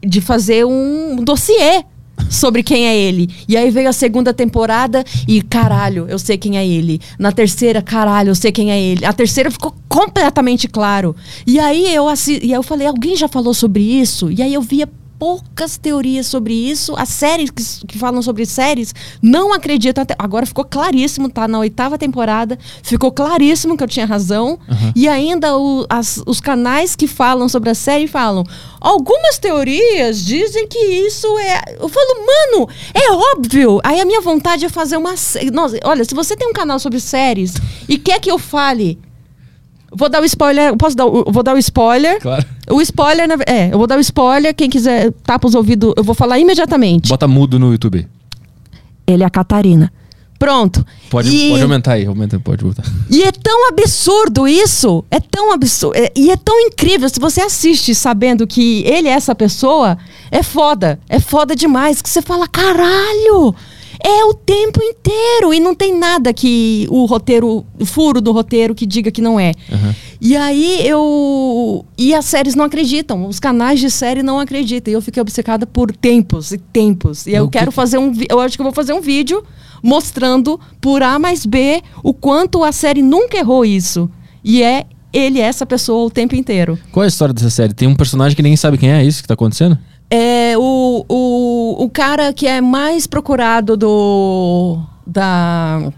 de fazer um dossiê sobre quem é ele. E aí veio a segunda temporada e caralho, eu sei quem é ele. Na terceira, caralho, eu sei quem é ele. A terceira ficou completamente claro. E aí eu assi e aí eu falei, alguém já falou sobre isso? E aí eu via poucas teorias sobre isso. As séries que, que falam sobre séries não acreditam até agora ficou claríssimo, tá na oitava temporada, ficou claríssimo que eu tinha razão. E ainda o- as- os canais que falam sobre a série falam algumas teorias dizem que isso é. Eu falo, mano, é óbvio. Aí a minha vontade é fazer uma. Nossa, olha, se você tem um canal sobre séries e quer que eu fale. Vou dar o spoiler. Posso dar o, vou dar o spoiler. Claro. O spoiler, na- é, eu vou dar o spoiler. Quem quiser tapa os ouvidos, eu vou falar imediatamente. Bota mudo no YouTube. Ele é a Catarina. Pronto. Pode, E- pode aumentar aí, aumenta, pode botar. E é tão absurdo isso. É tão absurdo. é- e é tão incrível. Se você assiste sabendo que ele é essa pessoa, é foda. É foda demais. Que você fala, caralho! É o tempo inteiro. E não tem nada que o roteiro, o furo do roteiro que diga que não é. E aí eu. E as séries não acreditam. Os canais de série não acreditam. E eu fiquei obcecada por tempos e tempos. E eu que quero que- fazer um. Eu acho que eu vou fazer um vídeo mostrando por A mais B o quanto a série nunca errou isso. E é ele é essa pessoa o tempo inteiro. Qual é a história dessa série? Tem um personagem que ninguém sabe quem é, é isso que tá acontecendo? É o, o, o cara que é mais procurado do. da.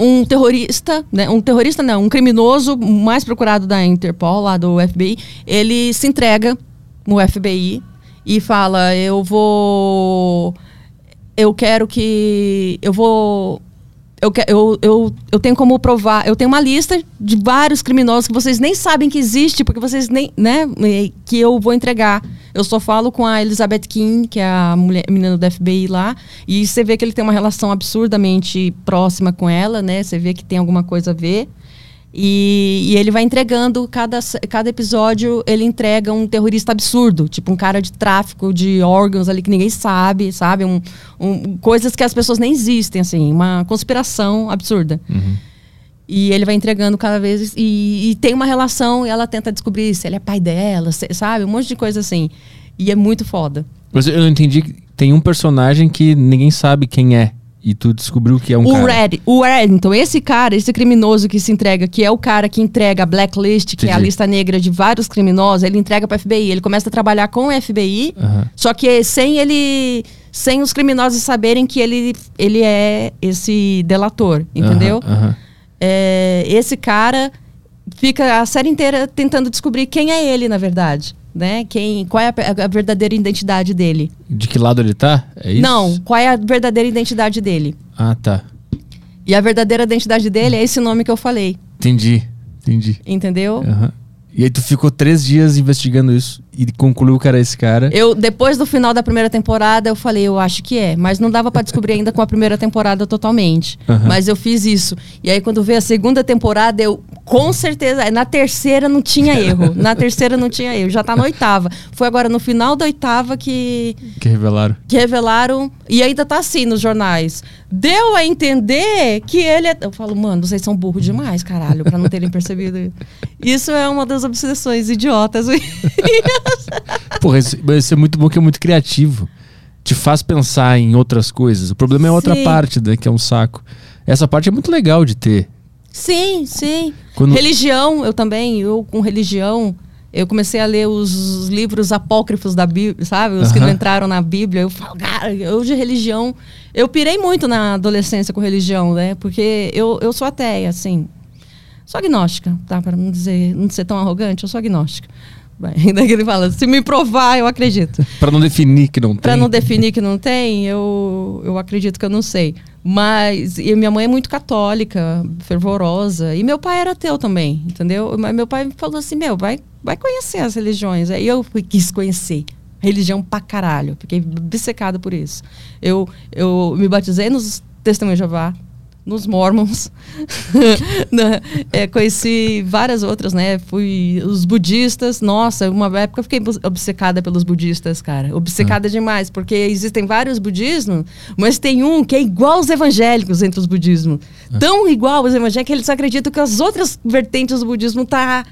Um terrorista, né? Um terrorista não, um criminoso mais procurado da Interpol, lá do FBI, ele se entrega no FBI e fala: Eu vou. Eu quero que. Eu vou. Eu, eu, eu, eu tenho como provar. Eu tenho uma lista de vários criminosos que vocês nem sabem que existe, porque vocês nem. né? Que eu vou entregar. Eu só falo com a Elizabeth King, que é a mulher, menina do FBI lá, e você vê que ele tem uma relação absurdamente próxima com ela, né? Você vê que tem alguma coisa a ver. E, e ele vai entregando, cada, cada episódio ele entrega um terrorista absurdo, tipo um cara de tráfico de órgãos ali que ninguém sabe, sabe? Um, um- coisas que as pessoas nem existem, assim, uma conspiração absurda. E ele vai entregando cada vez e, e tem uma relação e ela tenta descobrir se ele é pai dela, se- sabe? Um monte de coisa assim. E é muito foda. Mas eu entendi. que Tem um personagem que ninguém sabe quem é. E tu descobriu que é um o cara. Red, o Red, então esse cara, esse criminoso que se entrega, que é o cara que entrega a blacklist, que é a Entendi. lista negra de vários criminosos, ele entrega para FBI, ele começa a trabalhar com o FBI, Aham. só que sem ele, sem os criminosos saberem que ele, ele é esse delator, entendeu? Aham. É, esse cara fica a série inteira tentando descobrir quem é ele, na verdade, né? Quem, qual é a, a verdadeira identidade dele? De que lado ele tá? É isso? Não, qual é a verdadeira identidade dele? Ah, tá. E a verdadeira identidade dele é esse nome que eu falei, Entendi. Entendi. entendeu? Aham. E aí tu ficou três dias investigando isso. E concluiu que era esse cara. Eu, depois do final da primeira temporada, eu falei, eu acho que é. Mas não dava pra descobrir ainda com a primeira temporada totalmente. Aham. Mas eu fiz isso. E aí, quando veio a segunda temporada, eu, com certeza, na terceira não tinha erro. Na terceira não tinha erro. Já tá na oitava. Foi agora no final da oitava que, Que revelaram. que revelaram. E ainda tá assim nos jornais. Deu a entender que ele é. Eu falo, mano, vocês são burros demais, caralho, pra não terem percebido. Isso é uma das obsessões idiotas. Porra, isso, isso é muito bom que é muito criativo. Te faz pensar em outras coisas. O problema é a outra Sim. parte, né, que é um saco. Essa parte é muito legal de ter. Sim, sim. Quando- Religião, eu também, eu com religião, eu comecei a ler os livros apócrifos da Bíblia, sabe? Os que não entraram na Bíblia. Eu falo, cara, eu de religião. Eu pirei muito na adolescência com religião, né? Porque eu, eu sou ateia, assim. Sou agnóstica, tá? Para não dizer, não ser tão arrogante, eu sou agnóstica. Ainda que ele fala, se me provar, eu acredito. Pra não definir que não tem. Pra não definir que não tem, eu, eu acredito que eu não sei. Mas e minha mãe é muito católica, fervorosa. E meu pai era ateu também, entendeu? Mas meu pai falou assim: meu, vai, vai conhecer as religiões. Aí eu quis conhecer. Religião pra caralho. Fiquei obcecada por isso. Eu, eu me batizei nos Testemunhos de Jeová, nos Mormons. né? É, conheci várias outras, né? Fui os budistas. Nossa, uma época eu fiquei obcecada pelos budistas, cara. Obcecada demais, porque existem vários budismos, mas tem um que é igual aos evangélicos entre os budismos. Tão igual aos evangélicos que eles acreditam que as outras vertentes do budismo tá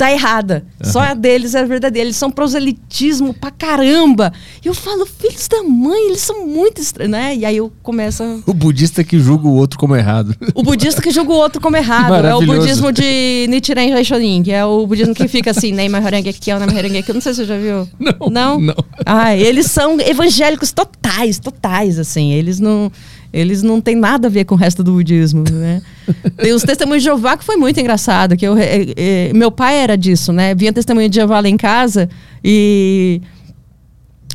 tá errada. Só a deles é verdadeira. Eles são proselitismo pra caramba. E eu falo, filhos da mãe, eles são muito estranhos, né? E aí eu começo a... O budista que julga o outro como errado. O budista que julga o outro como errado. É o budismo de Nichiren Reishonin, que é o budismo que fica assim, Neymar Horengeki, Neymar Horengeki. Não sei se você já viu. Não, Não? não. Ah, eles são evangélicos totais, totais, assim. Eles não... Eles não têm nada a ver com o resto do budismo, né? Tem os testemunhos de Jeová que foi muito engraçado. Que eu, eh, eh, meu pai era disso, né? Vinha testemunho de Jeová lá em casa e...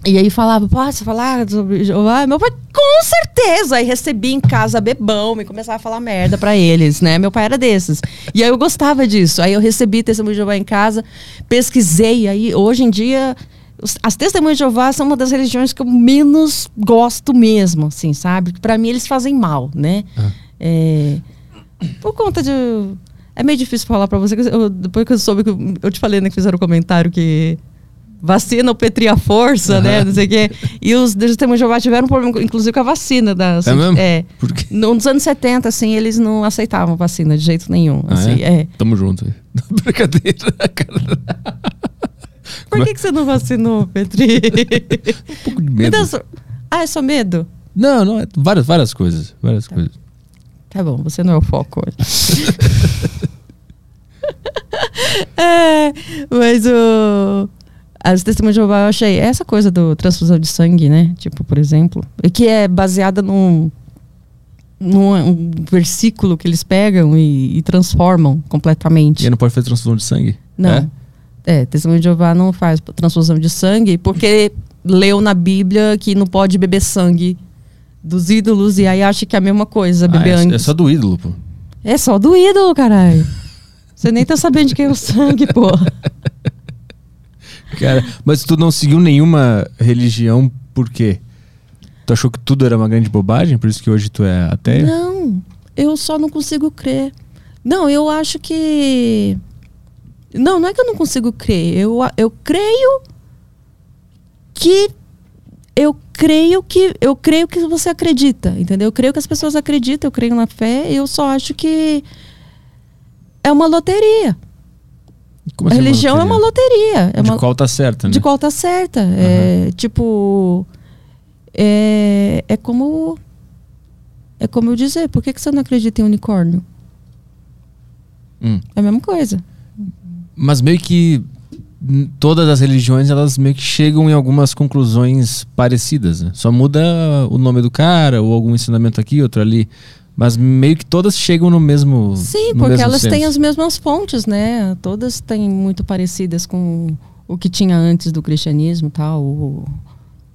E aí falava, posso falar sobre Jeová? Meu pai, com certeza! Aí recebi em casa bebão e começava a falar merda pra eles, né? Meu pai era desses. E aí eu gostava disso. Aí eu recebi testemunho de Jeová em casa, pesquisei. Aí hoje em dia, as testemunhas de Jeová são uma das religiões que eu menos gosto mesmo, assim, sabe? Pra mim eles fazem mal, né? É, por conta de. É meio difícil falar pra você. eu- depois que eu soube que eu, te falei, né, que fizeram um comentário que vacina ou petria força, né? Não sei o quê. E os testemunhos de Jeová tiveram um problema, inclusive com a vacina da. É mesmo? É. Por quê? Nos anos 70, assim, eles não aceitavam vacina de jeito nenhum. Ah, assim, é? é. Tamo junto. Brincadeira, cara. Por que, que você não vacinou, Petri? Um pouco de Me medo. só- Ah, é só medo? Não, não, é várias, várias coisas. Várias coisas. Tá bom, você não é o foco hoje. é, mas o. As testemunhas de Jeová eu achei essa coisa do transfusão de sangue, né? Tipo, por exemplo, e que é baseada num, num um versículo que eles pegam e, e transformam completamente. E não pode fazer transfusão de sangue? Não. É? É, testemunho de Jeová não faz transfusão de sangue porque leu na Bíblia que não pode beber sangue dos ídolos e aí acha que é a mesma coisa, Ah, beber é, antes. é só do ídolo, pô. É só do ídolo, caralho. Você nem tá sabendo de quem é o sangue, porra. Cara, mas tu não seguiu nenhuma religião por quê? Tu achou que tudo era uma grande bobagem? Por isso que hoje tu é ateia? Não, eu só não consigo crer. Não, eu acho que. Não, não é que eu não consigo crer. Eu, a- eu creio que. Eu creio que. Eu creio que você acredita, entendeu? Eu creio que as pessoas acreditam, eu creio na fé. Eu só acho que. É uma loteria. Como a assim religião é uma loteria. É De uma, qual tá certa, né? de qual tá certa. É tipo. É, é como. É como eu dizer, por que, que você não acredita em unicórnio? Hum. É a mesma coisa. Mas meio que todas as religiões, elas meio que chegam em algumas conclusões parecidas, né? Só muda o nome do cara, ou algum ensinamento aqui, outro ali. Mas meio que todas chegam no mesmo Sim, no porque mesmo elas têm senso. as mesmas fontes, né? Todas têm muito parecidas com o que tinha antes do cristianismo, tal. O,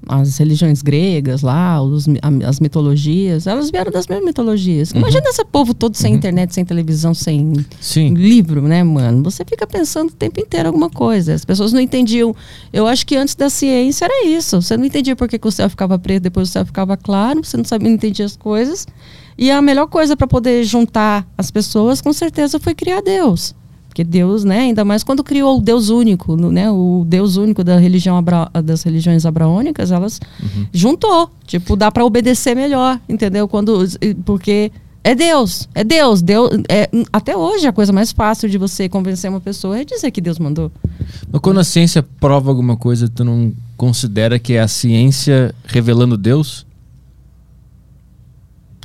as religiões gregas lá, os, as mitologias, elas vieram das mesmas mitologias. Uhum. Imagina esse povo todo sem internet, sem televisão, sem Sim. livro, né, mano? Você fica pensando o tempo inteiro alguma coisa. As pessoas não entendiam. Eu acho que antes da ciência era isso. Você não entendia por que, que o céu ficava preto, depois o céu ficava claro, você não sabia, não entendia as coisas. E a melhor coisa para poder juntar as pessoas, com certeza, foi criar Deus. Porque Deus, né, ainda mais quando criou o Deus único, né, o Deus único da religião abra- das religiões abraônicas, elas juntou. Tipo, dá para obedecer melhor, entendeu? Quando porque é Deus, é Deus, Deus é, até hoje a coisa mais fácil de você convencer uma pessoa é dizer que Deus mandou. Mas quando a ciência prova alguma coisa, tu não considera que é a ciência revelando Deus?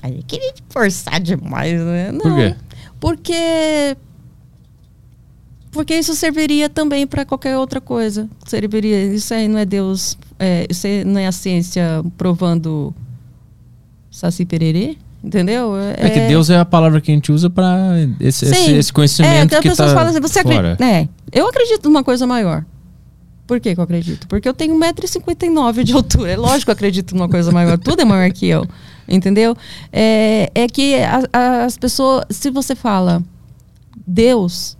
Aí queria forçar demais, né? Não, Por quê? Porque porque isso serviria também para qualquer outra coisa. Serviria, isso aí não é Deus, é, isso não é a ciência provando saci pererê, entendeu? É, que Deus é a palavra que a gente usa pra esse, esse, esse conhecimento é, que as que pessoas tá falam assim, você fora. acredita? É, eu acredito numa coisa maior. Por que, que eu acredito? Porque eu tenho 1,59m de altura. É lógico que eu acredito numa coisa maior. Tudo é maior que eu. Entendeu? É, é que a- a- as pessoas. Se você fala Deus,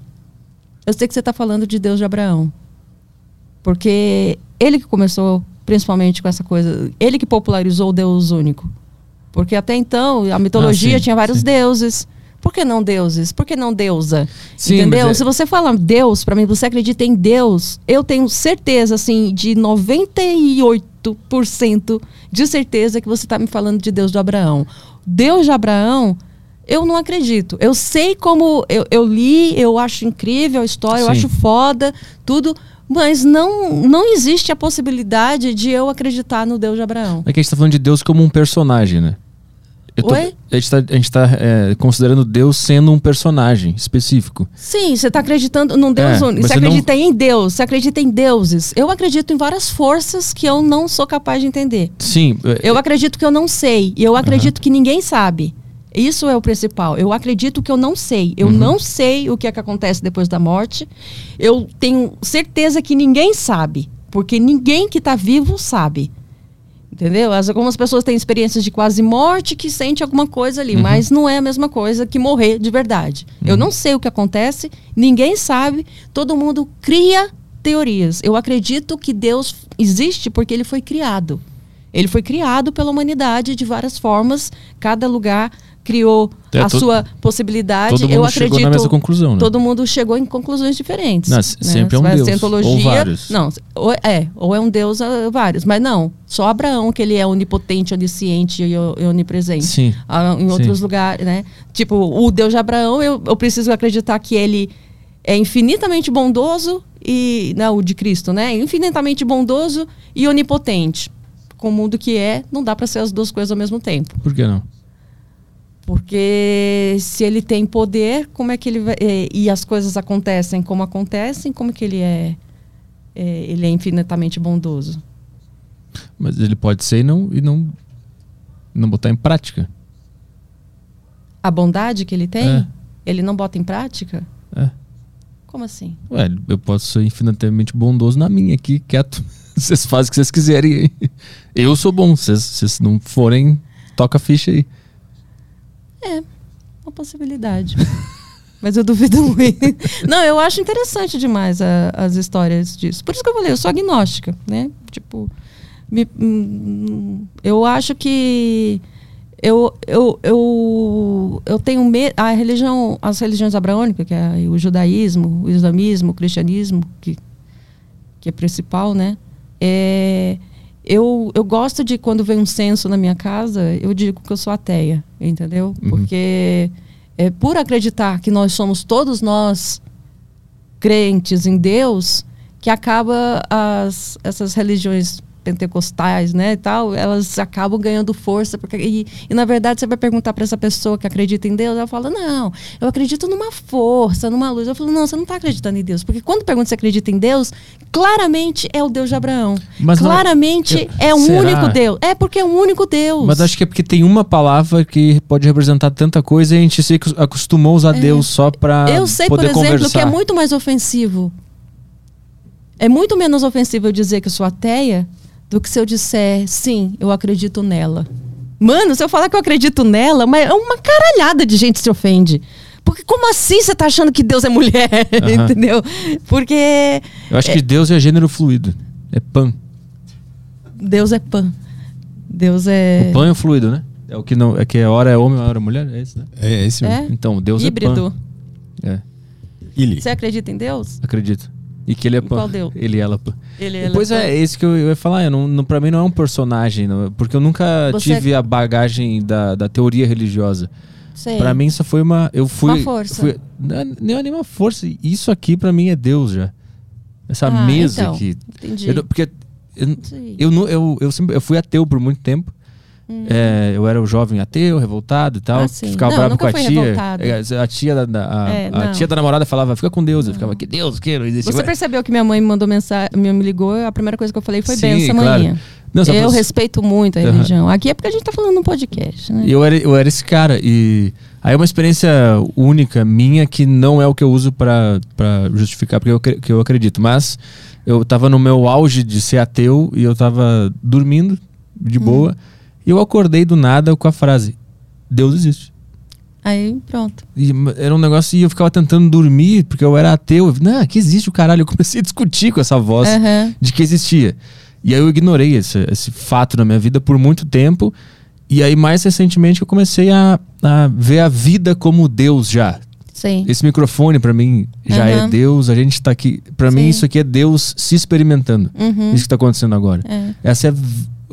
eu sei que você está falando de Deus de Abraão. Porque ele que começou, principalmente com essa coisa. Ele que popularizou o Deus único. Porque até então, a mitologia Ah, sim, tinha vários sim. deuses. Por que não deuses? Por que não deusa? Sim, Entendeu? é- Se você fala Deus, pra mim, você acredita em Deus, eu tenho certeza, assim, de 98% de certeza que você tá me falando de Deus de Abraão. Deus de Abraão, eu não acredito. Eu sei como. Eu, eu li, eu acho incrível a história, eu Sim. acho foda, tudo. Mas não, não existe a possibilidade de eu acreditar no Deus de Abraão. É que a gente tá falando de Deus como um personagem, né? Eu tô- Oi? A gente tá, a gente tá, é, considerando Deus sendo um personagem específico. Sim, você está acreditando num Deus É, único. Você você não- acredita em Deus, você acredita em deuses. Eu acredito em várias forças que eu não sou capaz de entender. Sim. é- Eu acredito que eu não sei. E eu acredito que ninguém sabe. Isso é o principal. Eu acredito que eu não sei. Eu não sei o que é que acontece depois da morte. Eu tenho certeza que ninguém sabe. Porque ninguém que está vivo sabe. Entendeu? As- Algumas pessoas têm experiências de quase morte que sente alguma coisa ali, mas não é a mesma coisa que morrer de verdade. Eu não sei o que acontece, ninguém sabe, todo mundo cria teorias. Eu acredito que Deus existe porque ele foi criado. Ele foi criado pela humanidade de várias formas, cada lugar criou É, a sua possibilidade. todo mundo Eu chegou acredito na mesma conclusão, né? Todo mundo chegou em conclusões diferentes. Não, se- sempre é um Vai- Deus, Cientologia, ou vários. Não, ou é, ou é um Deus, vários. Mas não, só Abraão que ele é onipotente, onisciente e e onipresente. Sim. Ah, em outros Sim. lugares, né? Tipo, o Deus de Abraão, eu, eu preciso acreditar que ele é infinitamente bondoso e não o de Cristo, né? Infinitamente bondoso e onipotente. Com o mundo que é, não dá para ser as duas coisas ao mesmo tempo. Por que não? Porque se ele tem poder, como é que ele vai. eh, e as coisas acontecem como acontecem, como que ele é. eh, ele é infinitamente bondoso. Mas ele pode ser e não, e não, não botar em prática. A bondade que ele tem, É. ele não bota em prática? É. Como assim? Ué, eu posso ser infinitamente bondoso na minha aqui, quieto. Vocês fazem o que vocês quiserem aí. Eu sou bom. Vocês vocês não forem, toca a ficha aí. Uma possibilidade. Mas eu duvido muito. Não, eu acho interessante demais a- as histórias disso. Por isso que eu falei, eu sou agnóstica, né? Tipo, me- hum, eu acho que eu, eu, eu, eu tenho medo. A religião, as religiões abraônicas, que é o judaísmo, o islamismo, o cristianismo, que, que é principal, né? É, eu, eu gosto de quando vem um censo na minha casa, eu digo que eu sou ateia, entendeu? Porque é por acreditar que nós somos todos nós crentes em Deus que acaba as, essas religiões pentecostais, né, e tal, elas acabam ganhando força porque e, e, na verdade você vai perguntar para essa pessoa que acredita em Deus, ela fala: "Não, eu acredito numa força, numa luz". Eu falo: "Não, você não está acreditando em Deus, porque quando pergunta se acredita em Deus, claramente é o Deus de Abraão. Mas não- claramente eu- é um será? único Deus. É porque é um único Deus. Mas acho que é porque tem uma palavra que pode representar tanta coisa e a gente se acos- acostumou a usar Deus só pra É. Eu sei, por poder exemplo, conversar. que é muito mais ofensivo. É muito menos ofensivo eu dizer que eu sou ateia do que se eu disser, sim, eu acredito nela. Mano, se eu falar que eu acredito nela, mas é uma caralhada de gente se ofende. Porque como assim você tá achando que Deus é mulher? Aham. Entendeu? Porque Eu acho que Deus é gênero fluido. É pan. Deus é pan. Deus é. O pan é o fluido, né? É o que não. É que a hora é homem, a hora é mulher? É isso, né? É esse mesmo. É? Então, Deus Híbrido. é pan. É, Ili. Você acredita em Deus? acredito. E que ele é qual? Ele ela. Ele, ele Pois é, é isso que eu ia falar. Eu não, não, pra mim não é um personagem, não, porque eu nunca Você- tive a bagagem da, da teoria religiosa. Sei. Pra mim só foi uma. Eu fui. Uma força. fui- não é nem nenhuma força. Isso aqui pra mim é Deus já. Essa Ah, mesa então, aqui. Entendi. Eu porque eu, eu, eu, eu, eu fui ateu por muito tempo. É, eu era o jovem ateu, revoltado e tal. Hum. Ah, ficava Não, bravo com a tia. revoltada. É, A tia da, a, É, a não. tia da namorada falava, fica com Deus. Eu ficava, que Deus, que não existe. Você percebeu que minha mãe me mandou mensagem, me ligou, a primeira coisa que eu falei foi Sim, benção, claro. manhã. Não, eu pra- respeito muito a Aham. religião. Aqui é porque a gente tá falando no podcast, né? E eu era, eu era esse cara. E aí é uma experiência única minha que não é o que eu uso pra justificar porque eu, que eu acredito. Mas eu tava no meu auge de ser ateu e eu tava dormindo de boa. E eu acordei do nada com a frase: Deus existe. Aí, pronto. E era um negócio e eu ficava tentando dormir porque eu era ateu. Eu, não, que existe o caralho. Eu comecei a discutir com essa voz Aham. de que existia. E aí eu ignorei esse, esse fato na minha vida por muito tempo. E aí, mais recentemente, eu comecei a, a ver a vida como Deus já. Sim. Esse microfone, pra mim, já é Aham. Deus. A gente tá aqui. Pra mim, isso aqui é Deus se experimentando. Uhum. Isso que tá acontecendo agora. É. Essa é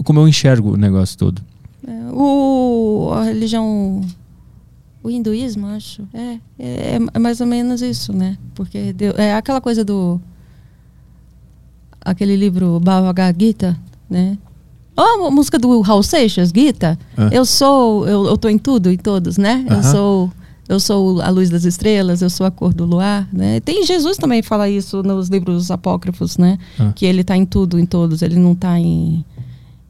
como eu enxergo o negócio todo. É, O, a religião. O hinduísmo, acho. É, é, é mais ou menos isso, né? Porque Deus, é aquela coisa do. Aquele livro Bhagavad Gita, né? Ou a música do Raul Seixas, Gita. Ah. Eu sou. Eu, eu tô em tudo, em todos, né? Eu sou. Eu sou a luz das estrelas, eu sou a cor do luar, né? Tem Jesus também fala isso nos livros apócrifos, né? Ah. Que ele tá em tudo, em todos. Ele não tá em,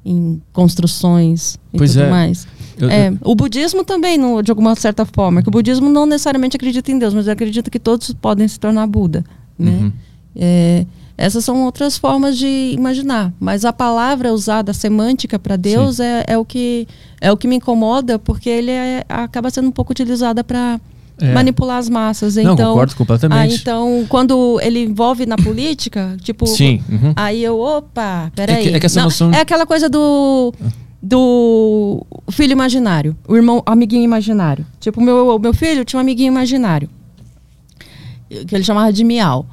em construções e Pois tudo é. mais. Eu- É, eu- o budismo também, no- de alguma certa forma, que o budismo não necessariamente acredita em Deus, mas acredita que todos podem se tornar Buda. Né? Uhum. É, essas são outras formas de imaginar, mas a palavra usada, a semântica para Deus é, é o que é o que me incomoda, porque ele é- acaba sendo um pouco utilizada para É. manipular as massas. Não, então, concordo completamente. então, quando ele envolve na política, tipo, Sim. uhum. Aí eu, opa, peraí. É que- é que essa Não, noção- é aquela coisa do. Do filho imaginário, o irmão, amiguinho imaginário. Tipo, o meu, meu filho tinha um amiguinho imaginário, que ele chamava de Miau.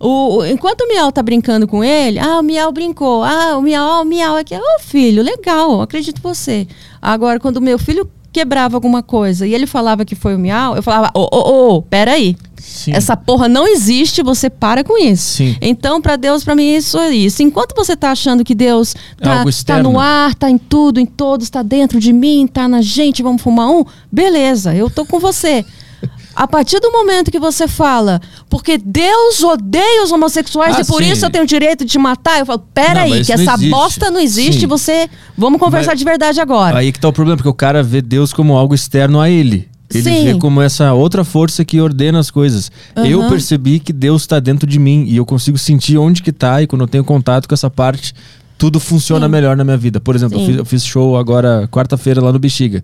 O, enquanto o Miau tá brincando com ele, ah, o Miau brincou, ah, o Miau, o Miau aqui, ô filho, legal, acredito em você. Agora, quando o meu filho quebrava alguma coisa e ele falava que foi o Miau, eu falava, ô, ô, ô, peraí, Sim. essa porra não existe, você para com isso. Sim. Então, para Deus, para mim, isso é isso. Enquanto você tá achando que Deus É tá, algo tá externo. no ar, tá em tudo, em todos, tá dentro de mim, tá na gente, vamos fumar um, beleza, eu tô com você. A partir do momento que você fala, porque Deus odeia os homossexuais Ah, e por sim. isso eu tenho o direito de te matar, eu falo, peraí, que essa existe. bosta não existe, Sim. você. Vamos conversar Mas- de verdade agora. Aí que tá o problema, porque o cara vê Deus como algo externo a ele. Ele Sim. vê como essa outra força que ordena as coisas. Eu Aham. percebi que Deus está dentro de mim e eu consigo sentir onde que tá e quando eu tenho contato com essa parte, tudo funciona Sim. melhor na minha vida. Por exemplo, eu fiz, eu fiz show agora quarta-feira lá no Bexiga.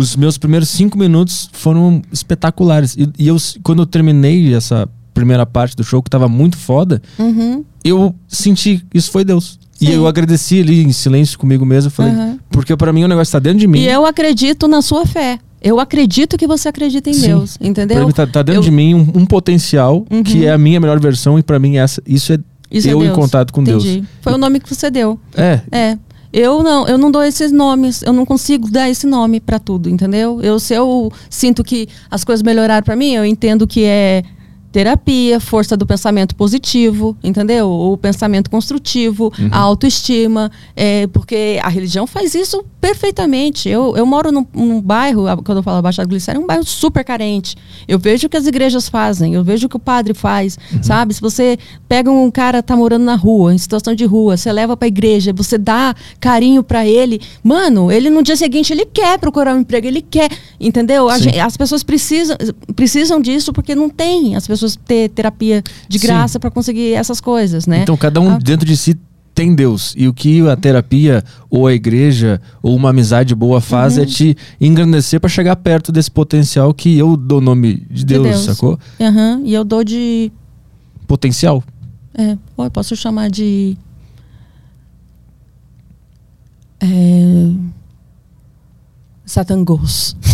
Os meus primeiros cinco minutos foram espetaculares. E, e eu, quando eu terminei essa primeira parte do show, que tava muito foda, Uhum. eu senti isso foi Deus. E Sim. eu agradeci ali em silêncio comigo mesmo. Falei, Aham. porque pra mim o negócio tá dentro de mim. E eu acredito na sua fé. Eu acredito que você acredita em Sim. Deus, Pra entendeu? mim tá, tá dentro Eu- de mim um, um potencial Uhum. que é a minha melhor versão e pra mim essa, isso é Isso é eu em Deus. contato com Entendi. Deus. Foi o nome que você deu. É, É. Eu não, eu não dou esses nomes, eu não consigo dar esse nome pra tudo, entendeu? Eu se eu sinto que as coisas melhoraram pra mim, eu entendo que é terapia, força do pensamento positivo, entendeu? O pensamento construtivo, Uhum. a autoestima, é, porque a religião faz isso perfeitamente. Eu, eu moro num, num bairro, a- quando eu falo Baixada Glicéria, é um bairro super carente. Eu vejo o que as igrejas fazem, eu vejo o que o padre faz, Uhum. sabe? Se você pega um cara tá morando na rua, em situação de rua, você leva pra igreja, você dá carinho pra ele, mano, ele no dia seguinte ele quer procurar um emprego, ele quer, entendeu? A Sim. gen- as pessoas precisam, precisam disso porque não tem as pessoas ter terapia de graça pra conseguir essas coisas, né? então cada um Ah. dentro de si tem Deus. E o que a terapia, ou a igreja, ou uma amizade boa faz Uhum. é te engrandecer para chegar perto desse potencial que eu dou o nome de Deus, Deus. sacou? Aham, E eu dou de. Potencial. É, ou eu posso chamar de. É, Satangos.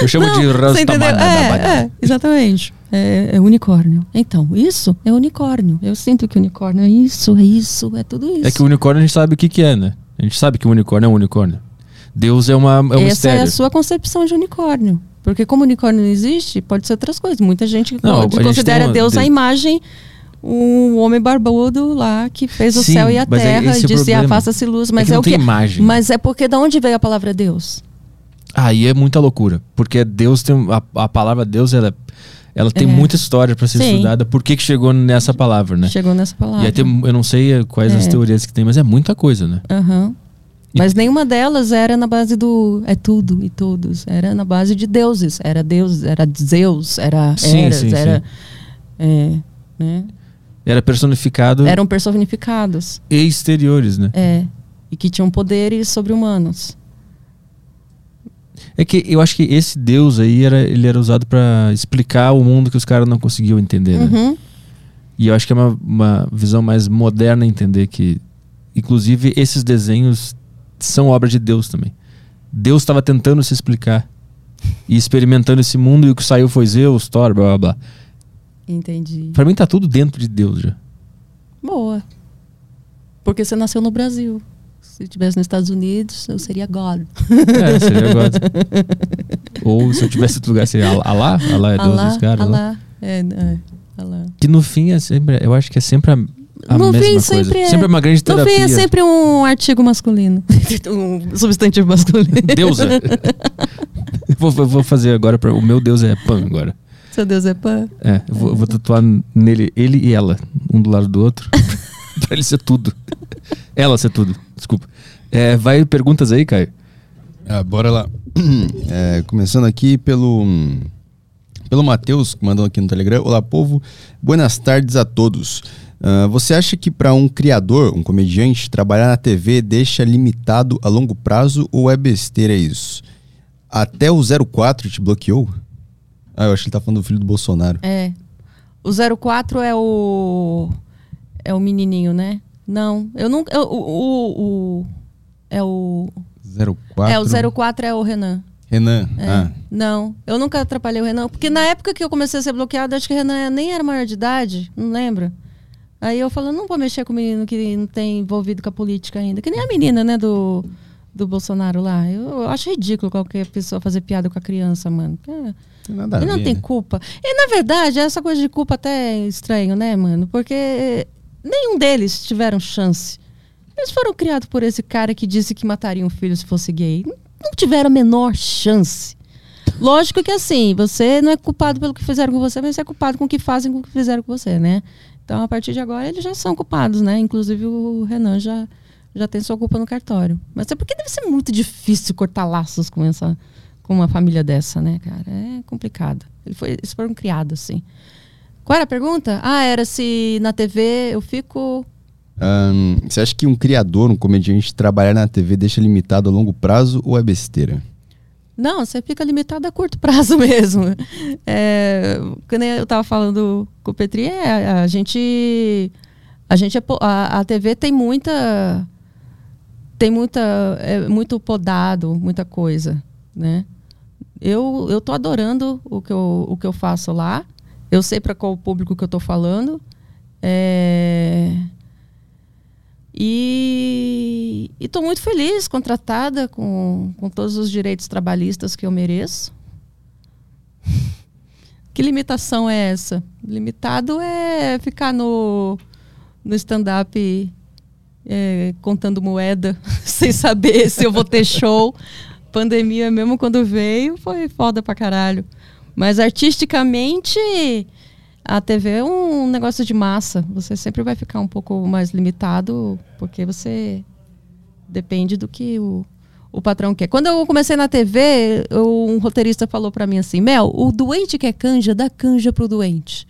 Eu chamo de Você entendeu? Rastamana. É, é, exatamente. É, é unicórnio. Então, isso é unicórnio. Eu sinto que unicórnio é isso, é isso, é tudo isso. É que o unicórnio a gente sabe o que, que é, né? A gente sabe que o unicórnio é um unicórnio. Deus é, uma, é um Essa mistério. é a sua concepção de unicórnio. Porque como unicórnio não existe, pode ser outras coisas. Muita gente Não, gente considera uma- Deus a de- imagem, um homem barbudo lá que fez o Sim, céu e a é terra esse e o disse afasta-se luz. É Mas é, não o tem que? imagem. Mas é porque da onde veio a palavra Deus? Aí é muita loucura. Porque Deus tem. A, a palavra Deus, ela, ela tem É. muita história para ser Sim. estudada. Por que, que chegou nessa palavra, né? Chegou nessa palavra. E aí tem, eu não sei quais as É. teorias que tem, mas é muita coisa, né? Aham. E- Mas nenhuma delas era na base do é tudo e todos. Era na base de deuses. Era Deus, era Zeus, era Sim, Eras, sim, era. é, né? Era personificado Eram personificados. e exteriores, né? É. E que tinham poderes sobre-humanos. É que eu acho que esse Deus aí era, ele era usado para explicar o mundo que os caras não conseguiam entender, né? Uhum. E eu acho que é uma, uma visão mais moderna entender que, inclusive, esses desenhos são obra de Deus também. Deus estava tentando se explicar e experimentando esse mundo e o que saiu foi Zeus, Thor, blá blá blá. Entendi. Pra mim tá tudo dentro de Deus já. Boa. Porque você nasceu no Brasil. Se tivesse nos Estados Unidos, eu seria God. É, seria agora. Ou se eu tivesse outro lugar, seria Alá? Alá, é Deus dos caras. lá. Alá. É, é, Alá. Que no fim é sempre, eu acho que é sempre a, a No mesma fim, coisa. sempre é- Sempre uma grande No terapia. fim, é sempre um artigo masculino. um substantivo masculino. Deusa. vou, vou fazer agora pra, o meu Deus é Pan agora. Seu Deus é pã. É, eu vou, eu vou tatuar nele ele e ela, um do lado do outro, pra ele ser tudo. Ela ser tudo, desculpa. É, vai perguntas aí, Caio. Ah, bora lá. É, começando aqui pelo pelo Matheus, que mandou aqui no Telegram. Olá, povo. Buenas tardes a todos. Ah, você acha que para um criador, um comediante, trabalhar na TV deixa limitado a longo prazo ou é besteira isso? Até o 04 te bloqueou? Ah, eu acho que ele tá falando do filho do Bolsonaro. É. O 04 é o. É o menininho, né? Não. Eu nunca. eu- o, o, o- É o. 04? É, o 04 é o Renan. Renan. É. Ah, Não, eu nunca atrapalhei o Renan. Porque na época que eu comecei a ser bloqueado, acho que o Renan nem era maior de idade, não lembro. Aí eu falo, não vou mexer com o menino que não tem envolvido com a política ainda. Que nem a menina, né, do, do Bolsonaro lá. Eu, eu acho ridículo qualquer pessoa fazer piada com a criança, mano. É, tem nada ele não ver, tem né? culpa. E na verdade, essa coisa de culpa até é estranho, né, mano? Porque nenhum deles tiveram chance. Eles foram criados por esse cara que disse que mataria um filho se fosse gay. Não tiveram a menor chance. Lógico que assim, você não é culpado pelo que fizeram com você, mas você é culpado com o que fazem com o que fizeram com você, né? Então, a partir de agora, eles já são culpados, né? Inclusive, o Renan já, já tem sua culpa no cartório. Mas é porque deve ser muito difícil cortar laços com essa com uma família dessa, né, cara? É complicado. Ele foi, eles foram criados, assim. Qual era a pergunta? Ah, era se na TV eu fico. Ahn, você acha que um criador, um comediante, trabalhar na TV deixa limitado a longo prazo ou é besteira? Não, você fica limitado a curto prazo mesmo. É, quando eu tava falando com o Petri, é, a gente. A gente é, a, a TV tem muita. Tem muita. É muito podado, muita coisa, né? Eu, eu tô adorando o que eu, o que eu faço lá. Eu sei para qual público que eu tô falando. É, e estou muito feliz, contratada com, com todos os direitos trabalhistas que eu mereço. Que limitação é essa? Limitado é ficar no, no stand-up é, contando moeda, sem saber se eu vou ter show. Pandemia, mesmo quando veio, foi foda pra caralho. Mas artisticamente, a TV é um negócio de massa. Você sempre vai ficar um pouco mais limitado, porque você depende do que o, o patrão quer. Quando eu comecei na TV, um roteirista falou pra mim assim: Mel, o doente quer canja, dá canja pro doente.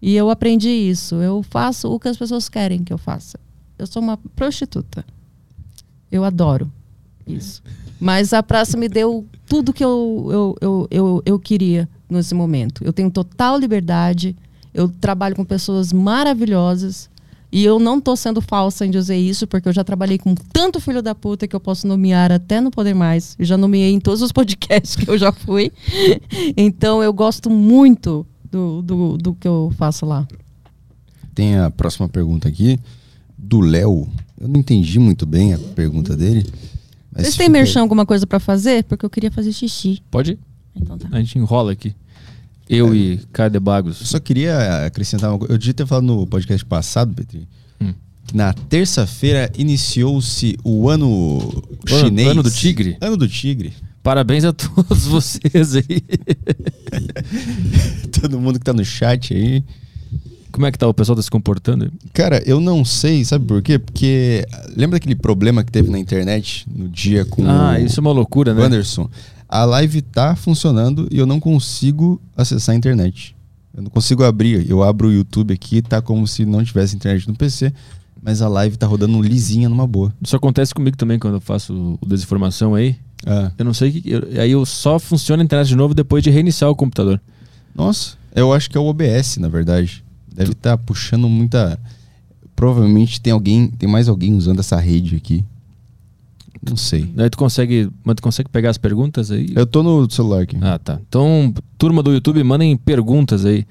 E eu aprendi isso. Eu faço o que as pessoas querem que eu faça. Eu sou uma prostituta. Eu adoro isso. Mas a praça me deu tudo que eu, eu, eu, eu, eu queria nesse momento. Eu tenho total liberdade. Eu trabalho com pessoas maravilhosas. E eu não tô sendo falsa em dizer isso, porque eu já trabalhei com tanto filho da puta que eu posso nomear até não poder mais. Eu já nomeei em todos os podcasts que eu já fui. então eu gosto muito do, do, do que eu faço lá. Tem a próxima pergunta aqui, do Léo. Eu não entendi muito bem a pergunta dele. Mas Vocês têm merchan alguma coisa pra fazer? Porque eu queria fazer xixi. Pode ir. Então tá. A gente enrola aqui. Eu e Caio de Eu Bagos. só queria acrescentar uma coisa. Eu devia ter falado no podcast passado, Petri, Hum. que na terça-feira iniciou-se o ano ano- chinês. ano do tigre? Ano do tigre. Parabéns a todos vocês aí. Todo mundo que tá no chat aí. Como é que tá? O pessoal tá se comportando? Cara, eu não sei, sabe por quê? Porque lembra daquele problema que teve na internet no dia com Ah, o isso é uma loucura, né? Anderson? A live tá funcionando e eu não consigo acessar a internet. Eu não consigo abrir. Eu abro o YouTube aqui, tá como se não tivesse internet no PC, mas a live tá rodando lisinha numa boa. Isso acontece comigo também quando eu faço o desinformação aí. Ah, Eu não sei que. eu- aí eu só funciona a internet de novo depois de reiniciar o computador. nossa, eu acho que é o OBS, na verdade. Deve estar puxando muita. Provavelmente tem alguém, tem mais alguém usando essa rede aqui. Não sei. Aí tu consegue. Mas tu consegue pegar as perguntas aí? Eu tô no celular aqui. Ah, tá. Então, turma do YouTube, mandem perguntas aí.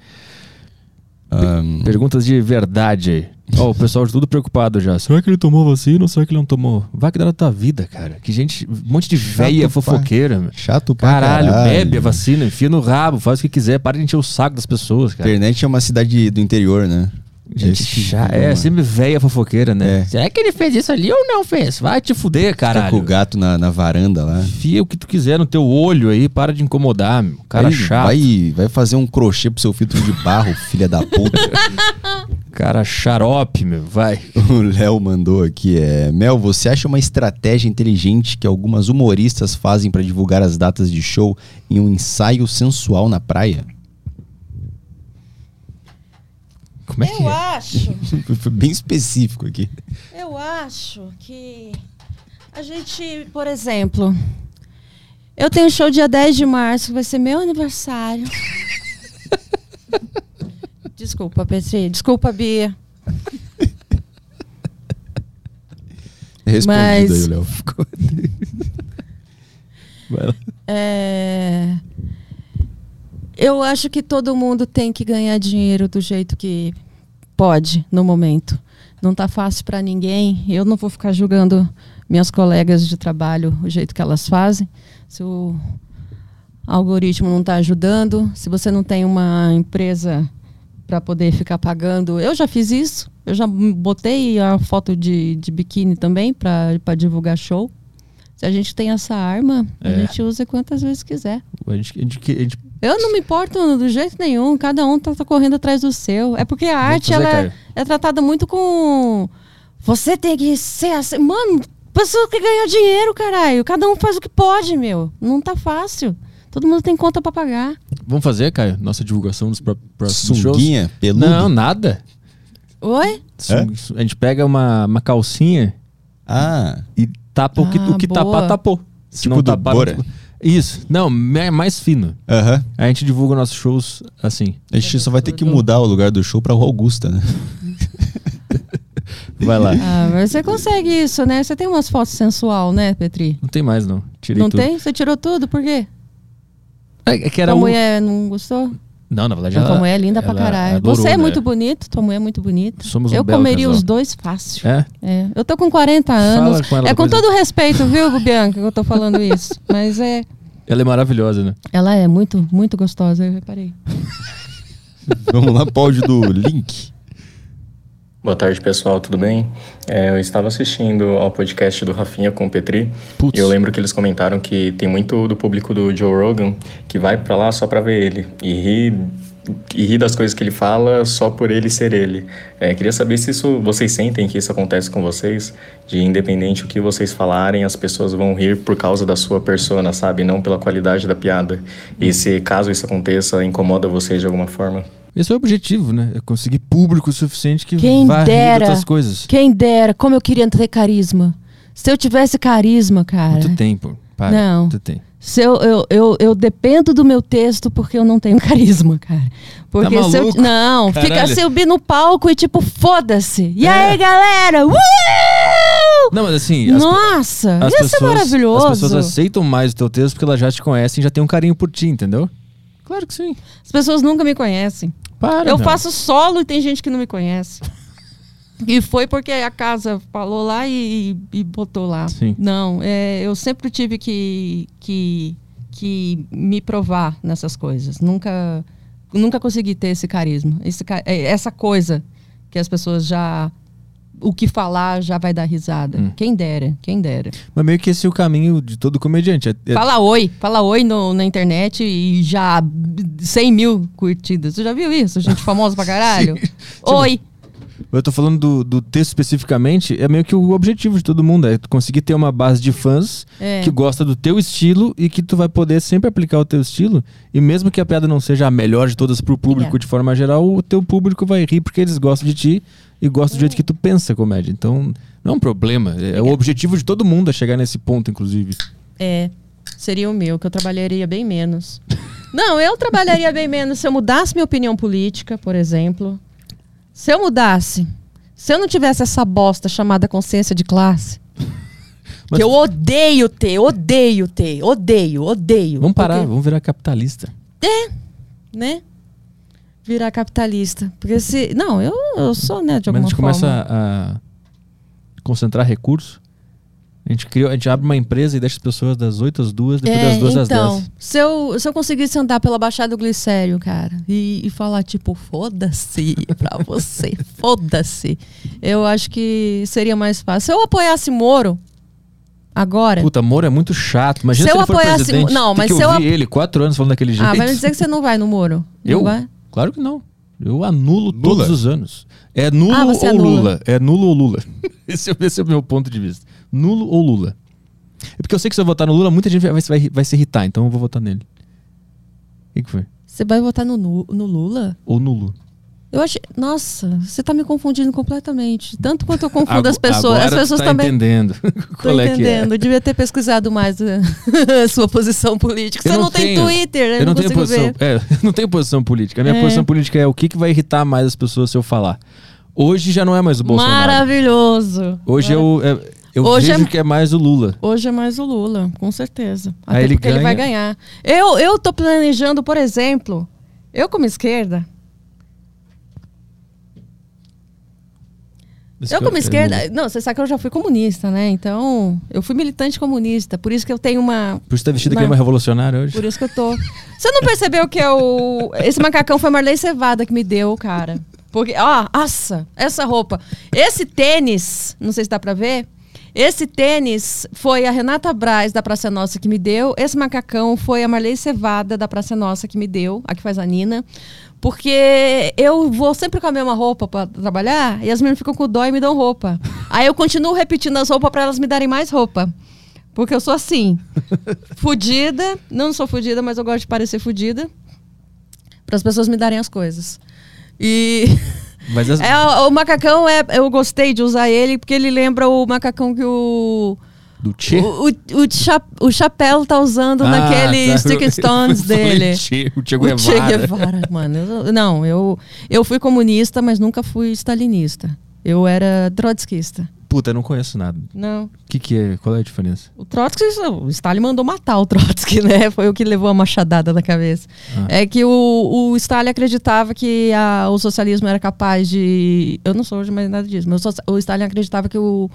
Ahn, Perguntas de verdade aí. Ó, o pessoal tudo preocupado já. Será que ele tomou vacina ou será que ele não tomou? Vai que dá na tua vida, cara. Que gente. Um monte de véia pra- fofoqueira, meu. chato pra Caralho, caralho. bebe a vacina, enfia no rabo, faz o que quiser, para de encher o saco das pessoas, cara. internet é uma cidade do interior, né? Gente Esse chata. É, sempre véia fofoqueira, né? É. Será que ele fez isso ali ou não fez? Vai te fuder, Fica com o caralho. gato na, na varanda lá. Enfia o que tu quiser no teu olho aí, para de incomodar, meu. Cara Aí chato. Vai, vai fazer um crochê pro seu filtro de barro, filha da puta. Cara xarope, meu. Vai. o Léo mandou aqui, é... Mel, você acha uma estratégia inteligente que algumas humoristas fazem pra divulgar as datas de show em um ensaio sensual na praia? Como é que Eu é? acho, Foi bem específico aqui. eu acho que a gente, por exemplo, eu tenho show dia 10 de março, que vai ser meu aniversário. Desculpa, Petri. Desculpa, Bia. Respondido Mas- aí, Léo. É, Eu acho que todo mundo tem que ganhar dinheiro do jeito que pode no momento. Não tá fácil para ninguém. Eu não vou ficar julgando minhas colegas de trabalho o jeito que elas fazem. Se o algoritmo não está ajudando, se você não tem uma empresa para poder ficar pagando, eu já fiz isso. Eu já botei a foto de, de biquíni também para divulgar show. Se a gente tem essa arma, a É. gente usa quantas vezes quiser. A gente, a gente- a gente- Eu não me importo do jeito nenhum, cada um tá, tá correndo atrás do seu. É porque a arte fazer, ela é, é tratada muito com. Você tem que ser assim. Mano, pessoa que ganha dinheiro, caralho. Cada um faz o que pode, meu. Não tá fácil. Todo mundo tem conta pra pagar. Vamos fazer, Caio? Nossa divulgação dos pró- próximos shows? Sunguinha, peludo. Não, nada. Oi? Sun- A gente pega uma, uma calcinha Ah, e tapa o que, Ah, o que boa. tapar, tapou. Se Tipo não do tapar, Bora? não- Isso. Não, é mais fino. aham. A gente divulga nossos shows assim. A gente só vai ter que mudar o lugar do show pra Rua Augusta, né? Vai lá. Ah, mas você consegue isso, né? Você tem umas fotos sensual, né, Petri? Não tem mais, não. Tirei não tudo. tem? Você tirou tudo? Por quê? É é que era um... mulher não gostou? Não, na verdade, Tua ela, mulher é linda pra caralho. adorou, Você é né? muito bonito, tua mulher é muito bonita. Somos um Eu comeria casal. os dois fácil. É? É. Eu tô com 40 anos. com ela é com todo respeito, viu, Bianca, que eu tô falando isso. Mas é. Ela é maravilhosa, né? Ela é muito, muito gostosa, eu reparei. Vamos lá pro áudio do Link. Boa tarde, pessoal, tudo bem? É, eu estava assistindo ao podcast do Rafinha com o Petri Putz. e eu lembro que eles comentaram que tem muito do público do Joe Rogan que vai pra lá só pra ver ele e ri, e ri das coisas que ele fala só por ele ser ele. É, queria saber se isso vocês sentem que isso acontece com vocês, de independente do que vocês falarem, as pessoas vão rir por causa da sua persona, sabe? Não pela qualidade da piada. E se caso isso aconteça, incomoda vocês de alguma forma? Esse é o objetivo, né? É conseguir público suficiente que Quem vá dera. outras coisas. Quem dera, como eu queria ter carisma. Se eu tivesse carisma, cara. Tu tem, pô. Para. Não. Tu tem. Se eu, eu, eu, eu dependo do meu texto porque eu não tenho carisma, cara. Porque Tá se eu. Não, fica Caralho. subir no palco e tipo, foda-se. E É. aí, galera? Uh! Não, mas assim, as, Nossa, as ia pessoas, ser maravilhoso. as pessoas aceitam mais o teu texto porque elas já te conhecem e já têm um carinho por ti, entendeu? Claro que sim. As pessoas nunca me conhecem. Para. eu meu. faço solo e tem gente que não me conhece. E foi porque a casa falou lá e, e botou lá. Sim. Não, é, eu sempre tive que, que, que me provar nessas coisas. Nunca, nunca consegui ter esse carisma. Esse, é, essa coisa que as pessoas já. O que falar já vai dar risada. Hum. Quem dera, quem dera. Mas meio que esse é o caminho de todo comediante. É- é- Fala oi, fala oi no- na internet e já 100 mil curtidas. Você já viu isso? Gente famosa pra caralho? Oi. Eu tô falando do, do texto especificamente, é meio que o objetivo de todo mundo, é conseguir ter uma base de fãs É. que gosta do teu estilo e que tu vai poder sempre aplicar o teu estilo. E mesmo que a piada não seja a melhor de todas pro público É. de forma geral, o teu público vai rir porque eles gostam de ti e gostam do jeito que tu pensa comédia. Então, não é um problema. É, é o objetivo de todo mundo a chegar nesse ponto, inclusive. É, seria o meu, que eu trabalharia bem menos. Não, eu trabalharia bem menos se eu mudasse minha opinião política, por exemplo. Se eu mudasse, se eu não tivesse essa bosta chamada consciência de classe, Mas- que eu odeio ter, odeio ter, odeio, odeio. Vamos parar, porque- vamos virar capitalista. né? Virar capitalista. Porque se. Não, eu, eu sou, né, de Mas a alguma gente forma. começa a concentrar recursos. A gente, cria, a gente abre uma empresa e deixa as pessoas das 8 às 2, depois É, das 2 às então, 10. se eu, se eu conseguisse andar pela Baixada do Glicério, cara, e, e falar, tipo, foda-se pra você, foda-se, eu acho que seria mais fácil. Se eu apoiasse Moro, agora. Puta, Moro é muito chato. Imagina Se se, eu ele for apoiasse- presidente. não, tem mas que se eu ap- ele quatro anos falando daquele jeito. ah, vai me dizer que você não vai no Moro? Eu? Não vai? Claro que não. Eu anulo Lula? todos os anos. É nulo Ah, ou anula. Lula? É nulo ou Lula? esse, é, esse é o meu ponto de vista. Nulo ou Lula? É porque eu sei que se eu votar no Lula, muita gente vai, vai, vai se irritar, então eu vou votar nele. O que, que foi? Você vai votar no, no Lula? Ou nulo. Eu achei. Nossa, você tá me confundindo completamente. Tanto quanto eu confundo as pessoas. As pessoas tá também. entendendo é que é. entendendo. Eu devia ter pesquisado mais eh, a sua posição política. Você não, não tem tenho. Twitter, né? Eu não, tenho posição. ver. É, não tenho posição política. A minha É. posição política é o que, que vai irritar mais as pessoas se eu falar. Hoje já não é mais o Bolsonaro. Maravilhoso. Hoje eu, é, eu Hoje vejo é- que é mais o Lula. Hoje é mais o Lula, com certeza. Aí Até ele porque ele vai ganha. ganhar. Eu, eu tô planejando, por exemplo, eu como esquerda, eu que como é esquerda, Lula. não, você sabe que eu já fui comunista, né? Então, eu fui militante comunista, por isso que eu tenho uma Por isso tá vestido que Não. nem uma revolucionária hoje. Por isso que eu tô. Você não percebeu que eu. Esse macacão foi a Marley Cevada que me deu, cara. Porque, ó, nossa, essa roupa. Esse tênis, não sei se dá pra ver. Esse tênis foi a Renata Braz da Praça Nossa que me deu. Esse macacão foi a Marley Cevada da Praça Nossa que me deu, a que faz a Nina. Porque eu vou sempre com a mesma roupa pra trabalhar e as meninas ficam com dó e me dão roupa. Aí eu continuo repetindo as roupas pra elas me darem mais roupa. Porque eu sou assim. fudida. Não sou fudida, mas eu gosto de parecer fudida. Para as pessoas me darem as coisas. E Mas as- é, o, o macacão é, eu gostei de usar ele porque ele lembra o macacão que o do o, o, o, cha, o chapéu tá usando Ah, naquele tá. Stick Stones dele. O Che O Che Guevara. Guevara, mano. Eu- não, eu, eu fui comunista, mas nunca fui stalinista. Eu era trotskista. Puta, eu não conheço nada. Não. O que, que é? Qual é a diferença? O Trotsky, o Stalin mandou matar o Trotsky, né? Foi o que levou a machadada na cabeça. Ah. É que o, o Stalin acreditava que a- o socialismo era capaz de. Eu não sou hoje mais nada disso, mas o, o Stalin acreditava que o,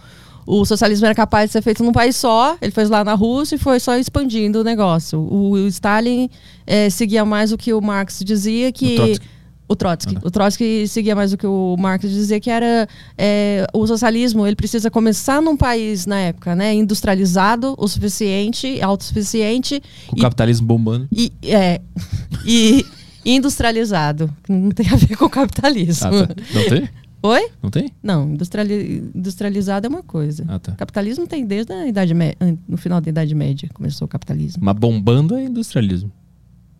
o socialismo era capaz de ser feito num país só. Ele fez lá na Rússia e foi só expandindo o negócio. O, o Stalin eh, seguia mais o que o Marx dizia que. O. O Trotsky. O Trotsky seguia mais o que o Marx dizia, que era é, o socialismo, ele precisa começar num país, na época, né, industrializado o suficiente, autossuficiente, Com o e, capitalismo bombando. e, é, e industrializado. Não tem a ver com o capitalismo. Ah, tá. Não tem? Oi? Não tem? Não, industriali- industrializado é uma coisa. Ah, tá. Capitalismo tem desde a Idade Média, no final da Idade Média, começou o capitalismo. Mas bombando é industrialismo.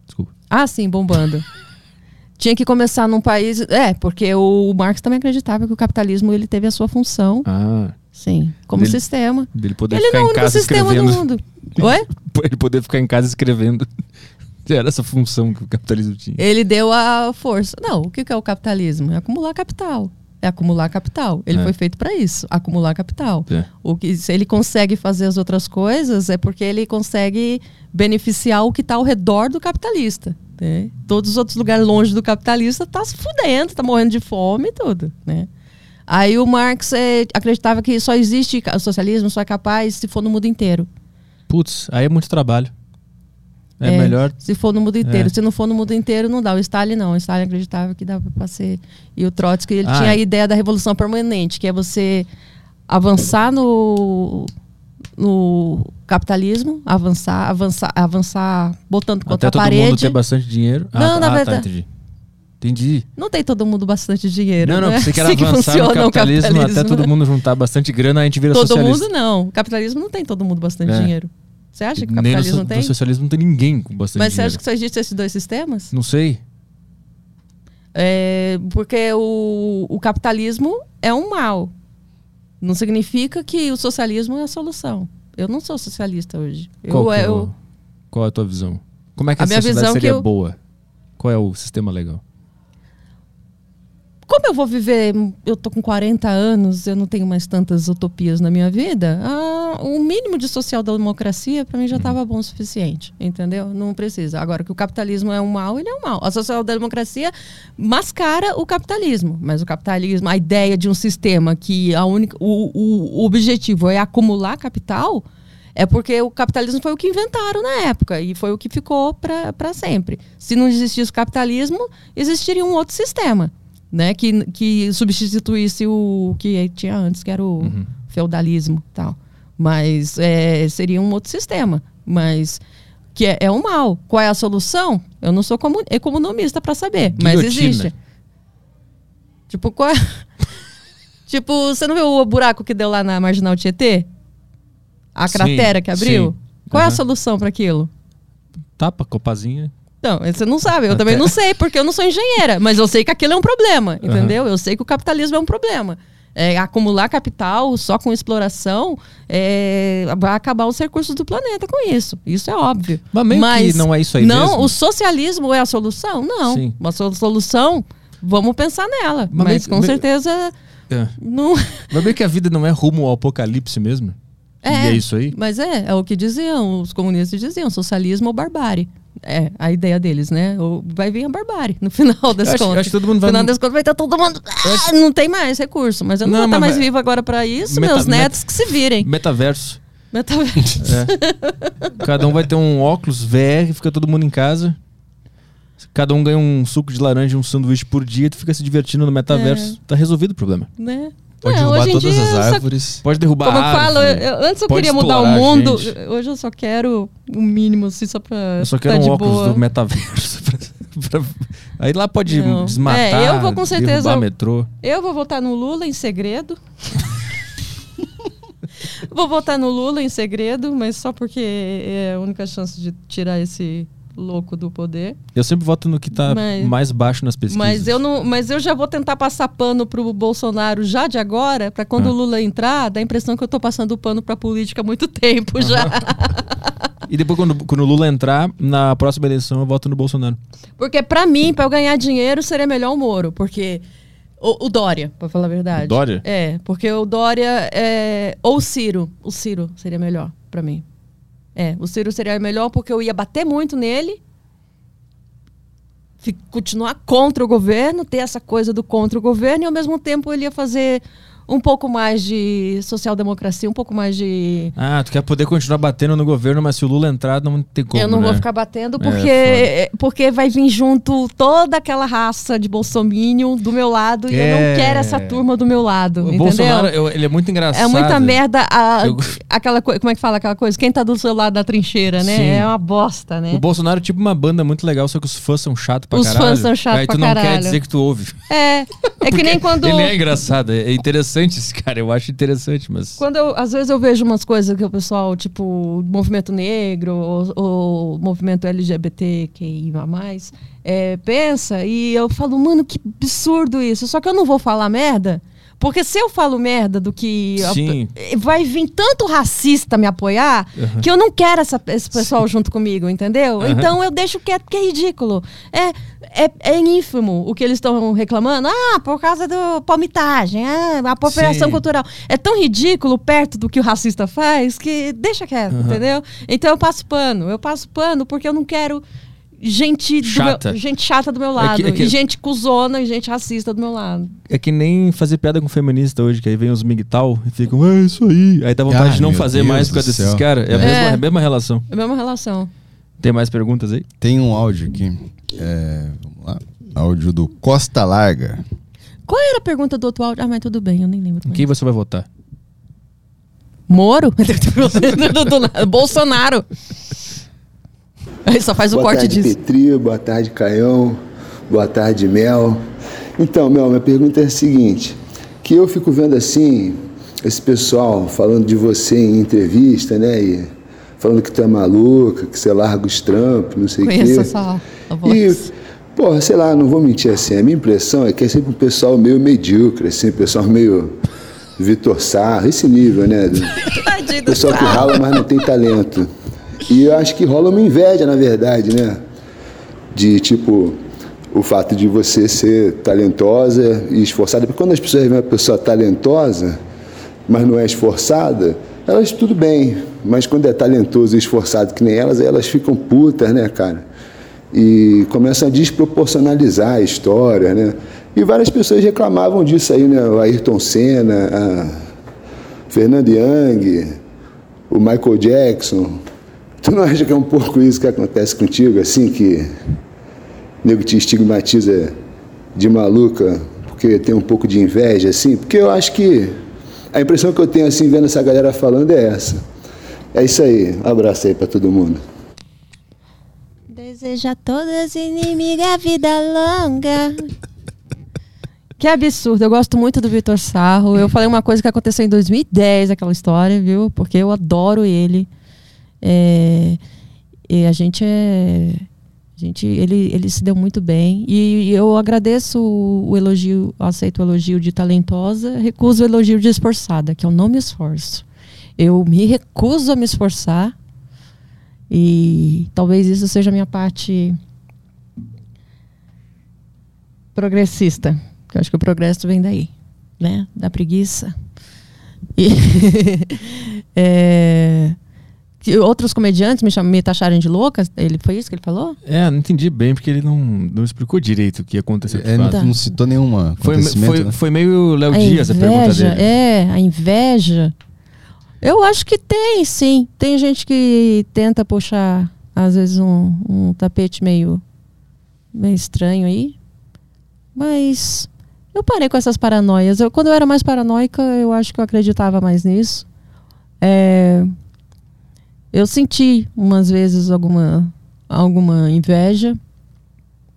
Desculpa. Ah, sim, bombando. tinha que começar num país. É, porque o Marx também acreditava que o capitalismo ele teve a sua função, Ah, sim, como Dele- sistema. dele poder Ele ficar não é o único sistema escrevendo. do mundo. Oi? Ele poder ficar em casa escrevendo. Era essa função que o capitalismo tinha. Ele deu a força. Não, o que que é o capitalismo? É acumular capital. É acumular capital. Ele É. foi feito para isso, acumular capital. É. O que se ele consegue fazer as outras coisas é porque ele consegue beneficiar o que está ao redor do capitalista. Né? Todos os outros lugares longe do capitalista tá se fudendo, tá morrendo de fome e tudo, né? Aí o Marx eh, acreditava que só existe o socialismo, só é capaz se for no mundo inteiro. Putz, aí é muito trabalho. É, melhor. Se for no mundo inteiro. É. Se não for no mundo inteiro, não dá. O Stalin não. O Stalin acreditava que dava para ser. E o Trotsky, ele Ah, tinha a é. ideia da revolução permanente, que é você avançar no, no capitalismo, avançar, avançar, avançar botando contra Até a todo mundo parede. ter bastante dinheiro. Ah, Não, na ah, tá, verdade- entendi. Entendi. Não tem todo mundo bastante dinheiro. Não, não, né? pensei que era Assim avançar no funciona o capitalismo, até todo mundo juntar bastante grana, a gente vira Todo socialista. mundo não. O capitalismo não tem todo mundo bastante É. dinheiro. Você acha que o Nem no, capitalismo so- tem? no socialismo não tem ninguém com bastante Mas você dinheiro. acha que só existem esses dois sistemas? Não sei. É, porque o, o capitalismo é um mal. Não significa que o socialismo é a solução. Eu não sou socialista hoje. Qual, Eu, que é eu, o- qual é a tua visão? Como é que a, A minha sociedade visão que seria eu- boa? Qual é o sistema legal? como eu vou viver? Eu tô com 40 anos, eu não tenho mais tantas utopias na minha vida. Ah, o mínimo de social-democracia para mim já estava bom o suficiente, entendeu? Não precisa. Agora que o capitalismo é um mal, ele é um mal. A social-democracia mascara o capitalismo, mas o capitalismo, a ideia de um sistema que a única, o, o, o objetivo é acumular capital, é porque o capitalismo foi o que inventaram na época e foi o que ficou para sempre. Se não existisse o capitalismo, existiria um outro sistema, né? Que, que substituísse o que tinha antes, que era o feudalismo e tal. Mas é, seria um outro sistema. Mas que é, é um mal. Qual é a solução? Eu não sou comu- economista para saber, mas Guilhotina. existe. Tipo, qual é? tipo, você não viu o buraco que deu lá na Marginal Tietê? A Sim, cratera que abriu? sim. Qual é a solução para aquilo? Tapa, copazinha. Não, você não sabe, eu também não sei, porque eu não sou engenheira, mas eu sei que aquilo é um problema, entendeu? Eu sei que o capitalismo é um problema. É, acumular capital só com exploração é, vai acabar os recursos do planeta com isso. Isso é óbvio. Mas meio que não é isso aí Não, mesmo. o socialismo é a solução? Não. Sim. Uma so- solução, vamos pensar nela. Mas Mas, meio- com certeza É. não. Mas meio que a vida não é rumo ao apocalipse mesmo? E é isso aí? Mas é, é o que diziam, os comunistas diziam, socialismo ou barbárie. É, a ideia deles, né? Ou vai vir a barbárie, no final das Eu acho- contas. acho que todo mundo vai- No final das contas vai estar todo mundo. Ah, Não tem mais recurso, mas eu não, Não, vou estar mais vivo agora pra isso, Meta- meus meta- netos que se virem. Metaverso. Metaverso. Cada um vai ter um óculos VR, fica todo mundo em casa. Cada um ganha um suco de laranja e um sanduíche por dia e tu fica se divertindo no metaverso. Tá resolvido o problema. né? Pode É, derrubar todas as eu só- árvores. Pode derrubar Como eu a falo, árvore. eu- antes eu queria mudar o mundo. Hoje eu só quero o mínimo, assim, só pra. Eu só tá quero um de óculos boa. do metaverso. pra- pra- Aí lá pode Não. desmatar, É, eu vou com certeza- derrubar metrô. Eu vou votar no Lula em segredo. vou votar no Lula em segredo, mas só porque é a única chance de tirar esse louco do poder. Eu sempre voto no que tá Mas- mais baixo nas pesquisas. Mas eu não, mas eu já vou tentar passar pano pro Bolsonaro já de agora, para quando Ah. o Lula entrar, dá a impressão que eu tô passando pano pra política há muito tempo já. E depois, quando, quando o Lula entrar, na próxima eleição, eu voto no Bolsonaro. Porque pra mim, pra eu ganhar dinheiro, seria melhor o Moro, porque o, o Dória, pra falar a verdade. O Dória? É, porque o Dória é ou o Ciro, o Ciro seria melhor pra mim. É, o Ciro seria melhor porque eu ia bater muito nele. Continuar contra o governo, ter essa coisa do contra o governo, e ao mesmo tempo ele ia fazer um pouco mais de social-democracia, um pouco mais de. Ah, tu quer poder continuar batendo no governo, mas se o Lula entrar, não tem como, eu não né? vou ficar batendo É, porque, porque vai vir junto toda aquela raça de bolsominion do meu lado e eu É. não quero essa turma do meu lado, O entendeu? Bolsonaro, eu- ele é muito engraçado. É muita merda. A, Eu- aquela Como é que fala aquela coisa? Quem tá do seu lado da trincheira, né? Sim. É uma bosta, né? O Bolsonaro é tipo uma banda muito legal, só que os fãs são chatos pra Os caralho. fãs são chatos Aí tu não quer dizer que tu ouve. É. É que nem quando. Ele é engraçado, é interessante interessante cara, eu acho interessante, mas. Quando eu, às vezes eu vejo umas coisas que o pessoal, tipo, movimento negro ou, ou movimento LGBTQIA, é, pensa, e eu falo, mano, que absurdo isso. Só que eu não vou falar merda. Porque se eu falo merda do que. Sim. Vai vir tanto racista me apoiar que eu não quero essa, esse pessoal junto comigo, entendeu? Então eu deixo quieto, porque é ridículo. É, é, é ínfimo o que eles estão reclamando. Ah, por causa do palmitagem, ah, apropriação Sim. cultural. É tão ridículo perto do que o racista faz que deixa quieto, entendeu? Então eu passo pano. Eu passo pano porque eu não quero gente, do Chata. meu- gente chata do meu lado. é que- E gente cuzona e gente racista do meu lado. É que nem fazer piada com feminista hoje, que aí vem os migtal e ficam, é isso aí. Aí dá vontade Ai, de não fazer Deus mais por causa desses caras. É, a É. mesma, é a mesma relação. É a mesma relação. Tem mais perguntas aí? Tem um áudio aqui. É, vamos lá. Áudio do Costa Larga. Qual era a pergunta do outro áudio? Ah, mas tudo bem, eu nem lembro. Quem você vai votar? Moro? Do- do nada. Bolsonaro. Aí só faz o boa corte tarde, disso. Petri, boa tarde, Caião, boa tarde, Mel. Então, Mel, minha pergunta é a seguinte: que eu fico vendo assim, esse pessoal falando de você em entrevista, né? E falando que tu é maluca, que você larga os trampos, não sei o quê. Conheço essa voz. E, porra, sei lá, não vou mentir assim, a minha impressão é que é sempre um pessoal meio medíocre, assim, um pessoal meio Vitor Sarro, esse nível, né? Tadinho Pessoal que rala, mas não tem talento. E eu acho que rola uma inveja, na verdade, né? De tipo, o fato de você ser talentosa e esforçada. Porque quando as pessoas veem uma pessoa talentosa, mas não é esforçada, elas tudo bem. Mas quando é talentoso e esforçado que nem elas, elas ficam putas, né, cara? E começam a desproporcionalizar a história, né? E várias pessoas reclamavam disso aí, né? O Ayrton Senna, a Fernando Young, o Michael Jackson. Tu não acha que é um pouco isso que acontece contigo, assim, que o nego te estigmatiza de maluca porque tem um pouco de inveja, assim? Porque eu acho que a impressão que eu tenho, assim, vendo essa galera falando é essa. É isso aí. Um abraço aí pra todo mundo. Deseja a todas inimigas vida longa. Que absurdo, eu gosto muito do Vitor Sarro. Eu falei uma coisa que aconteceu em 2010, aquela história, viu? Porque eu adoro ele. É, e a gente é. A gente, ele, ele se deu muito bem. E, eu agradeço o, o elogio, aceito o elogio de talentosa, recuso o elogio de esforçada, que eu não me esforço. Eu me recuso a me esforçar. E talvez isso seja a minha parte progressista. Que eu acho que o progresso vem daí, né? Da preguiça. E é, que outros comediantes me, cham, me taxarem de louca, ele foi isso que ele falou? É, não entendi bem, porque ele não, não explicou direito o que aconteceu. de É, fato. não, não citou nenhuma Foi, foi, né? foi meio Léo Dias a pergunta inveja, dele. é, a inveja. Eu acho que tem, sim. Tem gente que tenta puxar, às vezes, um, um tapete meio, meio estranho aí. Mas eu parei com essas paranoias. Eu, quando eu era mais paranoica, eu acho que eu acreditava mais nisso. É, eu senti umas vezes alguma, alguma inveja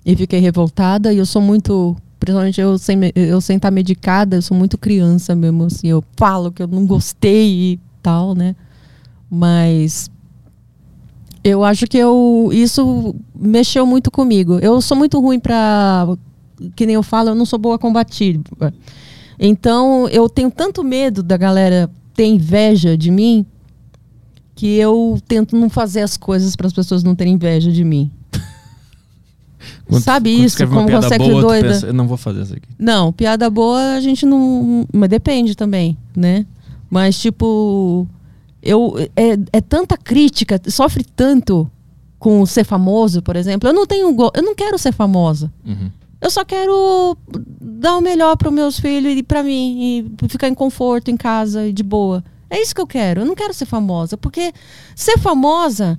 e fiquei revoltada. E eu sou muito, principalmente eu sem, eu sem estar medicada, eu sou muito criança mesmo. Assim, eu falo que eu não gostei e tal, né? Mas eu acho que eu, isso mexeu muito comigo. Eu sou muito ruim para que nem eu falo, eu não sou boa combativa. Então, eu tenho tanto medo da galera ter inveja de mim que eu tento não fazer as coisas para as pessoas não terem inveja de mim. Quando- Sabe quando isso? Como você é boa, doida. pensa, eu não vou fazer isso aqui. Não, piada boa a gente não. Mas depende também, né? Mas, tipo. Eu, é, é tanta crítica, sofre tanto com ser famoso, por exemplo. Eu não tenho. Eu não quero ser famosa. Uhum. Eu só quero dar o melhor para os meus filhos e para mim, e ficar em conforto em casa e de boa. É isso que eu quero. Eu não quero ser famosa, porque ser famosa,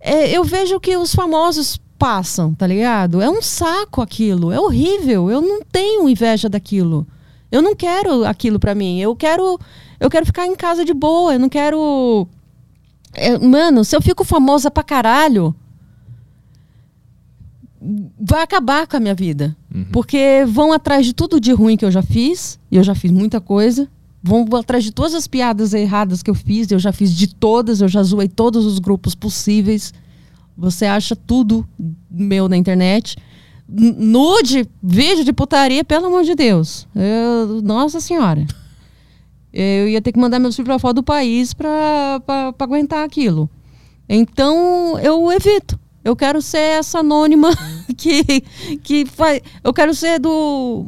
é, eu vejo que os famosos passam, tá ligado? É um saco aquilo, é horrível. Eu não tenho inveja daquilo. Eu não quero aquilo para mim. Eu quero, eu quero ficar em casa de boa. Eu não quero. É, mano, se eu fico famosa pra caralho, vai acabar com a minha vida. Uhum. Porque vão atrás de tudo de ruim que eu já fiz, e eu já fiz muita coisa. Vão atrás de todas as piadas erradas que eu fiz, eu já fiz de todas, eu já zoei todos os grupos possíveis. Você acha tudo meu na internet. Nude, vídeo de putaria, pelo amor de Deus. Eu- nossa Senhora. Eu ia ter que mandar meus filhos pra fora do país pra aguentar aquilo. Então, eu evito. Eu quero ser essa anônima que, que faz. Eu quero ser do.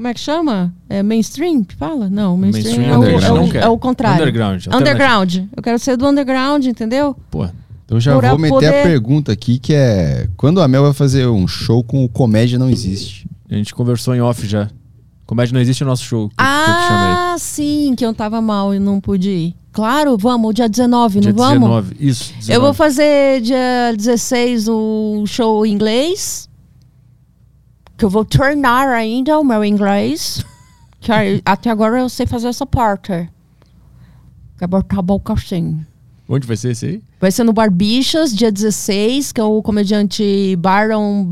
Como é que chama? É mainstream? que Fala? Não, mainstream, Mainstream é, o, é, Não o, é o contrário. Underground, Underground. Eu quero ser do underground, entendeu? Pô, Então já Pra vou meter poder- a pergunta aqui, que é... Quando a Mel vai fazer um show com o Comédia Não Existe? a gente conversou em off já. Comédia não existe o nosso show. Que, que. Ah, sim, que eu tava mal e não pude ir. Claro, vamos, dia 19, Dia não vamos? 19. Isso. 19. Eu vou fazer dia 16 o show em inglês. Que eu vou treinar ainda o meu inglês. Que até agora eu sei fazer essa parte. Que é botar boca assim. Onde vai ser esse aí? Vai ser no Barbixas, dia 16, que é o comediante Baron.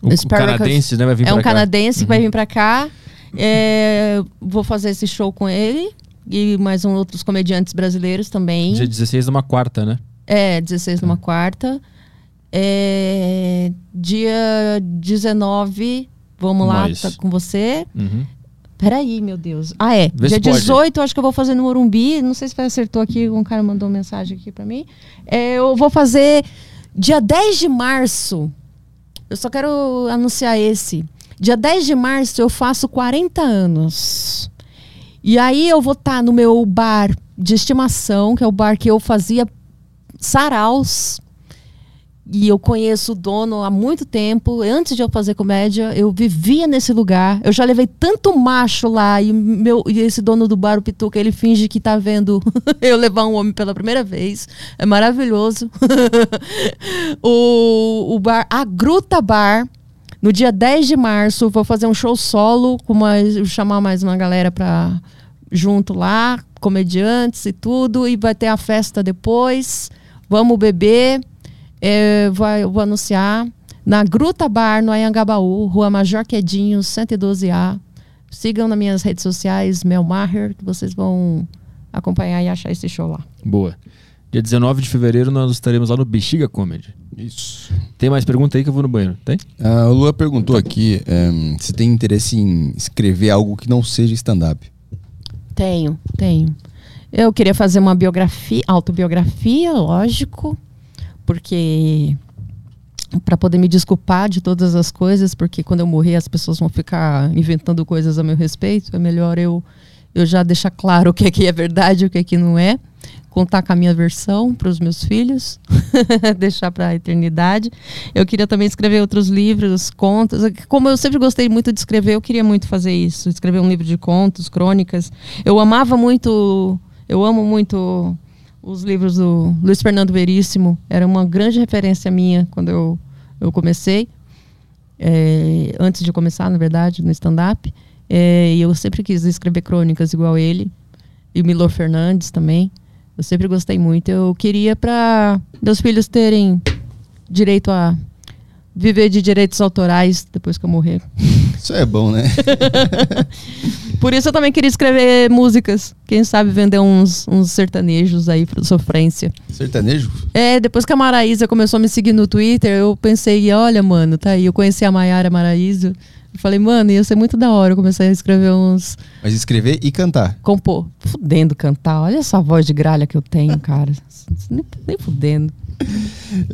O, o canadense, né? Vai vir É um cá. canadense que vai vir pra cá. É, vou fazer esse show com ele. E mais um, outros comediantes brasileiros também. Dia 16 numa quarta, né? É, 16 numa quarta. É, dia 19, vamos lá, Nós. tá com você. Uhum. Peraí, meu Deus. Ah, é. Vê dia se pode. 18, eu acho que eu vou fazer no Morumbi. Não sei se vai acertou aqui, um cara mandou mensagem aqui pra mim. É, eu vou fazer dia 10 de março. Eu só quero anunciar esse. Dia 10 de março eu faço 40 anos. E aí eu vou estar no meu bar de estimação, que é o bar que eu fazia saraus. E eu conheço o dono há muito tempo. Antes de eu fazer comédia, eu vivia nesse lugar. Eu já levei tanto macho lá. E, meu, e esse dono do bar, o Pituca, ele finge que tá vendo eu levar um homem pela primeira vez. É maravilhoso. o, o bar, a Gruta Bar, no dia 10 de março, vou fazer um show solo. Com vou chamar mais uma galera pra junto lá, comediantes e tudo. E vai ter a festa depois. Vamos beber. É, vai, eu vou anunciar na Gruta Bar, no Anhangabaú, Rua Major Quedinho, 112A. Sigam nas minhas redes sociais, Mel Maher, que vocês vão acompanhar e achar esse show lá. Boa. Dia 19 de fevereiro nós estaremos lá no Bexiga Comedy. Isso. Tem mais pergunta aí que eu vou no banheiro? Tem? Ah, o Lua perguntou aqui ehm, se tem interesse em escrever algo que não seja stand-up. Tenho, tenho. Eu queria fazer uma biografia, autobiografia, lógico, porque para poder me desculpar de todas as coisas, porque quando eu morrer as pessoas vão ficar inventando coisas a meu respeito, é melhor eu eu já deixar claro o que é que é verdade e o que é que não é, contar com a minha versão para os meus filhos, deixar para a eternidade. Eu queria também escrever outros livros, contos. Como eu sempre gostei muito de escrever, eu queria muito fazer isso, escrever um livro de contos, crônicas. Eu amava muito, eu amo muito os livros do Luiz Fernando Veríssimo. Era uma grande referência minha quando eu, eu comecei. É, antes de começar, na verdade, no stand-up. É, e eu sempre quis escrever crônicas igual ele. E o Milor Fernandes também. Eu sempre gostei muito. Eu queria para meus filhos terem direito a viver de direitos autorais depois que eu morrer. Isso é bom, né? Por isso eu também queria escrever músicas. Quem sabe vender uns, uns sertanejos aí pra sofrência. Sertanejo? É, depois que a Maraísa começou a me seguir no Twitter, eu pensei, olha, mano, tá aí. Eu conheci a Maiara Maraísa. Eu falei, mano, ia ser muito da hora eu comecei a escrever uns. Mas escrever e cantar. Compor. Fudendo cantar. Olha essa voz de gralha que eu tenho, cara. Nem, nem fudendo.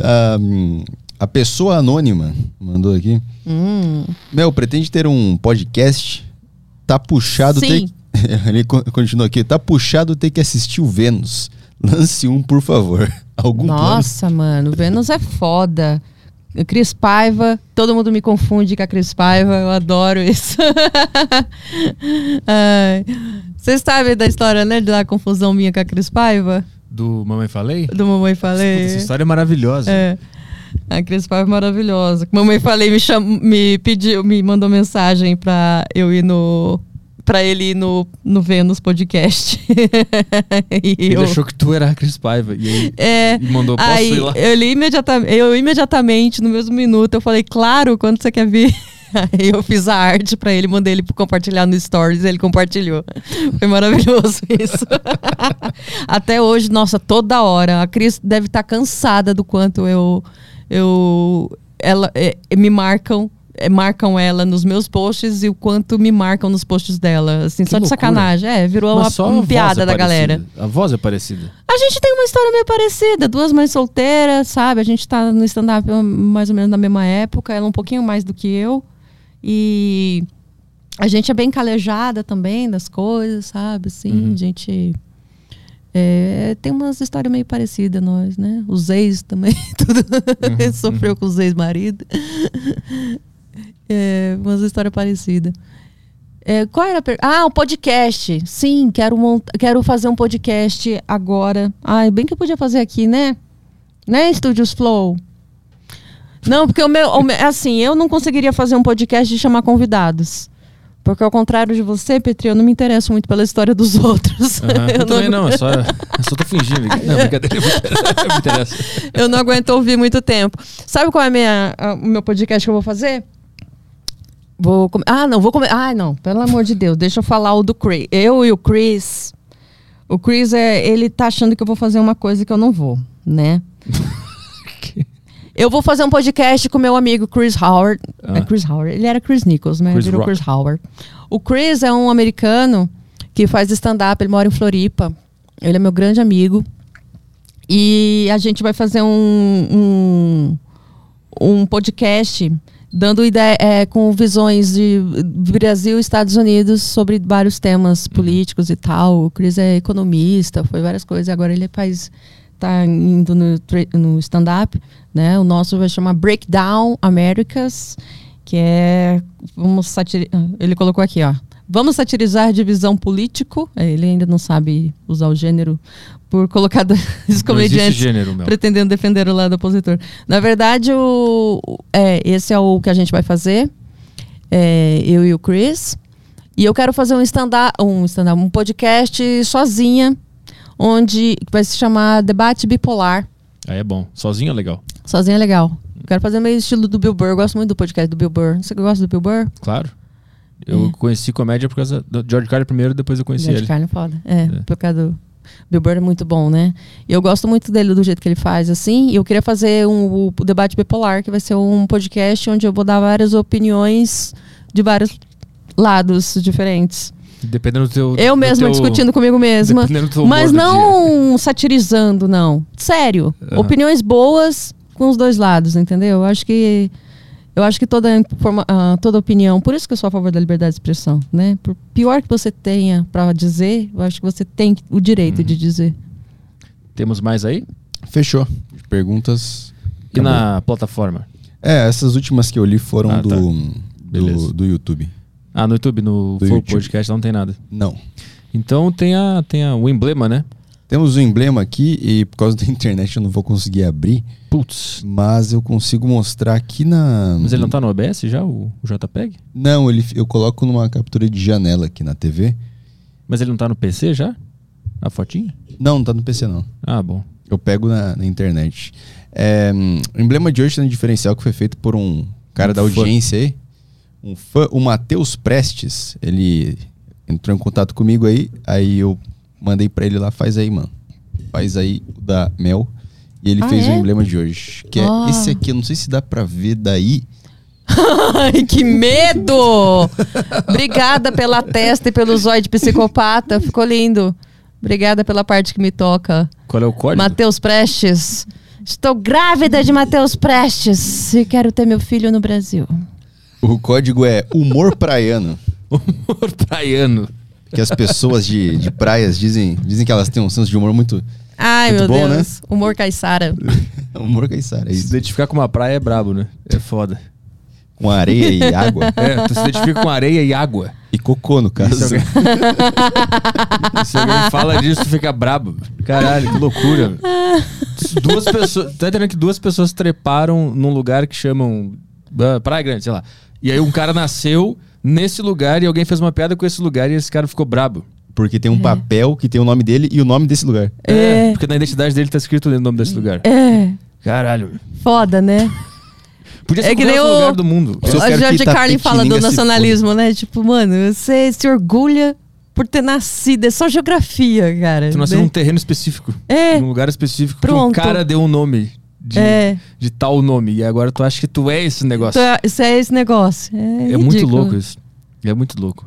Ah, hum, a pessoa anônima mandou aqui. Hum. Mel, pretende ter um podcast? Tá puxado Sim. ter. Ele co- continua aqui. Tá puxado ter que assistir o Vênus. Lance um, por favor. Algum plano? Nossa, mano, Vênus é foda. Cris Paiva, todo mundo me confunde com a Cris Paiva, eu adoro isso. Vocês sabem da história, né, da confusão minha com a Cris Paiva? Do Mamãe Falei? Do Mamãe Puta, Falei? essa história é maravilhosa. É. A Cris Paiva é maravilhosa. Mamãe Falei me, cham... me pediu, me mandou mensagem pra eu ir no pra ele ir no, no Vênus Podcast. Ele eu- achou que tu era a Cris Paiva. E aí É, e mandou, posso aí ir lá? eu, li imediatamente, eu imediatamente, no mesmo minuto, eu falei, claro, quando você quer vir? Aí eu fiz a arte pra ele, mandei ele compartilhar no Stories, ele compartilhou. Foi maravilhoso isso. Até hoje, nossa, toda hora. A Cris deve estar cansada do quanto eu. Eu ela, é, me marcam. é, marcam ela nos meus posts e o quanto me marcam nos posts dela. Assim, Que só de loucura. sacanagem. É, virou uma, uma piada é da galera. A voz é parecida. A gente tem uma história meio parecida, duas mães solteiras, sabe? A gente tá no stand-up mais ou menos na mesma época, ela um pouquinho mais do que eu. E a gente é bem calejada também das coisas, sabe? Assim, Uhum. a gente é, tem umas histórias meio parecidas, nós, né? Os ex também, tudo Uhum, sofreu com os ex-maridos. É, umas histórias parecidas. É, qual era a per... Ah, o podcast. Sim, quero, mont... quero fazer um podcast agora. Ai, bem que eu podia fazer aqui, né? Né, Studios Flow? Não, porque o meu, o meu- assim, eu não conseguiria fazer um podcast de chamar convidados. Porque ao contrário de você, Petri, eu não me interesso muito pela história dos outros. Aham, Eu, Eu também não- não, é só, eu só tô fingindo. Não, brincadeira, me interessa. Eu não aguento ouvir muito tempo. Sabe qual é minha, a- o meu podcast que eu vou fazer? Vou Ah, não, vou comer. Ah, não, pelo amor de Deus, deixa eu falar o do Chris. Eu e o Chris. O Chris, é, ele tá achando que eu vou fazer uma coisa que eu não vou, né? Eu vou fazer um podcast com meu amigo Chris Howard. Ah. É Chris Howard. Ele era Chris Nichols, mas Chris virou Rock. Chris Howard. O Chris é um americano que faz stand-up. Ele mora em Floripa. Ele é meu grande amigo. E a gente vai fazer um, um, um podcast dando ideia, é, com visões de Brasil e Estados Unidos sobre vários temas políticos e tal. O Chris é economista, foi várias coisas. Agora ele faz tá indo no, no stand-up, né? O nosso vai chamar Breakdown Americas, que é vamos satiri- ah, ele colocou aqui, ó. Vamos satirizar a divisão político. É, Ele ainda não sabe usar o gênero por colocar os comediantes gênero, pretendendo defender o lado opositor. Na verdade, o- é, esse é o que a gente vai fazer. É, eu e o Chris. E eu quero fazer um stand-up, um, stand um podcast sozinha, onde vai se chamar Debate Bipolar. Aí é bom. Sozinho é legal. Sozinha é legal. Quero fazer meio estilo do Bill Burr. Eu gosto muito do podcast do Bill Burr. Você gosta do Bill Burr? Claro. Eu É. conheci comédia por causa do George Carlin primeiro, depois eu conheci George ele. Carlin é foda. É, É. por causa do Bill Burr é muito bom, né? E eu gosto muito dele, do jeito que ele faz, assim. E eu queria fazer um, o Debate Bipolar, que vai ser um podcast onde eu vou dar várias opiniões de vários lados diferentes. Dependendo do teu. Eu do mesma teu- discutindo comigo mesma. Dependendo do teu Mas não satirizando, não. Sério. Aham. Opiniões boas com os dois lados, entendeu? Eu acho que. Eu acho que toda, informa- ah, toda opinião, por isso que eu sou a favor da liberdade de expressão, né? Por pior que você tenha para dizer, eu acho que você tem o direito Uhum. de dizer. Temos mais aí? Fechou. Perguntas. E Acabou. na plataforma? É, essas últimas que eu li foram Ah, tá. do, Beleza. do, do YouTube. Ah, no YouTube, no Do Flow YouTube. Podcast não tem nada. Não. Então tem, a, tem a, o emblema, né? Temos o emblema aqui e por causa da internet eu não vou conseguir abrir, Putz. mas eu consigo mostrar aqui na. Mas ele não tá no OBS já, o, o JPEG? Não, ele, eu coloco numa captura de janela aqui na TV. Mas ele não tá no PC já? A fotinha? Não, não tá no PC não. Ah, bom. Eu pego na, na internet. É, hum, o emblema de hoje tem um diferencial que foi feito por um cara Um da fã. audiência aí. Um fã, o Matheus Prestes. Ele entrou em contato comigo aí. Aí eu mandei pra ele lá, faz aí, mano. Faz aí o da Mel. E ele Ah, fez o é? emblema de hoje. Que Ah. é esse aqui, eu não sei se dá pra ver daí. Ai, que medo! Obrigada pela testa e pelo zóio de psicopata. Ficou lindo. Obrigada pela parte que me toca. Qual é o código? Matheus Prestes. Estou grávida de Matheus Prestes e quero ter meu filho no Brasil. O código é humor praiano. Humor praiano. Que as pessoas de, de praias dizem, dizem que elas têm um senso de humor muito. Ai, Muito meu bom, Deus. Humor caiçara. Humor caiçara, é Se isso. identificar com uma praia é brabo, né? É foda. Com areia e água. É, tu se identifica com areia e água. E cocô, no caso. se alguém, se alguém fala disso, tu fica brabo. Caralho, que loucura. Duas pessoas. Tá entendendo que duas pessoas treparam num lugar que chamam. ah, Praia Grande, sei lá. E aí um cara nasceu nesse lugar e alguém fez uma piada com esse lugar e esse cara ficou brabo. Porque tem um papel que tem o nome dele e o nome desse lugar. É. Porque na identidade dele tá escrito o nome desse lugar. É. Caralho. Foda, né? Podia ser É que nem outro o- lugar do mundo. A que George Carlin Itapetininga fala do se nacionalismo, né? Tipo, mano, você se orgulha por ter nascido. É só geografia, cara. Tu nasceu né? num terreno específico. É. Num lugar específico. Que um Pronto. cara deu um nome. De, É. de tal nome. E agora tu acha que tu é esse negócio. Então, Isso é esse negócio. É, É muito louco isso. É muito louco.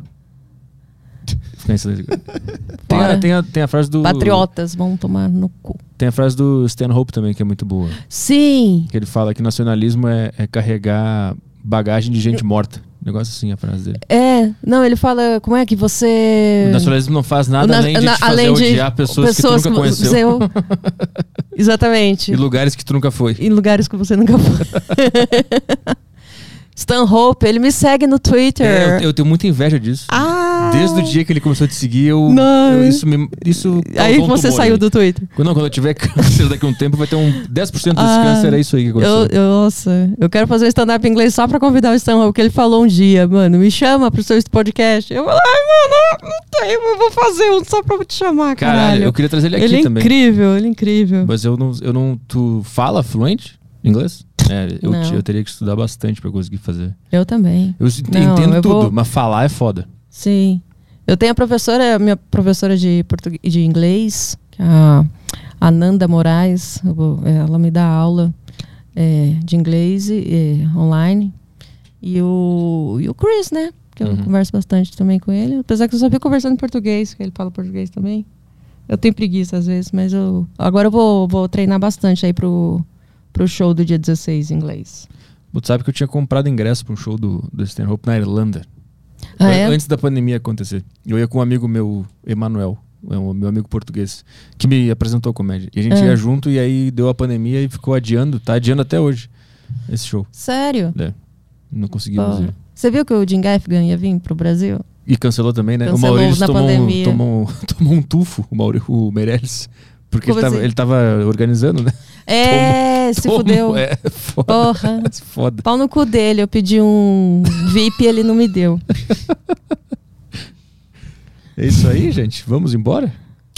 Tem, a, tem, a, tem a frase do. Patriotas vão tomar no cu. Tem a frase do Stan Hope também, que é muito boa. Sim. Que ele fala que nacionalismo é, é carregar bagagem de gente morta. Negócio assim, a frase dele. É. Não, ele fala, como é que você... O nacionalismo não faz nada na- além de na- te fazer além de odiar pessoas, que tu nunca conheceu. Exatamente. E lugares que tu nunca foi. em lugares que você nunca foi. Stan Hope, ele me segue no Twitter. É, eu, eu tenho muita inveja disso. Ah! Desde o dia que ele começou a te seguir, eu, Não. eu- isso me, isso Aí um você saiu mim. do Twitter. Quando, não, quando eu tiver câncer daqui a um tempo, vai ter um 10% desse Ah, câncer, é isso aí que Eu, aconteceu. eu- nossa, eu quero fazer um stand-up em inglês só pra convidar o Stan Hope, porque ele falou um dia, mano, me chama pro seu podcast. Eu falei, ai, mano, não tem, eu vou fazer um só pra te chamar, caralho. Caralho, eu queria trazer ele aqui ele é também. incrível, ele é incrível. Mas eu não, eu não. Tu fala fluente inglês? É, eu, eu teria que estudar bastante pra conseguir fazer. Eu também. Eu Não, entendo eu tudo, vou- mas falar é foda. Sim. Eu tenho a professora, minha professora de, português, de inglês, é a Ananda Moraes. vou- ela me dá aula é, de inglês e, e online. E o, e o Chris, né? Que eu Uhum. converso bastante também com ele. Apesar que eu só fico conversando em português, que ele fala português também. Eu tenho preguiça às vezes, mas eu. Agora eu vou, vou treinar bastante aí pro, pro show do dia 16 em inglês. Tu sabe que eu tinha comprado ingresso pra um show do, do Stan Hope na Irlanda. Ah, é? Antes da pandemia acontecer. Eu ia com um amigo meu, Emanuel, é meu amigo português, que me apresentou comédia. E a gente Ah. ia junto e aí deu a pandemia e ficou adiando, tá adiando até hoje esse show. Sério? É, não conseguimos Pô. ir. Você viu que o Jim Gaffigan ia vir pro Brasil? E cancelou também, né? Cancelou o Maurício tomou, um, tomou, tomou um tufo, o, Mauri, o Meirelles. Porque ele tava, assim? ele tava organizando, né? É, se Tomou- fudeu. É, foda. Porra. foda. Pau no cu dele. Eu pedi um VIP e ele não me deu. É isso aí, gente. Vamos embora?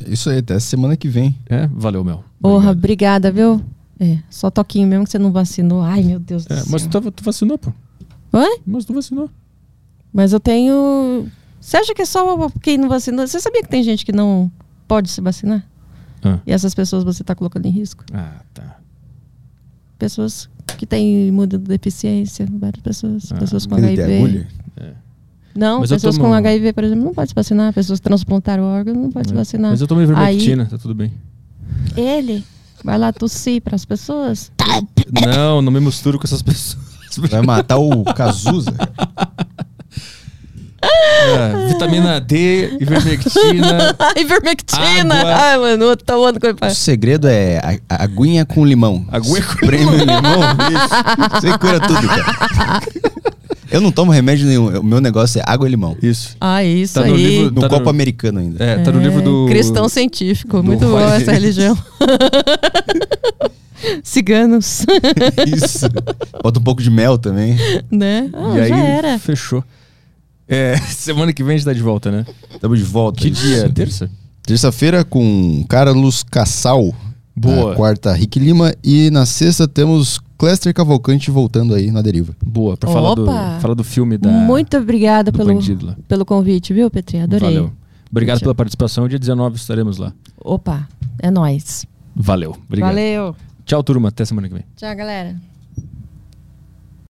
É Isso aí, até semana que vem. É, valeu, Mel. Porra, obrigada, viu? É, só toquinho mesmo que você não vacinou. Ai, meu Deus do É, céu. mas tu, tu vacinou, pô. Oi? Mas tu vacinou. Mas eu tenho. Você acha que é só quem não vacinou? Você sabia que tem gente que não pode se vacinar? Ah. E essas pessoas você tá colocando em risco? Ah, tá. Pessoas que têm imunodeficiência, várias pessoas. Ah, pessoas com HIV. agulha. Não, Mas pessoas tomo- com HIV, por exemplo, não pode se vacinar. Pessoas que transplantaram órgão não pode se vacinar. Mas eu tomei ivermectina, tá tudo bem. Ele vai lá tossir para as pessoas. Não, não me misturo com essas pessoas. Vai matar o Cazuza. É, vitamina D, ivermectina. Ivermectina! Água. Ai, mano, eu tô tomando com O segredo é a, a aguinha com limão. Aguinha com Prêmio limão, isso. Você cura tudo, cara. Eu não tomo remédio nenhum. O meu negócio é água e limão. Isso. Ah, isso Tá no aí. livro- No Tá copo no- americano ainda. É, tá no É, livro do. Cristão científico. Muito bom Roy- essa religião. Ciganos. Isso. Bota um pouco de mel também. né? Ah, e aí, já era. fechou. É, semana que vem a gente tá de volta, né? Tamo de volta. Que Isso. dia? Terça? Terça-feira com Carlos Cassal. Boa. Na quarta, Rick Lima. E na sexta temos Cléster Cavalcante voltando aí na deriva. Boa, pra falar do, falar do filme da. Muito obrigada pelo, bandido lá. pelo convite, viu, Petri? Adorei. Valeu. Obrigado Tchau. pela participação. Dia 19 estaremos lá. Opa, é nóis. Valeu. Obrigado. Valeu. Tchau, turma. Até semana que vem. Tchau, galera.